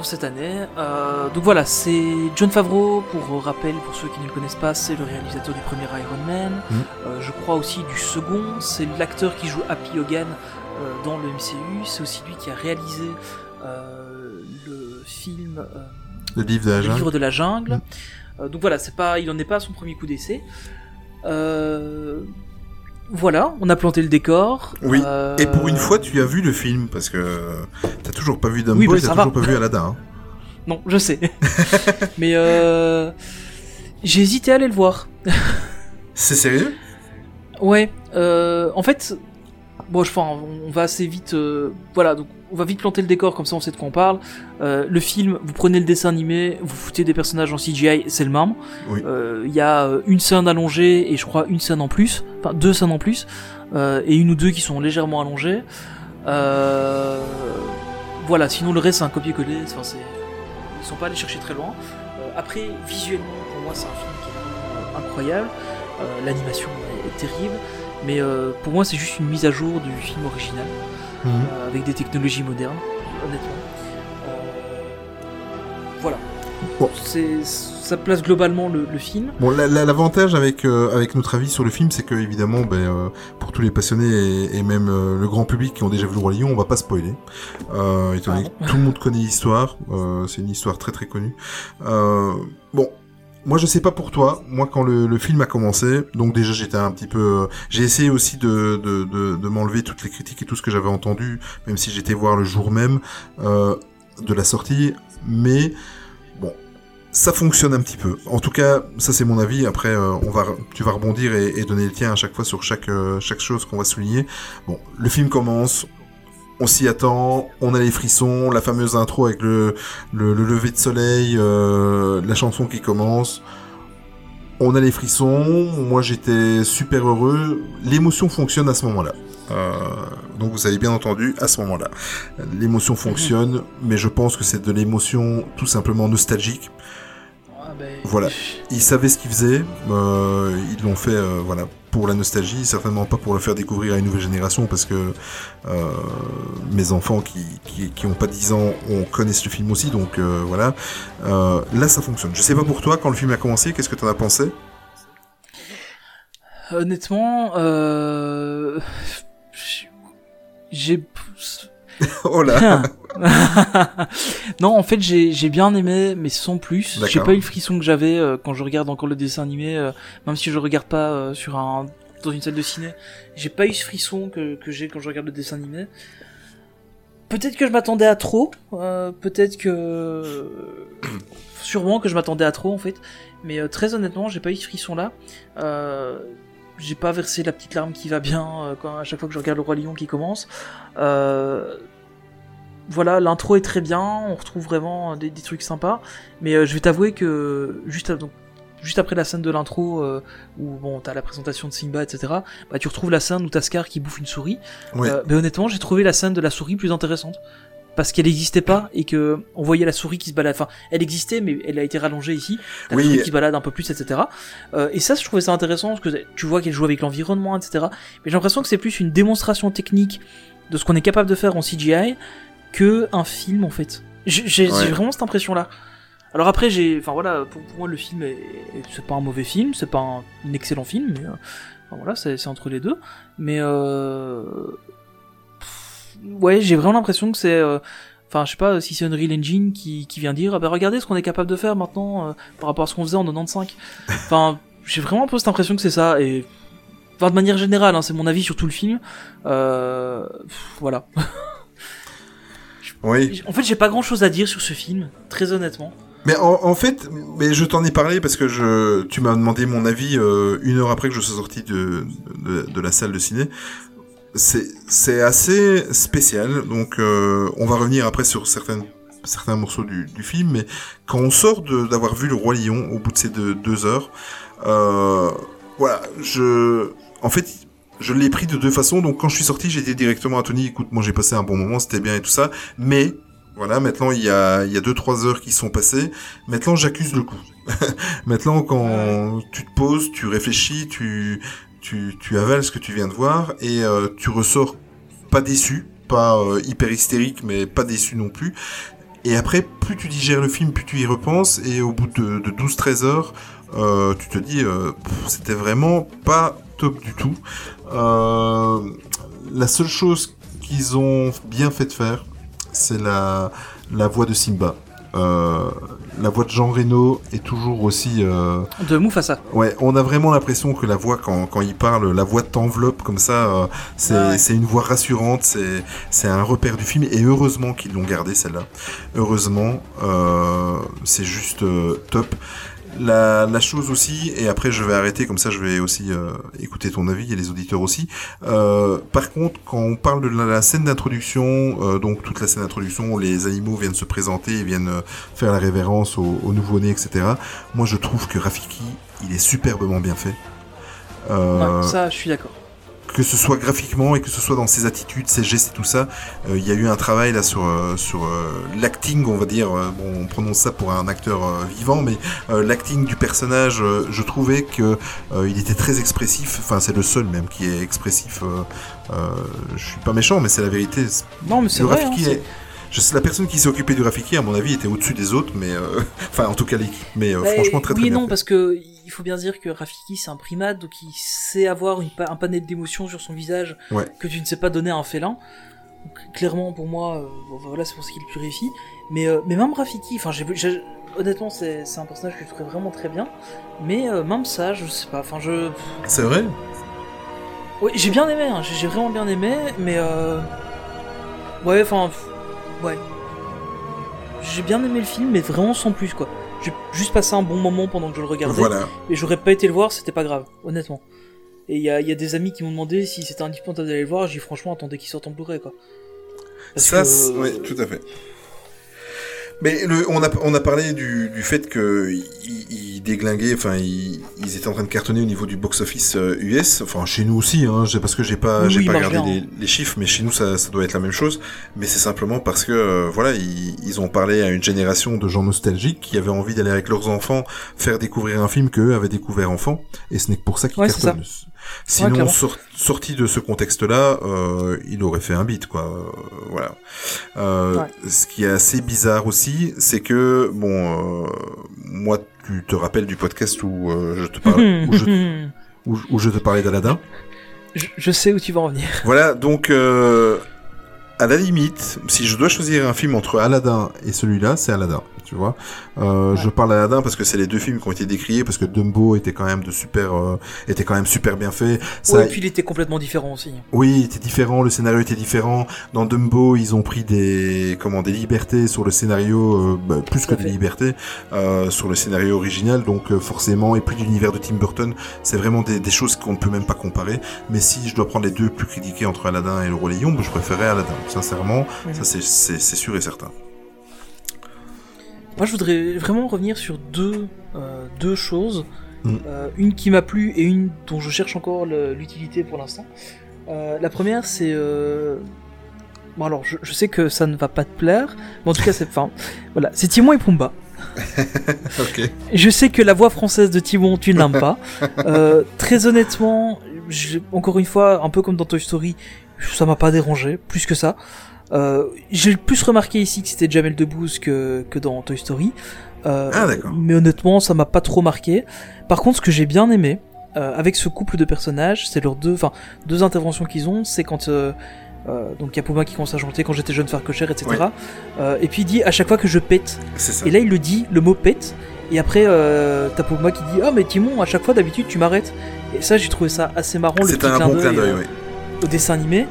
Pour cette année. Euh, donc voilà, c'est John Favreau, pour rappel, pour ceux qui ne le connaissent pas, c'est le réalisateur du premier Iron Man. Mhm. Euh, je crois aussi du second, c'est l'acteur qui joue Happy Hogan euh, dans le MCU. C'est aussi lui qui a réalisé le film Le livre de la Le jungle. livre de la jungle. Euh, donc voilà, c'est pas, il en est pas à son premier coup d'essai. Euh, voilà, on a planté le décor. Oui, Euh, Et pour une fois, tu as vu le film, parce que t'as toujours pas vu Dumbo Oui, bah, et t'as toujours pas vu Aladdin. hein. [LAUGHS] Non, je sais. [LAUGHS] Mais euh, j'ai hésité à aller le voir. [LAUGHS] C'est sérieux? Ouais, euh, en fait, bon, je enfin, on va assez vite, euh, voilà, donc on va vite planter le décor, comme ça on sait de quoi on parle. Euh, le film, vous prenez le dessin animé, vous foutez des personnages en CGI, c'est le même. Oui. Euh, Il y a euh, une scène allongée et je crois une scène en plus, enfin deux scènes en plus, euh, et une ou deux qui sont légèrement allongées. Euh, voilà, sinon le reste c'est un copier-coller, enfin, c'est... ils sont pas allés chercher très loin. Euh, après, visuellement, pour moi c'est un film qui est incroyable. Euh, L'animation est terrible, mais euh, pour moi c'est juste une mise à jour du film original, Mhm. euh, avec des technologies modernes, honnêtement. Euh, voilà. Bon. C'est, ça place globalement le, le film. Bon, la- la- l'avantage avec euh, avec notre avis sur le film, c'est que évidemment, ben, euh, pour tous les passionnés et, et même euh, le grand public qui ont déjà vu le Roi Lion, on va pas spoiler. Étant donné que tout le monde connaît l'histoire, c'est une histoire très très connue. Bon. Moi, je sais pas pour toi. Moi, quand le, film a commencé, donc déjà j'étais un petit peu. euh, J'ai essayé aussi de de, de, m'enlever toutes les critiques et tout ce que j'avais entendu, même si j'étais voir le jour même euh, de la sortie. Mais bon, ça fonctionne un petit peu. En tout cas, ça c'est mon avis. Après, euh, on va, tu vas rebondir et, donner le tien à chaque fois sur chaque chaque chose qu'on va souligner. Bon, le film commence. On s'y attend, on a les frissons, la fameuse intro avec le, le, le lever de soleil, euh, la chanson qui commence. On a les frissons, moi j'étais super heureux, l'émotion fonctionne à ce moment-là. Euh, donc vous avez bien entendu, à ce moment-là. L'émotion fonctionne, mais je pense que c'est de l'émotion tout simplement nostalgique. Ah, ben, Voilà. Ils savaient ce qu'ils faisaient, euh, ils l'ont fait voilà pour la nostalgie, certainement pas pour le faire découvrir à une nouvelle génération, parce que euh, mes enfants qui, qui, ont pas 10 ans on connaissent le film aussi, donc euh, voilà. Euh, là ça fonctionne. Je sais pas pour toi, quand le film a commencé, qu'est-ce que t'en as pensé? Honnêtement, j'ai. [LAUGHS] Oh là [LAUGHS] non, en fait, j'ai bien aimé, mais sans plus. J'ai pas eu le frisson que j'avais euh, quand je regarde encore le dessin animé, euh, même si je regarde pas euh, sur un dans une salle de ciné. J'ai pas eu ce frisson que, que j'ai quand je regarde le dessin animé. Peut-être que je m'attendais à trop, peut-être que [COUGHS] sûrement que je m'attendais à trop en fait, mais très honnêtement, j'ai pas eu ce frisson là. J'ai pas versé la petite larme qui va bien euh, quand à chaque fois que je regarde le roi lion qui commence. Euh, voilà, l'intro est très bien, on retrouve vraiment des, des trucs sympas, mais euh, je vais t'avouer que juste, à- donc, juste après la scène de l'intro euh, où bon t'as la présentation de Simba etc, bah tu retrouves la scène où t'as Scar qui bouffe une souris. Euh, mais honnêtement, j'ai trouvé la scène de la souris plus intéressante parce qu'elle n'existait pas et que on voyait la souris qui se balade. Enfin, elle existait, mais elle a été rallongée ici. La Oui. souris qui se balade un peu plus, etc. Euh, et ça, je trouvais ça intéressant parce que tu vois qu'elle joue avec l'environnement, etc. Mais j'ai l'impression que c'est plus une démonstration technique de ce qu'on est capable de faire en CGI que un film en fait. J'ai Ouais. vraiment cette impression-là. Alors après, j'ai, enfin voilà, pour, pour moi le film, est- c'est pas un mauvais film, c'est pas un, un excellent film, mais euh, enfin, voilà, c'est entre les deux. Mais euh, ouais, j'ai vraiment l'impression que c'est, euh, enfin je sais pas si c'est Unreal Engine qui, qui vient dire, ah bah regardez ce qu'on est capable de faire maintenant euh, par rapport à ce qu'on faisait en 95. [LAUGHS] Enfin, j'ai vraiment un peu cette impression que c'est ça et Enfin, de manière générale, hein, c'est mon avis sur tout le film. Euh, pff, voilà. Oui. [LAUGHS] En fait, j'ai pas grand chose à dire sur ce film, très honnêtement. Mais en, en fait, mais je t'en ai parlé parce que je, tu m'as demandé mon avis euh, une heure après que je sois sorti de, de, de la salle de ciné. C'est, assez spécial. Donc, euh, on va revenir après sur certaines, certains morceaux du, du film. Mais quand on sort d'avoir vu le roi lion au bout de ces deux, deux heures, euh, voilà, je, en fait, je l'ai pris de deux façons. Donc, quand je suis sorti, j'ai dit directement à Tony, écoute, moi j'ai passé un bon moment, c'était bien et tout ça, mais voilà, maintenant il y a il y a deux trois heures qui sont passées. Maintenant j'accuse le coup. [LAUGHS] maintenant quand tu te poses, tu réfléchis, tu tu avales ce que tu viens de voir et euh, tu ressors pas déçu, pas euh, hyper hystérique, mais pas déçu non plus. Et après, plus tu digères le film, plus tu y repenses, et au bout de, de 12-13 heures, euh, tu te dis, c'était vraiment pas top du tout. La seule chose qu'ils ont bien fait de faire, c'est la voix de Simba. Euh, la voix de Jean Reno est toujours aussi... euh, De Mufasa. Ouais, on a vraiment l'impression que la voix, quand, quand il parle, la voix t'enveloppe comme ça, euh, c'est Ouais. une voix rassurante, c'est c'est un repère du film, et heureusement qu'ils l'ont gardé celle-là. Heureusement, euh, c'est juste top. La, la chose aussi, et après je vais arrêter, comme ça je vais aussi euh, écouter ton avis et les auditeurs aussi. Euh, par contre, quand on parle de la, scène d'introduction, euh, donc toute la scène d'introduction, les animaux viennent se présenter viennent euh, faire la révérence au, au nouveau-né, etc. Moi je trouve que Rafiki, il est superbement bien fait. Euh, Ouais, ça, je suis d'accord. Que ce soit graphiquement et que ce soit dans ses attitudes, ses gestes et tout ça, euh, il y a eu un travail là sur euh, sur euh, l'acting, on va dire. euh, bon, on prononce ça pour un acteur vivant, mais euh, l'acting du personnage, euh, je trouvais que euh, il était très expressif. Enfin, c'est le seul même qui est expressif. euh, euh, je suis pas méchant, mais c'est la vérité. Non, mais c'est vrai. hein, est- je sais, la personne qui s'est occupée du Rafiki, à mon avis, était au-dessus des autres, mais euh, [LAUGHS] enfin, en tout cas l'équipe. Mais euh, Ouais, franchement, très oui très bien. non, fait. parce que il faut bien dire que Rafiki c'est un primate, donc il sait avoir une un panel d'émotions sur son visage Ouais. que tu ne sais pas donner à un félin. Donc, clairement, pour moi, euh, bon, voilà, c'est pour ça qu'il réussi. Mais, euh, mais même Rafiki, enfin, honnêtement, c'est, un personnage que je trouve vraiment très bien. Mais euh, même ça, je sais pas, enfin, je. C'est vrai? Ouais, j'ai bien aimé, hein, j'ai, vraiment bien aimé, mais euh. Ouais, enfin. Ouais. J'ai bien aimé le film, mais vraiment sans plus, quoi. J'ai juste passé un bon moment pendant que je le regardais. Voilà. Mais j'aurais pas été le voir, c'était pas grave, honnêtement. Et il y a, il y a des amis qui m'ont demandé si c'était indispensable d'aller le voir, j'ai franchement attendez qu'il sorte en Blu-ray quoi. Parce Ça, que, c'est- euh, oui, tout à fait. Mais le, on, a, on a parlé du, du fait que ils, ils déglinguaient, enfin ils, ils étaient en train de cartonner au niveau du box-office euh, US. Enfin, Enfin, chez nous aussi, hein, parce que j'ai pas, Oui, j'ai pas bien, les, les chiffres, mais chez nous ça, ça doit être la même chose. Mais c'est simplement parce que euh, voilà, ils, ils ont parlé à une génération de gens nostalgiques qui avaient envie d'aller avec leurs enfants faire découvrir un film qu'eux avaient découvert enfant, et ce n'est que pour ça qu'ils Ouais, cartonnent. Sinon, sorti de ce contexte-là, euh, il aurait fait un beat, quoi. Euh, voilà. Euh, Ouais. Ce qui est assez bizarre aussi, c'est que bon, euh, moi, tu te rappelles du podcast où je te parlais, [LAUGHS] où, je, où, où je te parlais d'Aladin. je, je sais où tu vas en venir. [LAUGHS] Voilà, donc à la limite, si je dois choisir un film entre Aladdin et celui-là, c'est Aladdin, tu vois. Euh, Je parle d'Aladdin parce que c'est les deux films qui ont été décriés, parce que Dumbo était quand même de super, euh, était quand même super bien fait. Ça, Ouais, et puis il était complètement différent aussi. oui, il était différent, le scénario était différent. Dans Dumbo, ils ont pris des, comment, des libertés sur le scénario, euh, bah, plus que des libertés, sur le scénario original, donc forcément, et puis l'univers de Tim Burton, c'est vraiment des, des choses qu'on ne peut même pas comparer. Mais si je dois prendre les deux plus critiqués entre Aladdin et le Roi Lion, bah, je préférais Aladdin, sincèrement, ça c'est sûr et certain. Moi, je voudrais vraiment revenir sur deux, euh, deux choses. Mm. Euh, une qui m'a plu et une dont je cherche encore l'utilité pour l'instant. Euh, la première, c'est. Bon, alors, je, je sais que ça ne va pas te plaire, mais en tout cas, c'est. Enfin, [LAUGHS] voilà, c'est Timon et Pumba. [LAUGHS] Je sais que la voix française de Timon, tu ne l'aimes pas. [LAUGHS] Très honnêtement, encore une fois, un peu comme dans Toy Story, ça m'a pas dérangé, plus que ça. Euh, J'ai plus remarqué ici que c'était Jamel Debbouze que, que dans Toy Story. Euh, Ah, d'accord. Mais honnêtement, ça m'a pas trop marqué. Par contre, ce que j'ai bien aimé, euh, avec ce couple de personnages, c'est leurs deux, enfin, deux interventions qu'ils ont, c'est quand euh, euh, donc il y a Puma qui commence à chanter quand j'étais jeune faire cocher, etc. Et puis il dit à chaque fois que je pète, ça. et là, il le dit, le mot pète. Et après, t'as Puma qui dit Ah, mais Timon, à chaque fois, d'habitude, tu m'arrêtes. Et ça, j'ai trouvé ça assez marrant, le petit clin d'œil au dessin animé.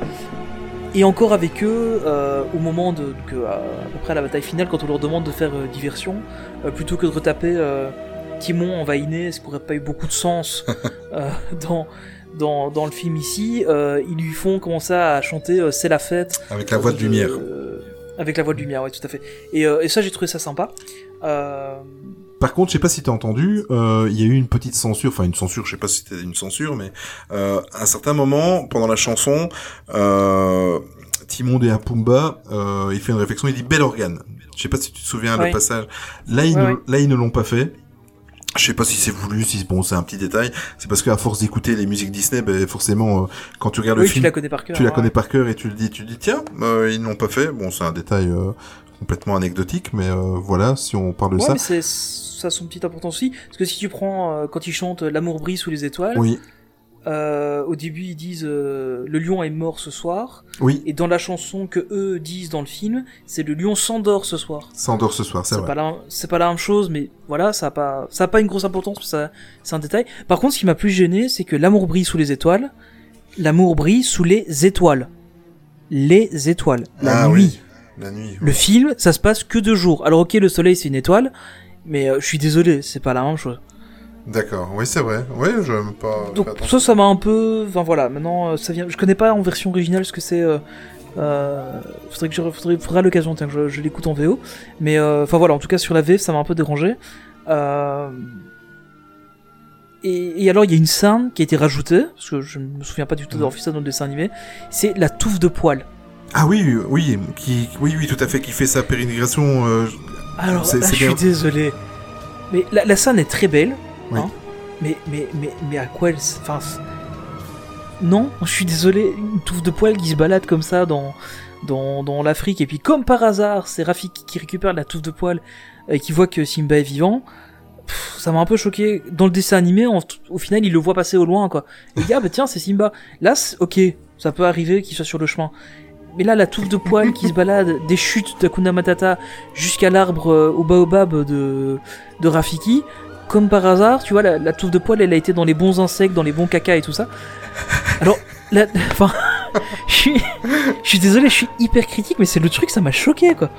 Et encore avec eux, euh, au moment de. Que, euh, à peu près à la bataille finale, quand on leur demande de faire euh, diversion, euh, plutôt que de retaper euh, Timon envahiner, ce qui n'aurait pas eu beaucoup de sens [LAUGHS] euh, dans. Dans, dans le film ici, euh, ils lui font commencer à chanter euh, C'est la fête, Avec la voix de lumière. avec la voix de lumière, ouais, tout à fait. Et, euh, et ça, j'ai trouvé ça sympa. Euh, Par contre, je sais pas si t'as entendu, euh, il y a eu une petite censure, enfin une censure, je sais pas si c'était une censure, mais euh, à un certain moment, pendant la chanson, euh, Timon et Pumba, euh, il fait une réflexion, il dit bel organe. Je sais pas si tu te souviens le passage. Là, ils ne, ouais. là, ils ne l'ont pas fait. Je sais pas si c'est voulu, si bon, c'est un petit détail. C'est parce qu'à force d'écouter les musiques Disney, ben forcément, euh, quand tu regardes oui, le tu film, la connais par cœur. tu la connais par cœur et tu le dis, tu dis tiens, euh, ils ne l'ont pas fait. Bon, c'est un détail euh, complètement anecdotique, mais euh, voilà, si on parle de Ouais, ça. mais c'est ça a son petite importance aussi. Parce que si tu prends euh, quand ils chantent L'amour brille sous les étoiles, Oui, euh, au début ils disent euh, le lion est mort ce soir, oui, et dans la chanson que eux disent dans le film, c'est le lion s'endort ce soir. ça endort ce soir, c'est vrai. pas la c'est pas la même chose, mais voilà, ça a pas ça a pas une grosse importance, ça c'est un détail. Par contre, ce qui m'a plus gêné, c'est que l'amour brille sous les étoiles, l'amour brille sous les étoiles, les étoiles, la Ah nuit. oui. La nuit. Le film, ça se passe que deux jours. Alors ok, le soleil c'est une étoile, mais euh, je suis désolé, c'est pas la même chose. D'accord, oui, c'est vrai. Oui, je n'ai pas Donc fait ça, ça m'a un peu... Enfin voilà, maintenant euh, ça vient... Je connais pas en version originale ce que c'est... Euh... Euh... Faudrait que je... Faudrait... Faudra l'occasion tiens, que je, je l'écoute en VO. Mais enfin voilà, en tout cas sur la VF ça m'a un peu dérangé. Euh... Et, et alors il y a une scène qui a été rajoutée, parce que je me souviens pas du tout d'avoir vu ça dans le dessin animé, c'est la touffe de poil. Ah oui, oui, qui, oui, oui, tout à fait, qui fait sa pérégrinations. euh, Alors là, je suis désolé. Mais la, la scène est très belle. Oui. hein. mais, mais, mais, mais à quoi elle. Enfin. Non, je suis désolé. Une touffe de poils qui se balade comme ça dans, dans, dans l'Afrique. Et puis, comme par hasard, c'est Rafik qui récupère la touffe de poils et qui voit que Simba est vivant. Pff, ça m'a un peu choqué. Dans le dessin animé, au final, il le voit passer au loin, quoi. Et il dit, ah bah tiens, c'est Simba. Là, ok, ça peut arriver qu'il soit sur le chemin. Mais là, la touffe de poils qui se balade des chutes d'Akuna Matata jusqu'à l'arbre euh, au baobab de, de Rafiki, comme par hasard, tu vois, la, la touffe de poils, elle a été dans les bons insectes, dans les bons caca et tout ça. Alors, là, [LAUGHS] enfin, je suis, je suis désolé, je suis hyper critique, mais c'est le truc, ça m'a choqué, quoi.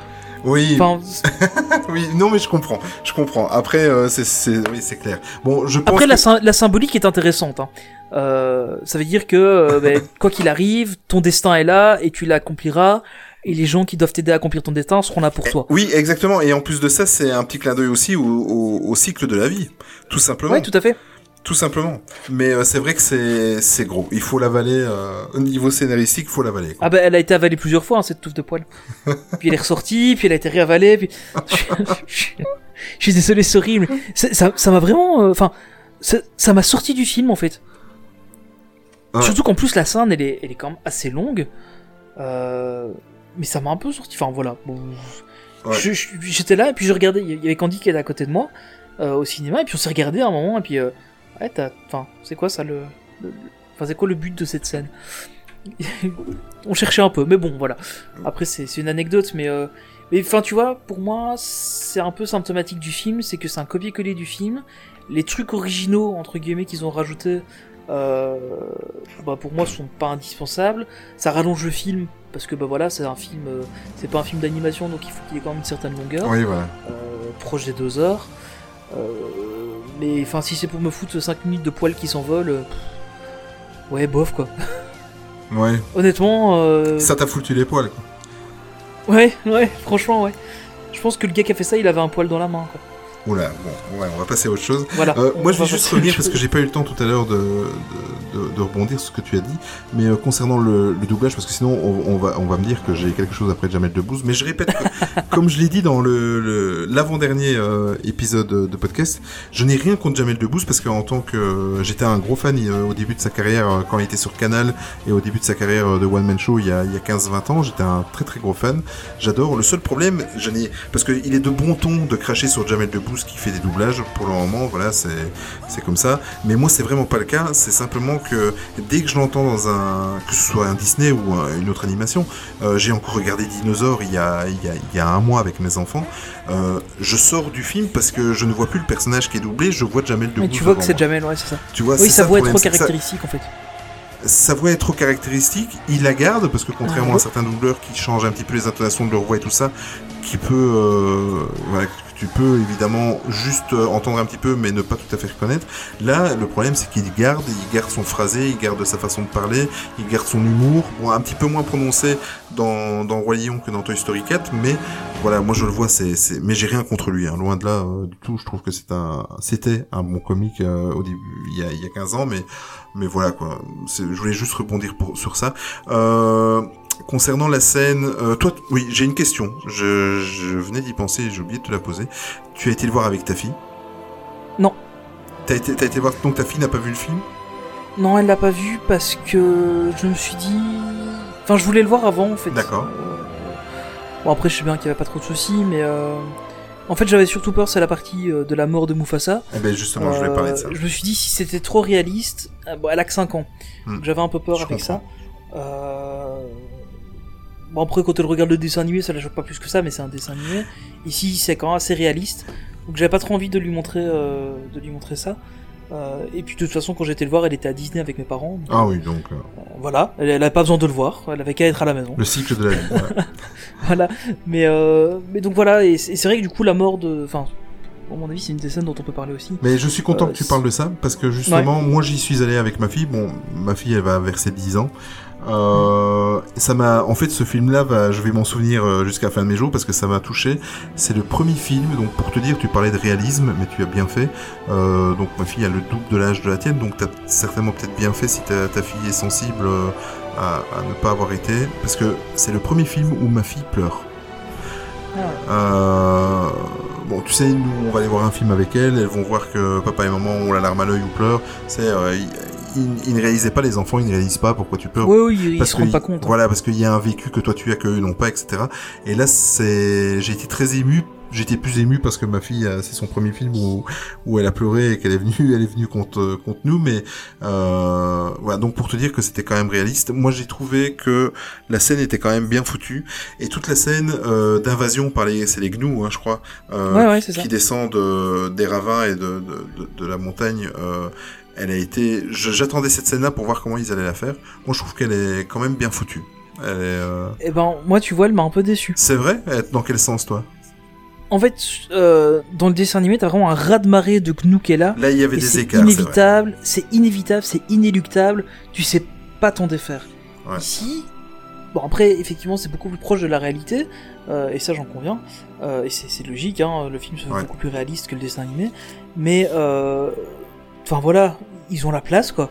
Oui, Enfin, [LAUGHS] oui, non, mais je comprends, je comprends. Après, euh, c'est, c'est, oui, clair. Bon, je pense après, la, la symbolique est intéressante. Hein. Euh, ça veut dire que, euh, ben, [LAUGHS] quoi qu'il arrive, ton destin est là et tu l'accompliras. Et les gens qui doivent t'aider à accomplir ton destin seront là pour toi. Oui, exactement. Et en plus de ça, c'est un petit clin d'œil aussi au, au- au cycle de la vie. Tout simplement. Ouais, tout à fait. Tout simplement. Mais euh, c'est vrai que c'est gros. Il faut l'avaler. euh, au niveau scénaristique, il faut l'avaler. Ah bah elle a été avalée plusieurs fois hein, cette touffe de poils. [LAUGHS] puis elle est ressortie, puis elle a été réavalée, puis [LAUGHS] je, suis désolé, c'est horrible. Ça m'a vraiment, enfin, ça m'a sorti du film en fait. Ouais. Surtout qu'en plus la scène elle est, elle est quand même assez longue. Euh, mais ça m'a un peu sorti. Enfin voilà. Bon, Ouais. J'étais là et puis je regardais. Il y avait Candy qui était à côté de moi euh, au cinéma et puis on s'est regardé à un moment et puis euh, ouais t'as, enfin c'est quoi ça le, enfin c'est quoi le but de cette scène? [LAUGHS] On cherchait un peu, mais bon, voilà. Après, c'est c'est une anecdote, mais. euh, mais enfin, tu vois, pour moi, c'est un peu symptomatique du film, c'est que c'est un copier-coller du film. Les trucs originaux, entre guillemets, qu'ils ont rajoutés, euh, bah, pour moi, sont pas indispensables. Ça rallonge le film, parce que bah voilà, c'est un film, euh, c'est pas un film d'animation, donc il faut qu'il ait quand même une certaine longueur, Oui, voilà. euh, proche des deux heures. Euh, mais enfin, si c'est pour me foutre 5 minutes de poils qui s'envolent, ouais, bof quoi. [LAUGHS] Ouais. Honnêtement, Ça t'a foutu les poils, quoi. ouais, ouais, franchement, ouais. Je pense que le gars qui a fait ça, il avait un poil dans la main. Quoi. Oula, bon, ouais, on va passer à autre chose. Voilà. Euh, moi, je va vais juste revenir parce que j'ai pas eu le temps tout à l'heure de, de, de, de rebondir sur ce que tu as dit. Mais euh, concernant le, le doublage, parce que sinon on, on va on va me dire que j'ai quelque chose après Jamel Debbouze. Mais je répète, que, [LAUGHS] comme je l'ai dit dans le l'avant-dernier euh, épisode de podcast, je n'ai rien contre Jamel Debbouze parce qu'en tant que j'étais un gros fan au début de sa carrière quand il était sur Canal et au début de sa carrière de one man show il y a, il y a 15-20 ans, j'étais un très très gros fan. J'adore. Le seul problème, je n'ai parce qu'il est de bon ton de cracher sur Jamel Debbouze qui fait des doublages pour le moment. Voilà, c'est comme ça. Mais moi, c'est vraiment pas le cas. C'est simplement que dès que je l'entends dans un, que ce soit un Disney ou un- une autre animation, euh, j'ai encore regardé Dinosaure il y a, il y a, il y a un mois avec mes enfants. Euh, je sors du film parce que je ne vois plus le personnage qui est doublé. Je vois Jamel Debbouze. Mais tu vois que c'est. Jamel, ouais, c'est ça. Tu vois, Oui, ça voix le est trop ça- caractéristique en fait. sa voix est trop caractéristique, il la garde parce que contrairement Ah. à certains doubleurs qui changent un petit peu les intonations de leur voix et tout ça, qui peut, euh, voilà, tu peux évidemment juste euh, entendre un petit peu mais ne pas tout à fait reconnaître. Là, le problème c'est qu'il garde, il garde son phrasé, il garde sa façon de parler, il garde son humour, bon, un petit peu moins prononcé dans, dans Roi que dans Toy Story 4, mais voilà, moi je le vois, c'est, c'est... mais j'ai rien contre lui, hein, loin de là euh, du tout. Je trouve que c'est un, c'était un bon comique euh, au début, il y a, il y a 15 ans, mais mais voilà quoi. Je voulais juste rebondir pour, sur ça. Euh, concernant la scène, euh, toi, oui, j'ai une question. Je, je venais d'y penser, et j'ai oublié de te la poser. Tu as été le voir avec ta fille? Non. T'as été, t'as été voir donc ta fille n'a pas vu le film? Non, elle l'a pas vu parce que je me suis dit. Enfin, je voulais le voir avant en fait. D'accord. Euh, Bon, après, je sais bien qu'il y avait pas trop de soucis, mais. euh, En fait, j'avais surtout peur, c'est la partie de la mort de Mufasa. Eh ben justement, je voulais parler de ça. Je me suis dit, si c'était trop réaliste. bon, elle a que 5 ans. Hmm. Donc j'avais un peu peur Je avec comprends. ça. Euh... Bon, après, quand elle regarde le dessin animé, ça la choque pas plus que ça, mais c'est un dessin animé. Ici, c'est quand même assez réaliste. Donc j'avais pas trop envie de lui montrer, euh, de lui montrer ça. Euh, et puis de toute façon, quand j'étais le voir, elle était à Disney avec mes parents. donc, Ah oui, donc euh, euh, voilà, elle, elle avait pas besoin de le voir, elle avait qu'à être à la maison. le cycle de la vie. voilà. [LAUGHS] Voilà, mais euh, mais donc voilà, et c'est vrai que du coup la mort de, enfin, à mon avis, c'est une des scènes dont on peut parler aussi. Mais je suis content que tu parles de ça parce que justement, moi j'y suis allé avec ma fille. Bon, ma fille elle va vers ses 10 ans. Euh, ça m'a, en fait, ce film-là, va, je vais m'en souvenir euh, jusqu'à la fin de mes jours parce que ça m'a touché. C'est le premier film, donc pour te dire, tu parlais de réalisme, mais tu as bien fait. Euh, donc ma fille a le double de l'âge de la tienne, donc tu as certainement peut-être bien fait si ta, ta fille est sensible euh, à, à ne pas avoir été, parce que c'est le premier film où ma fille pleure. Ah ouais. Euh, bon, tu sais, nous, on va aller voir un film avec elle, elles vont voir que papa et maman ont la larme à l'œil ou pleurent. C'est, euh, ils- ils ne réalisaient pas, les enfants, ils ne réalisent pas pourquoi tu pleures. Oui, oui, ils, Parce se rendent pas compte. hein. Voilà, parce qu'il y a un vécu que toi tu as que eux n'ont pas, etc. Et là, c'est, j'ai été très ému. J'étais plus ému parce que ma fille, euh, c'est son premier film où, où elle a pleuré et qu'elle est venue, elle est venue contre, contre nous. Mais euh, voilà, donc pour te dire que c'était quand même réaliste. Moi, j'ai trouvé que la scène était quand même bien foutue et toute la scène euh, d'invasion par les, c'est les gnous, hein, je crois, euh, Ouais, ouais, c'est ça. qui descendent euh, des ravins et de, de, de, de la montagne. Euh, elle a été. J'attendais cette scène-là pour voir comment ils allaient la faire. Moi, je trouve qu'elle est quand même bien foutue. Elle est, euh, Et ben, moi, tu vois, elle m'a un peu déçu. C'est vrai? Dans quel sens, toi? En fait, euh, dans le dessin animé, t'as vraiment un raz-de-marée de est là. Il y avait des écarts. inévitable, c'est inévitable, c'est inéluctable. Tu sais pas t'en défaire. Ouais. Ici, bon après, effectivement, c'est beaucoup plus proche de la réalité, euh, et ça j'en conviens. Euh, et c'est logique, hein, le film se veut Ouais. beaucoup plus réaliste que le dessin animé. Mais, enfin voilà, ils ont la place quoi.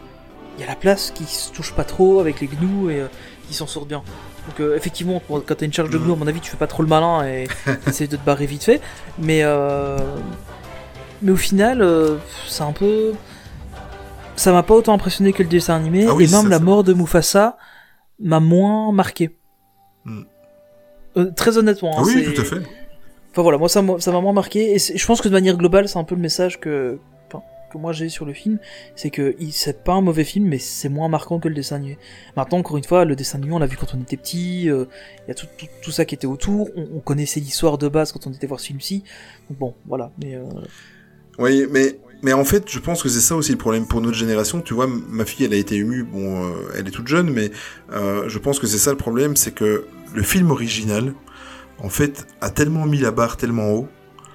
Il y a la place qui se touche pas trop avec les gnous et euh, qui s'en sortent bien. Donc euh, effectivement, quand t'as une charge de gnous, à mon avis, tu fais pas trop le malin et [LAUGHS] t'essayes de te barrer vite fait. Mais euh, mais au final, c'est un peu, ça m'a pas autant impressionné que le dessin animé Ah oui, et même ça, la mort de Mufasa m'a moins marqué. Euh, très honnêtement. hein, Ah oui, tout à fait. Enfin voilà, moi ça m'a moins marqué et je pense que de manière globale, c'est un peu le message que, que moi j'ai sur le film, c'est que c'est pas un mauvais film, mais c'est moins marquant que le dessin animé. Maintenant, encore une fois, le dessin animé, on l'a vu quand on était petit, euh, il y a tout, tout, tout ça qui était autour, on, on connaissait l'histoire de base quand on était voir ce film-ci. Bon, voilà. Mais euh, Oui, mais mais en fait, je pense que c'est ça aussi le problème pour notre génération. Tu vois, ma fille, elle a été émue. Bon, euh, elle est toute jeune, mais je pense que c'est ça le problème, c'est que le film original, en fait, a tellement mis la barre tellement haut.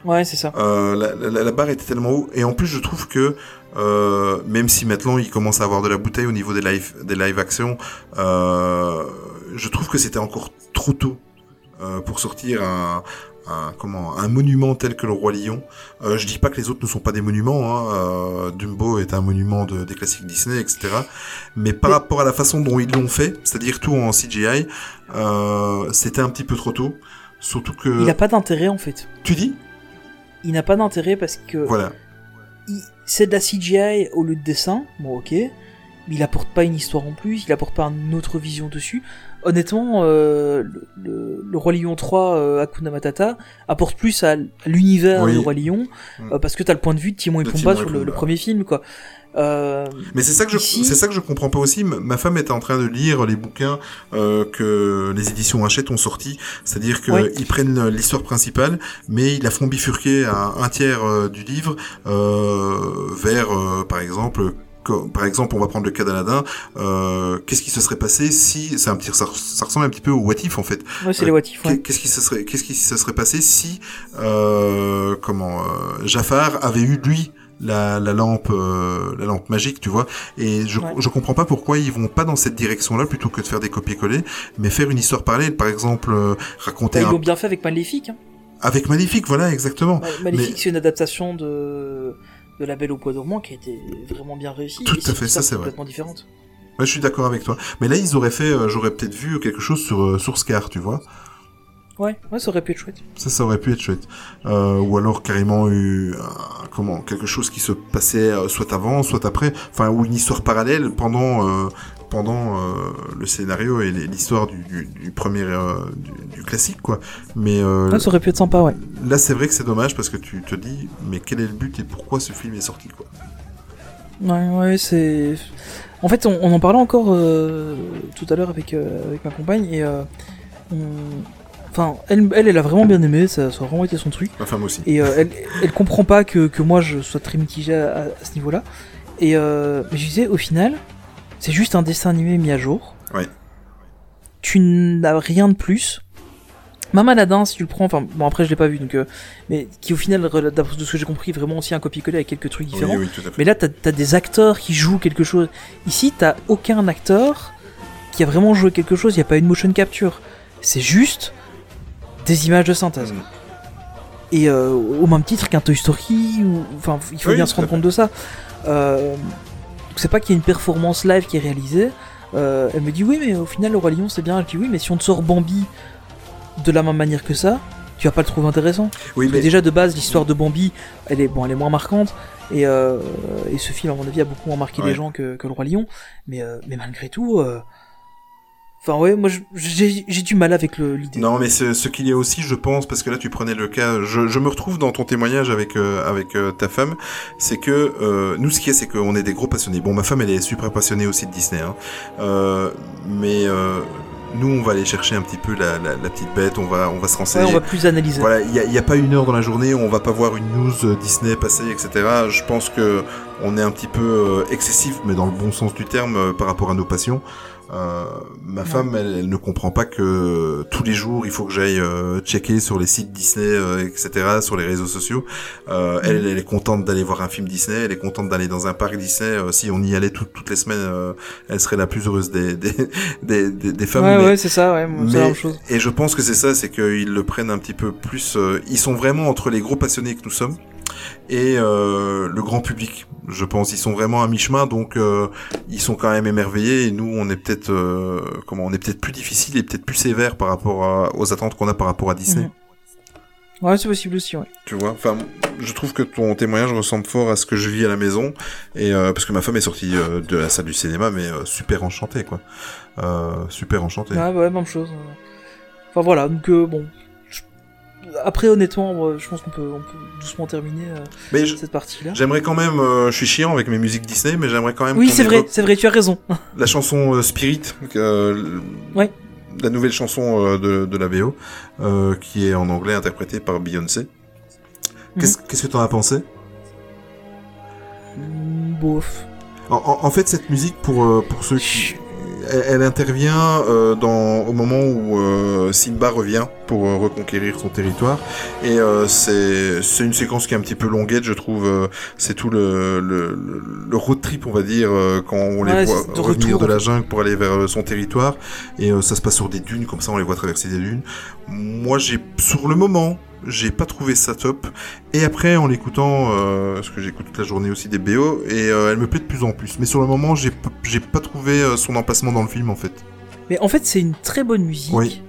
Ouais, c'est ça. Euh, la, la- la barre était tellement haut, et en plus, je trouve que euh, même si maintenant il commence à avoir de la bouteille au niveau des live des live actions, euh, je trouve que c'était encore trop tôt euh, pour sortir un, un comment un monument tel que le roi lion. Euh, je dis pas que les autres ne sont pas des monuments. Hein. Euh, Dumbo est un monument de, des classiques Disney, etc. Mais par rapport à la façon dont ils l'ont fait, c'est-à-dire tout en CGI, euh, c'était un petit peu trop tôt. Surtout que Il a pas d'intérêt en fait. tu dis? Il n'a pas d'intérêt parce que voilà. il- c'est de la CGI au lieu de dessin, bon ok, mais il apporte pas une histoire en plus, il apporte pas une autre vision dessus. Honnêtement, euh, le, le- le Roi Lion 3, euh, Hakuna Matata, apporte plus à, l'univers Oui. du Roi Lion, Mm. euh, parce que t'as le point de vue de Timon et De Pumba Timon et sur le, premier film, quoi. Euh, Mais c'est ça que je Ici- c'est ça que je comprends pas aussi. Ma femme était en train de lire les bouquins que les éditions Hachette ont sortis, c'est-à-dire qu'ils Ouais. prennent l'histoire principale, mais ils la font bifurquer à un tiers du livre vers, par exemple. Par exemple, on va prendre le cas d'Aladin. Euh, Qu'est-ce qui se serait passé si, c'est un petit, ça, ça ressemble un petit peu au What If en fait. ouais, c'est Euh, les what if, ouais. Qu'est-ce qui se serait, qu'est-ce qui se serait passé si, euh, comment, euh, Jafar avait eu lui la, la lampe, euh, la lampe magique, tu vois. Et je, Ouais. je comprends pas pourquoi ils vont pas dans cette direction-là plutôt que de faire des copier-coller, mais faire une histoire parallèle, par exemple, euh, raconter Bah, ils un- l'ont bien fait avec Maléfique. Hein. avec Magnifique, voilà, exactement. Maléfique, c'est une adaptation de de La Belle au Bois dormant qui a été vraiment bien réussie. Tout à fait, ça, c'est vrai. complètement différente. Ouais, je suis d'accord avec toi. Mais là, ils auraient fait, euh, j'aurais peut-être vu quelque chose sur, euh, sur Scar, tu vois. Ouais, ouais, ça aurait pu être chouette. Ça, ça aurait pu être chouette. Euh, ou alors carrément eu comment quelque chose qui se passait euh, soit avant, soit après, enfin ou une histoire parallèle pendant pendant euh, le scénario et l'histoire du, du, du premier euh, du, du classique quoi. Mais euh, Ouais, ça aurait pu être sympa, ouais. là, c'est vrai que c'est dommage parce que tu te dis mais quel est le but et pourquoi ce film est sorti quoi. Ouais, ouais, c'est. En fait, on, on en parlait encore euh, tout à l'heure avec, euh, avec ma compagne et. euh, on- Enfin, elle, elle, elle a vraiment bien aimé, ça, ça a vraiment été son truc. Ma femme aussi. Et euh, elle, elle comprend pas que, que moi je sois très mitigé à ce niveau-là. Et euh, mais je disais, au final, c'est juste un dessin animé mis à jour. Ouais. Tu n'as rien de plus. Même Aladdin, si tu le prends, enfin bon après je l'ai pas vu donc, euh, mais qui au final, d'après de ce que j'ai compris, vraiment aussi un copier-coller avec quelques trucs différents. Oui, oui, tout à fait. Mais là, t'as as des acteurs qui jouent quelque chose. Ici, t'as aucun acteur qui a vraiment joué quelque chose. Il n'y a pas une motion capture. C'est juste des images de synthèse. Mm. Et euh, au même titre qu'un Toy Story, ou enfin, il faut Oui, bien se rendre compte de ça. Euh, c'est pas qu'il y a une performance live qui est réalisée. Euh, elle me dit oui, mais au final, le Roi Lion c'est bien. Je dis oui, mais si on te sort Bambi de la même manière que ça, tu vas pas le trouver intéressant. Oui, mais déjà de base, l'histoire de Bambi, elle est bon, elle est moins marquante. Et, euh, et ce film, à mon avis, a beaucoup moins marqué Ouais. les gens que, que le Roi Lion. Mais, euh, mais malgré tout, euh, enfin ouais, moi j'ai du mal avec le- l'idée. Non, mais ce, qu'il y a aussi, je pense, parce que là tu prenais le cas, je, je me retrouve dans ton témoignage avec euh, avec euh, ta femme, c'est que euh, nous ce qu'il y a, c'est qu'on est des gros passionnés. Bon, ma femme elle est super passionnée aussi de Disney, hein. Mais nous on va aller chercher un petit peu la, la, la petite bête, on va on va se Ouais, renseigner. on va plus analyser. Voilà, il n'y a, pas une heure dans la journée où on va pas voir une news Disney passer, etc. Je pense que on est un petit peu excessif, mais dans le bon sens du terme, par rapport à nos passions. Euh, ma femme, elle, elle ne comprend pas que tous les jours, il faut que j'aille euh, checker sur les sites Disney, euh, etc., sur les réseaux sociaux. Euh, elle, elle est contente d'aller voir un film Disney, elle est contente d'aller dans un parc Disney. Euh, si on y allait tout- toutes les semaines, euh, elle serait la plus heureuse des, [LAUGHS] des, des, des, des femmes. ouais, mais- ouais, c'est ça, ouais, c'est la mais- même chose. et je pense que c'est ça, c'est qu'ils le prennent un petit peu plus. euh, ils sont vraiment entre les gros passionnés que nous sommes et euh, le grand public. Je pense ils sont vraiment à mi-chemin, donc euh, ils sont quand même émerveillés. Et nous, on est peut-être euh, comment On est peut-être plus difficile et peut-être plus sévère par rapport à- aux attentes qu'on a par rapport à Disney. Mhm. Ouais, c'est possible aussi, ouais. Tu vois Enfin, je trouve que ton témoignage ressemble fort à ce que je vis à la maison. Et parce que ma femme est sortie de la salle du cinéma, mais super enchantée, quoi. Super enchantée. Ouais, ouais, même chose. Enfin voilà, donc bon. Après, honnêtement, je pense qu'on peut, on peut doucement terminer euh, Mais cette partie-là. j'aimerais quand même, euh, je suis chiant avec mes musiques Disney, mais j'aimerais quand même Oui, c'est vrai, c'est vrai, tu as raison. [LAUGHS] la chanson euh, Spirit, Ouais. la nouvelle chanson de, de la euh, qui est en anglais interprétée par Beyoncé. Qu'est-ce qu'est-ce que t'en as pensé? Mm, Bof. en, en- fait, cette musique, pour, pour ceux qui... Elle, elle intervient euh, dans, au moment où euh, Simba revient pour euh, reconquérir son territoire. Et c'est une séquence qui est un petit peu longuette, je trouve. c'est tout le, le, road trip, on va dire, quand on les voit de revenir retour, de la jungle pour aller vers son territoire. Et ça se passe sur des dunes, comme ça on les voit traverser des dunes. Moi, j'ai sur le moment, j'ai pas trouvé ça top. Et après, en l'écoutant, euh, parce que j'écoute toute la journée aussi des BO, et euh, elle me plaît de plus en plus. Mais sur le moment, j'ai pas trouvé euh, son emplacement dans le film, en fait. Mais en fait, c'est une très bonne musique. Oui.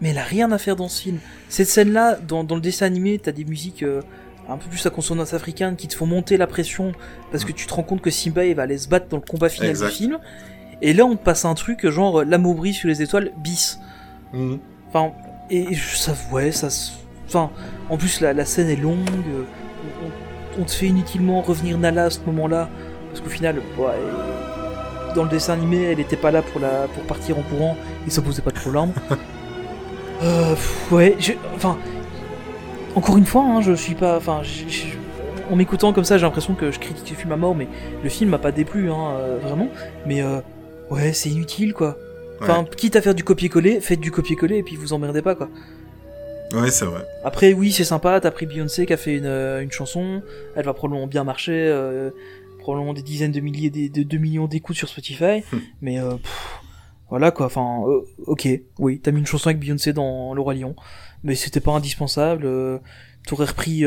Mais elle a rien à faire dans ce film. Cette scène-là, dans, dans le dessin animé, t'as des musiques euh, un peu plus à consonance africaine qui te font monter la pression parce que tu te rends compte que Simba il va aller se battre dans le combat final Exact. du film. Et là, on te passe un truc genre l'amour brille sur les étoiles bis. Enfin, et ça, ouais, ça. Enfin, en plus, la, la scène est longue. euh, On, on te fait inutilement revenir Nala à ce moment-là. Parce qu'au final, dans le dessin animé, elle était pas là pour, la, pour partir en courant. Et ça posait pas de problème. [LAUGHS] euh, pff, ouais, je- enfin. Encore une fois, hein, je suis pas. Enfin, je- je- en m'écoutant comme ça, j'ai l'impression que je critique le film à mort, mais le film m'a pas déplu, hein, euh, vraiment. Mais euh, ouais, c'est inutile, quoi. Enfin, quitte à faire du copier-coller, faites du copier-coller et puis vous emmerdez pas, quoi. Ouais, c'est vrai. Après, oui, c'est sympa, t'as pris Beyoncé qui a fait une, euh, une chanson, elle va probablement bien marcher, euh, probablement des dizaines de milliers, de 2 millions d'écoutes sur Spotify, Hmm. mais euh, pff, voilà quoi, enfin, euh, ok, oui, t'as mis une chanson avec Beyoncé dans Le Roi Lion, mais c'était pas indispensable, t'aurais repris,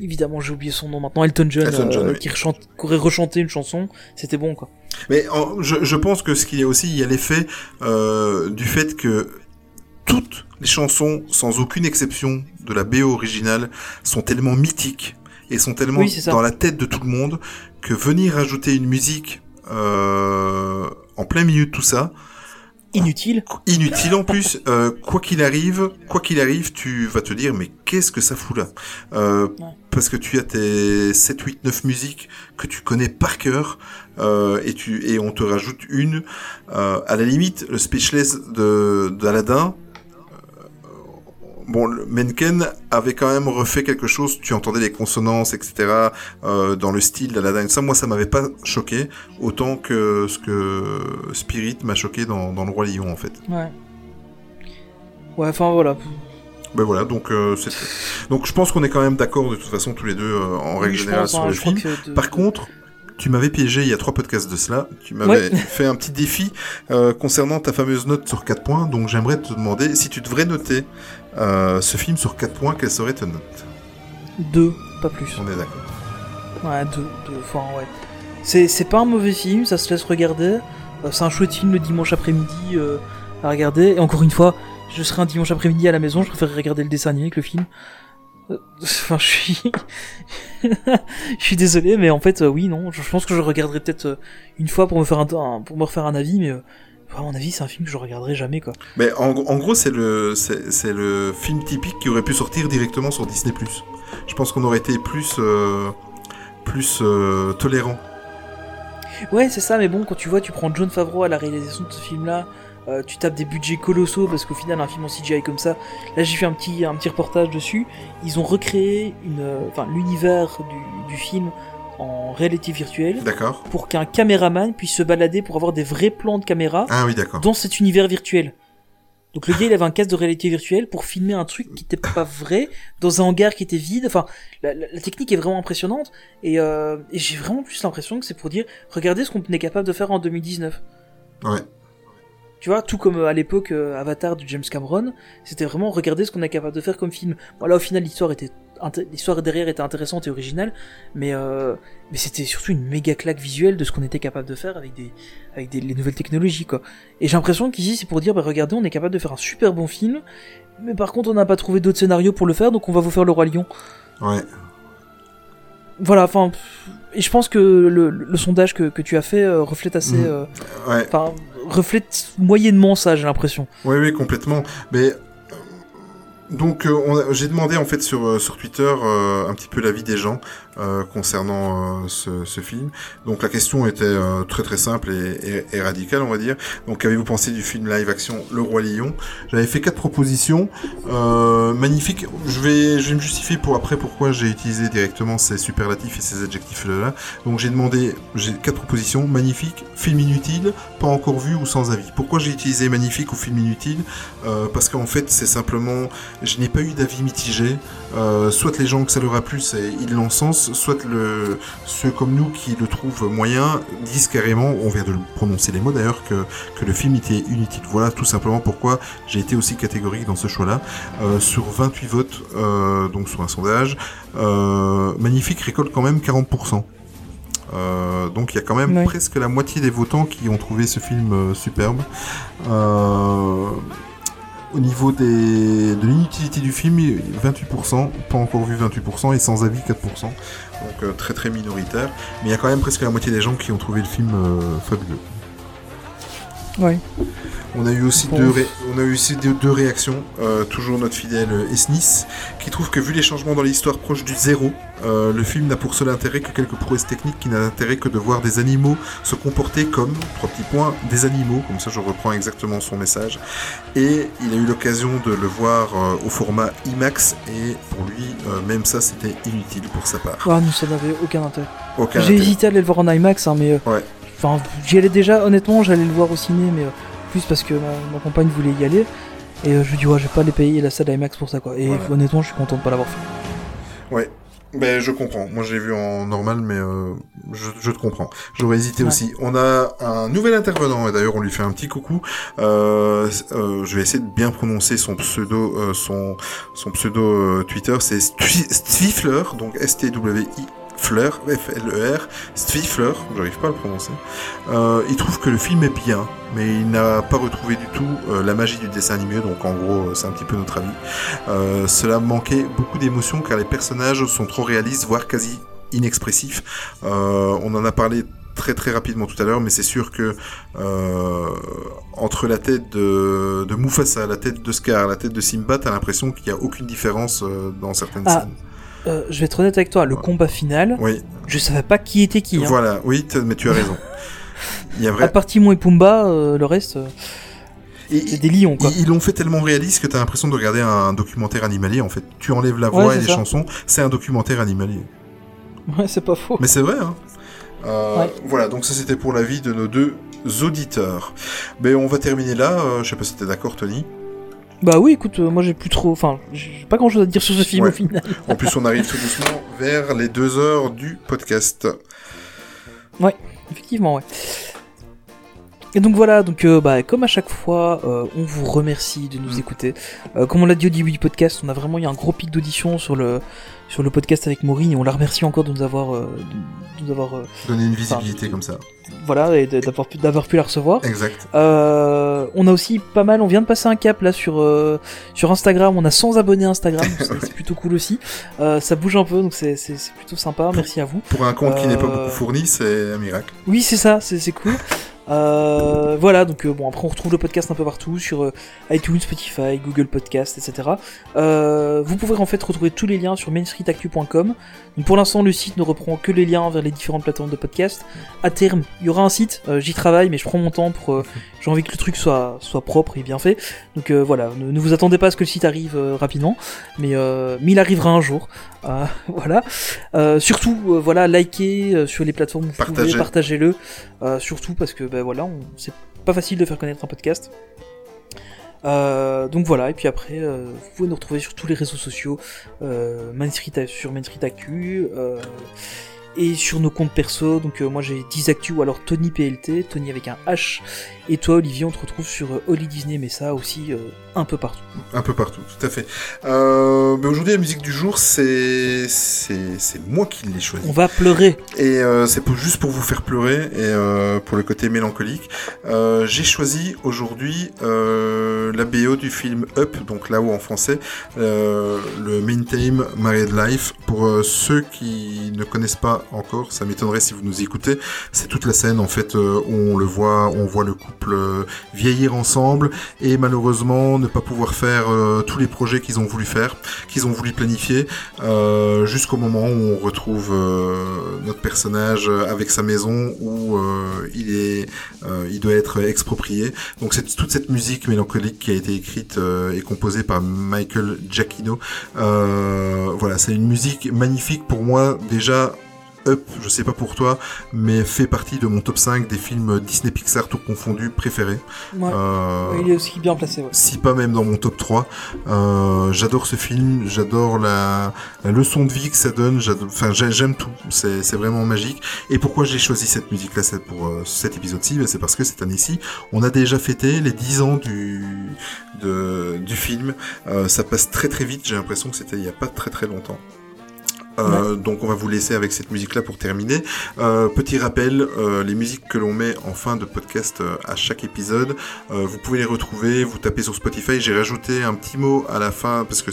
évidemment j'ai oublié son nom maintenant, Elton John, Elton John, oui. qui, rechante- qui aurait rechanté une chanson, c'était bon quoi. Mais en- je, je pense que ce qu'il y a aussi, il y a l'effet du fait que toutes les chansons, sans aucune exception de la BO originale, sont tellement mythiques et sont tellement Oui, dans la tête de tout le monde que venir ajouter une musique euh, en plein milieu de tout ça, Inutile, inutile en plus, euh, quoi qu'il arrive, quoi qu'il arrive, tu vas te dire mais qu'est-ce que ça fout là? Euh, Ouais. Parce que tu as tes 7, 8, 9 musiques que tu connais par cœur euh, et tu et on te rajoute une euh, à la limite le speechless de d'Aladin. Bon, Menken avait quand même refait quelque chose. Tu entendais les consonances, etc. euh, dans le style d'Aladin. Ça, moi, ça m'avait pas choqué autant que ce que Spirit m'a choqué dans, dans le Roi Lion, en fait. ouais. Ouais, enfin voilà. Ben voilà, donc euh, [LAUGHS] donc je pense qu'on est quand même d'accord de toute façon tous les deux euh, en règle Oui, générale sur hein, le film. de- Par contre, tu m'avais piégé il y a trois podcasts de cela. Tu m'avais Ouais. [LAUGHS] fait un petit défi euh, concernant ta fameuse note sur 4 points. Donc j'aimerais te demander si tu devrais noter euh, ce film sur 4 points, quelle serait ta note deux, pas plus. On est d'accord. Ouais, deux, deux, enfin ouais. C'est, c'est pas un mauvais film, ça se laisse regarder. Euh, c'est un chouette film le dimanche après-midi euh, à regarder. Et encore une fois, je serai un dimanche après-midi à la maison, je préférerais regarder le dessin animé que le film. [LAUGHS] Enfin, je suis. [LAUGHS] je suis désolé, mais en fait, oui, non. Je pense que je regarderai peut-être une fois pour me faire un, pour me refaire un avis, mais à mon avis, c'est un film que je regarderai jamais, quoi. Mais en, en gros, c'est le c'est le film typique qui aurait pu sortir directement sur Disney+. Je pense qu'on aurait été plus euh, plus euh, tolérant. Ouais, c'est ça, mais bon, quand tu vois, tu prends John Favreau à la réalisation de ce film-là, euh, tu tapes des budgets colossaux parce qu'au final, un film en CGI comme ça, là j'ai fait un petit, un petit reportage dessus. Ils ont recréé une, euh, enfin, l'univers du, du film en réalité virtuelle D'accord. pour qu'un caméraman puisse se balader pour avoir des vrais plans de caméra Ah oui, d'accord. dans cet univers virtuel. Donc le gars il avait un casque de réalité virtuelle pour filmer un truc qui était pas vrai dans un hangar qui était vide. Enfin, la, la- la technique est vraiment impressionnante et, euh, et j'ai vraiment plus l'impression que c'est pour dire regardez ce qu'on est capable de faire en 2019. Ouais. Tu vois, tout comme euh, à l'époque euh, Avatar de James Cameron, c'était vraiment regarder ce qu'on est capable de faire comme film. Bon là au final l'histoire était l'histoire derrière était intéressante et originale, mais euh, mais c'était surtout une méga claque visuelle de ce qu'on était capable de faire avec des avec des, les nouvelles technologies quoi. Et j'ai l'impression qu'ici c'est pour dire bah regardez on est capable de faire un super bon film, mais par contre on n'a pas trouvé d'autres scénarios pour le faire donc on va vous faire le roi lion. Ouais. Voilà, enfin et je pense que le, le sondage que, que tu as fait euh, reflète assez, Mhm. euh, Ouais. reflète moyennement ça j'ai l'impression. Oui, oui, complètement. Mais Donc euh, j'ai demandé en fait sur, euh, sur Twitter euh, un petit peu l'avis des gens euh, concernant euh, ce, ce film. Donc la question était euh, très très simple et, et- et radicale on va dire. Donc qu'avez-vous pensé du film live action Le Roi Lion? J'avais fait quatre propositions. Euh, magnifique. Je vais, je vais me justifier pour après pourquoi j'ai utilisé directement ces superlatifs et ces adjectifs là. Donc j'ai demandé, j'ai quatre propositions. Magnifique, film inutile, pas encore vu ou sans avis. Pourquoi j'ai utilisé magnifique ou film inutile? Euh, Parce qu'en fait c'est simplement je n'ai pas eu d'avis mitigé. Euh, soit les gens que ça leur a plu, c'est- ils l'encensent, soit le, ceux comme nous qui le trouvent moyen disent carrément, on vient de le prononcer les mots d'ailleurs, que, que le film était inutile. Voilà tout simplement pourquoi j'ai été aussi catégorique dans ce choix-là. Euh, sur 28 votes, euh, donc sur un sondage, euh, Magnifique récolte quand même 40%. Euh, donc il y a quand même presque la moitié des votants qui ont trouvé ce film euh, superbe. Euh, au niveau de l'inutilité du film, 28%, pas encore vu 28%, et sans avis 4%. Donc euh, très très minoritaire. Mais il y a quand même presque la moitié des gens qui ont trouvé le film euh, fabuleux. Ouais. On a eu aussi, Bon. deux, ré- on a eu aussi deux, deux réactions. Euh, toujours notre fidèle euh, Esnis, qui trouve que vu les changements dans l'histoire proche du zéro, euh, le film n'a pour seul intérêt que quelques prouesses techniques qui n'a d'intérêt que de voir des animaux se comporter comme, trois petits points, des animaux. Comme ça, je reprends exactement son message. Et il a eu l'occasion de le voir euh, au format IMAX, et pour lui, euh, même ça, c'était inutile pour sa part. Ah, non, ça n'avait aucun intérêt. J'ai hésité à aller le voir en IMAX, hein, mais. euh, Ouais. Enfin, j'y allais déjà, honnêtement, j'allais le voir au ciné, mais euh, plus parce que ma, ma compagne voulait y aller. Et euh, je lui dis, ouais, je vais pas aller payer la salle IMAX pour ça, quoi. Et Voilà. honnêtement, je suis content de pas l'avoir fait. Ouais. Ben, je comprends. Moi, j'ai vu en normal, mais euh, je, je te comprends. J'aurais hésité Ouais. aussi. On a un nouvel intervenant, et d'ailleurs, on lui fait un petit coucou. Euh, euh, je vais essayer de bien prononcer son pseudo, son, son pseudo Twitter, c'est Stifler, donc S-T-W-I. Fleur, F-L-E-R, Stifler, j'arrive pas à le prononcer. Euh, il trouve que le film est bien, mais il n'a pas retrouvé du tout euh, la magie du dessin animé, donc en gros, euh, c'est un petit peu notre avis. Euh, cela manquait beaucoup d'émotion car les personnages sont trop réalistes, voire quasi inexpressifs. On en a parlé très très rapidement tout à l'heure, mais c'est sûr que euh, entre la tête de, de Mufasa, la tête de Scar, la tête de Simba, t'as l'impression qu'il n'y a aucune différence euh, dans certaines Ah, scènes. Euh, je vais être honnête avec toi, le combat final, Oui, je savais pas qui était qui. Hein. voilà, oui, mais tu as raison. [LAUGHS] Il y a À vrai. part Timon et Pumba, euh, le reste, euh, Et- c'est des lions, quoi. Ils l'ont fait tellement réaliste que t'as l'impression de regarder un documentaire animalier en fait. Tu enlèves la voix et les ça. chansons, c'est un documentaire animalier. Ouais, c'est pas faux. Mais c'est vrai, hein. Euh, Ouais. Voilà, donc ça c'était pour l'avis de nos deux auditeurs. Mais on va terminer là. je sais pas si t'es d'accord, Tony. Bah oui, écoute, euh, moi j'ai plus trop. Enfin, j'ai pas grand chose à dire sur ce film Ouais. au final. [LAUGHS] En plus, on arrive tout doucement vers les deux heures du podcast. Effectivement, ouais. Et donc voilà, donc euh, bah, comme à chaque fois, euh, on vous remercie de nous Mm. écouter. Euh, comme on l'a dit au début du podcast, on a vraiment eu un gros pic d'audition sur le sur le podcast avec Maureen et on la remercie encore de nous avoir euh, de- de nous avoir euh, Donner une visibilité comme ça. voilà et d'avoir pu d'avoir pu la recevoir. Exact. Euh, on a aussi pas mal, on vient de passer un cap là sur euh, sur Instagram, on a 100 abonnés Instagram, [LAUGHS] c'est plutôt cool aussi. Ça bouge un peu, donc c'est plutôt sympa. Merci à vous. Pour un compte qui n'est pas beaucoup fourni, c'est un miracle. Oui, c'est ça, c'est cool. Euh, voilà, donc euh, bon, après on retrouve le podcast un peu partout sur euh, iTunes, Spotify, Google Podcast, etc. Euh, vous pouvez en fait retrouver tous les liens sur mainstreetactu.com. Donc pour l'instant, le site ne reprend que les liens vers les différentes plateformes de podcast. À terme, il y aura un site. J'y travaille, mais je prends mon temps pour. euh, [LAUGHS] J'ai envie que le truc soit soit propre et bien fait. Donc euh, voilà, ne, ne vous attendez pas à ce que le site arrive rapidement, mais euh, mais il arrivera un jour. Euh, [LAUGHS] voilà. Euh, surtout, voilà, likez sur les plateformes où vous Partagez. pouvez, partagez-le. Euh, surtout parce que ben voilà, on- c'est pas facile de faire connaître un podcast. Euh, donc voilà, et puis après, euh, vous pouvez nous retrouver sur tous les réseaux sociaux, euh, Main sur Main Street et sur nos comptes perso. Donc euh, moi j'ai 10 Actu ou alors Tony PLT, Tony avec un H, et toi Olivier, on te retrouve sur euh, Holly Disney, mais ça aussi euh, un peu partout. Un peu partout, tout à fait. Mais aujourd'hui, la musique du jour, c'est c'est moi qui l'ai choisi. On va pleurer. Et c'est pour, juste pour vous faire pleurer et pour le côté mélancolique. J'ai choisi aujourd'hui la BO du film Up, donc là-haut en français, le Main Theme Married Life. Pour ceux qui ne connaissent pas encore, ça m'étonnerait si vous nous écoutez. C'est toute la scène en fait euh, où on le voit, on voit le couple euh, vieillir ensemble et malheureusement ne pas pouvoir faire euh, tous les projets qu'ils ont voulu faire, qu'ils ont voulu planifier, jusqu'au moment où on retrouve notre personnage avec sa maison où il il doit être exproprié. Donc c'est toute cette musique mélancolique qui a été écrite et composée par Michael Giacchino. Voilà, c'est une musique magnifique pour moi déjà. Up, je sais pas pour toi, mais fait partie de mon top 5 des films Disney Pixar tout confondus préférés. Ouais. Euh, Il est aussi bien placé, ouais. si pas même dans mon top 3. Euh, j'adore ce film, j'adore la, la leçon de vie que ça donne, enfin j'ai- j'aime tout, c'est vraiment magique. Et pourquoi j'ai choisi cette musique-là pour euh, cet épisode-ci? Ben, C'est parce que cette année-ci, on a déjà fêté les 10 ans du, de, du film. Ça passe très très vite, j'ai l'impression que c'était il y a pas très très longtemps. Euh, Donc on va vous laisser avec cette musique là pour terminer. Euh, petit rappel, euh, les musiques que l'on met en fin de podcast euh, à chaque épisode, euh, vous pouvez les retrouver, vous tapez sur Spotify. J'ai rajouté un petit mot à la fin parce que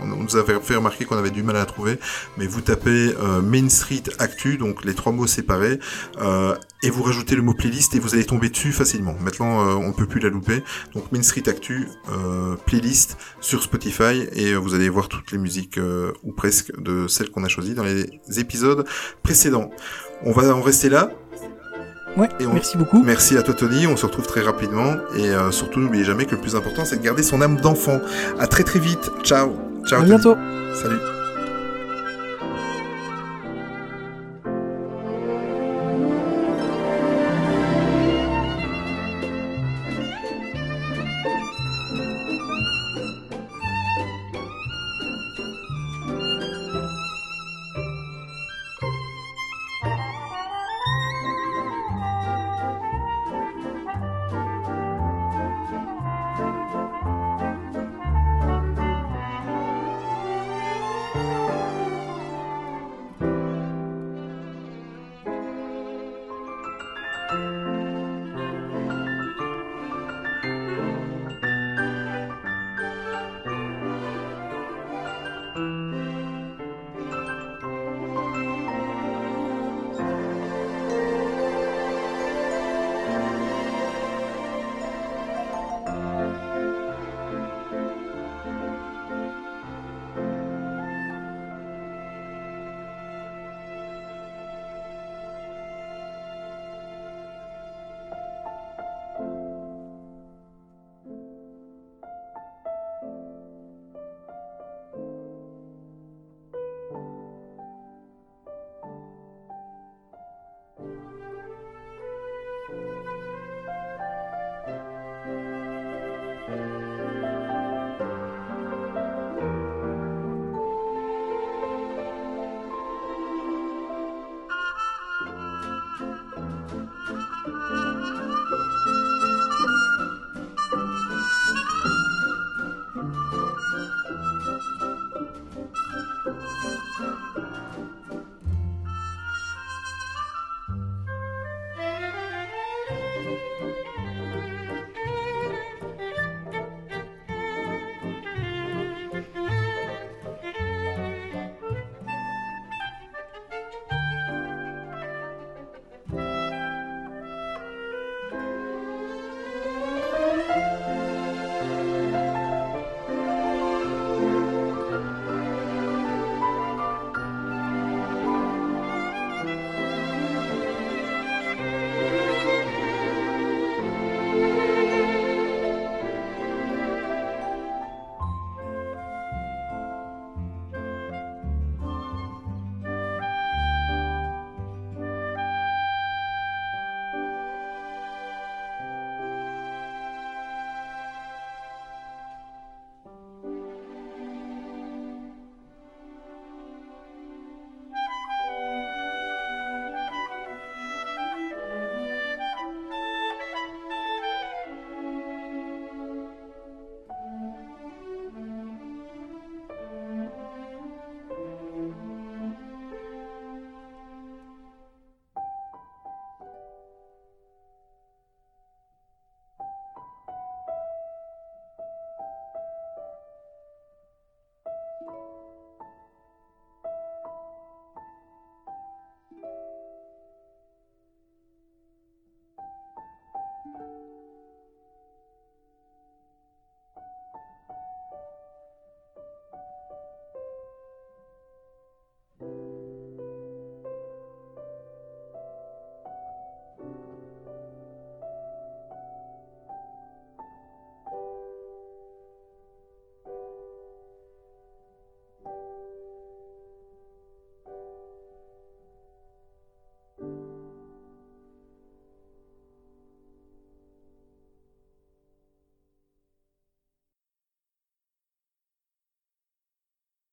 on, on nous avait fait remarquer qu'on avait du mal à la trouver, mais vous tapez euh, Main Street Actu, donc les trois mots séparés, euh, et vous rajoutez le mot playlist et vous allez tomber dessus facilement. Maintenant, euh, on ne peut plus la louper. Donc Main Street Actu, euh, playlist sur Spotify et euh, vous allez voir toutes les musiques euh, ou presque de celles qu'on a choisies dans les épisodes précédents. On va en rester là. Ouais, Et on- merci beaucoup. Merci à toi Tony, on se retrouve très rapidement et euh, surtout n'oubliez jamais que le plus important c'est de garder son âme d'enfant. À très très vite. Ciao. Ciao. À Tony. bientôt. Salut.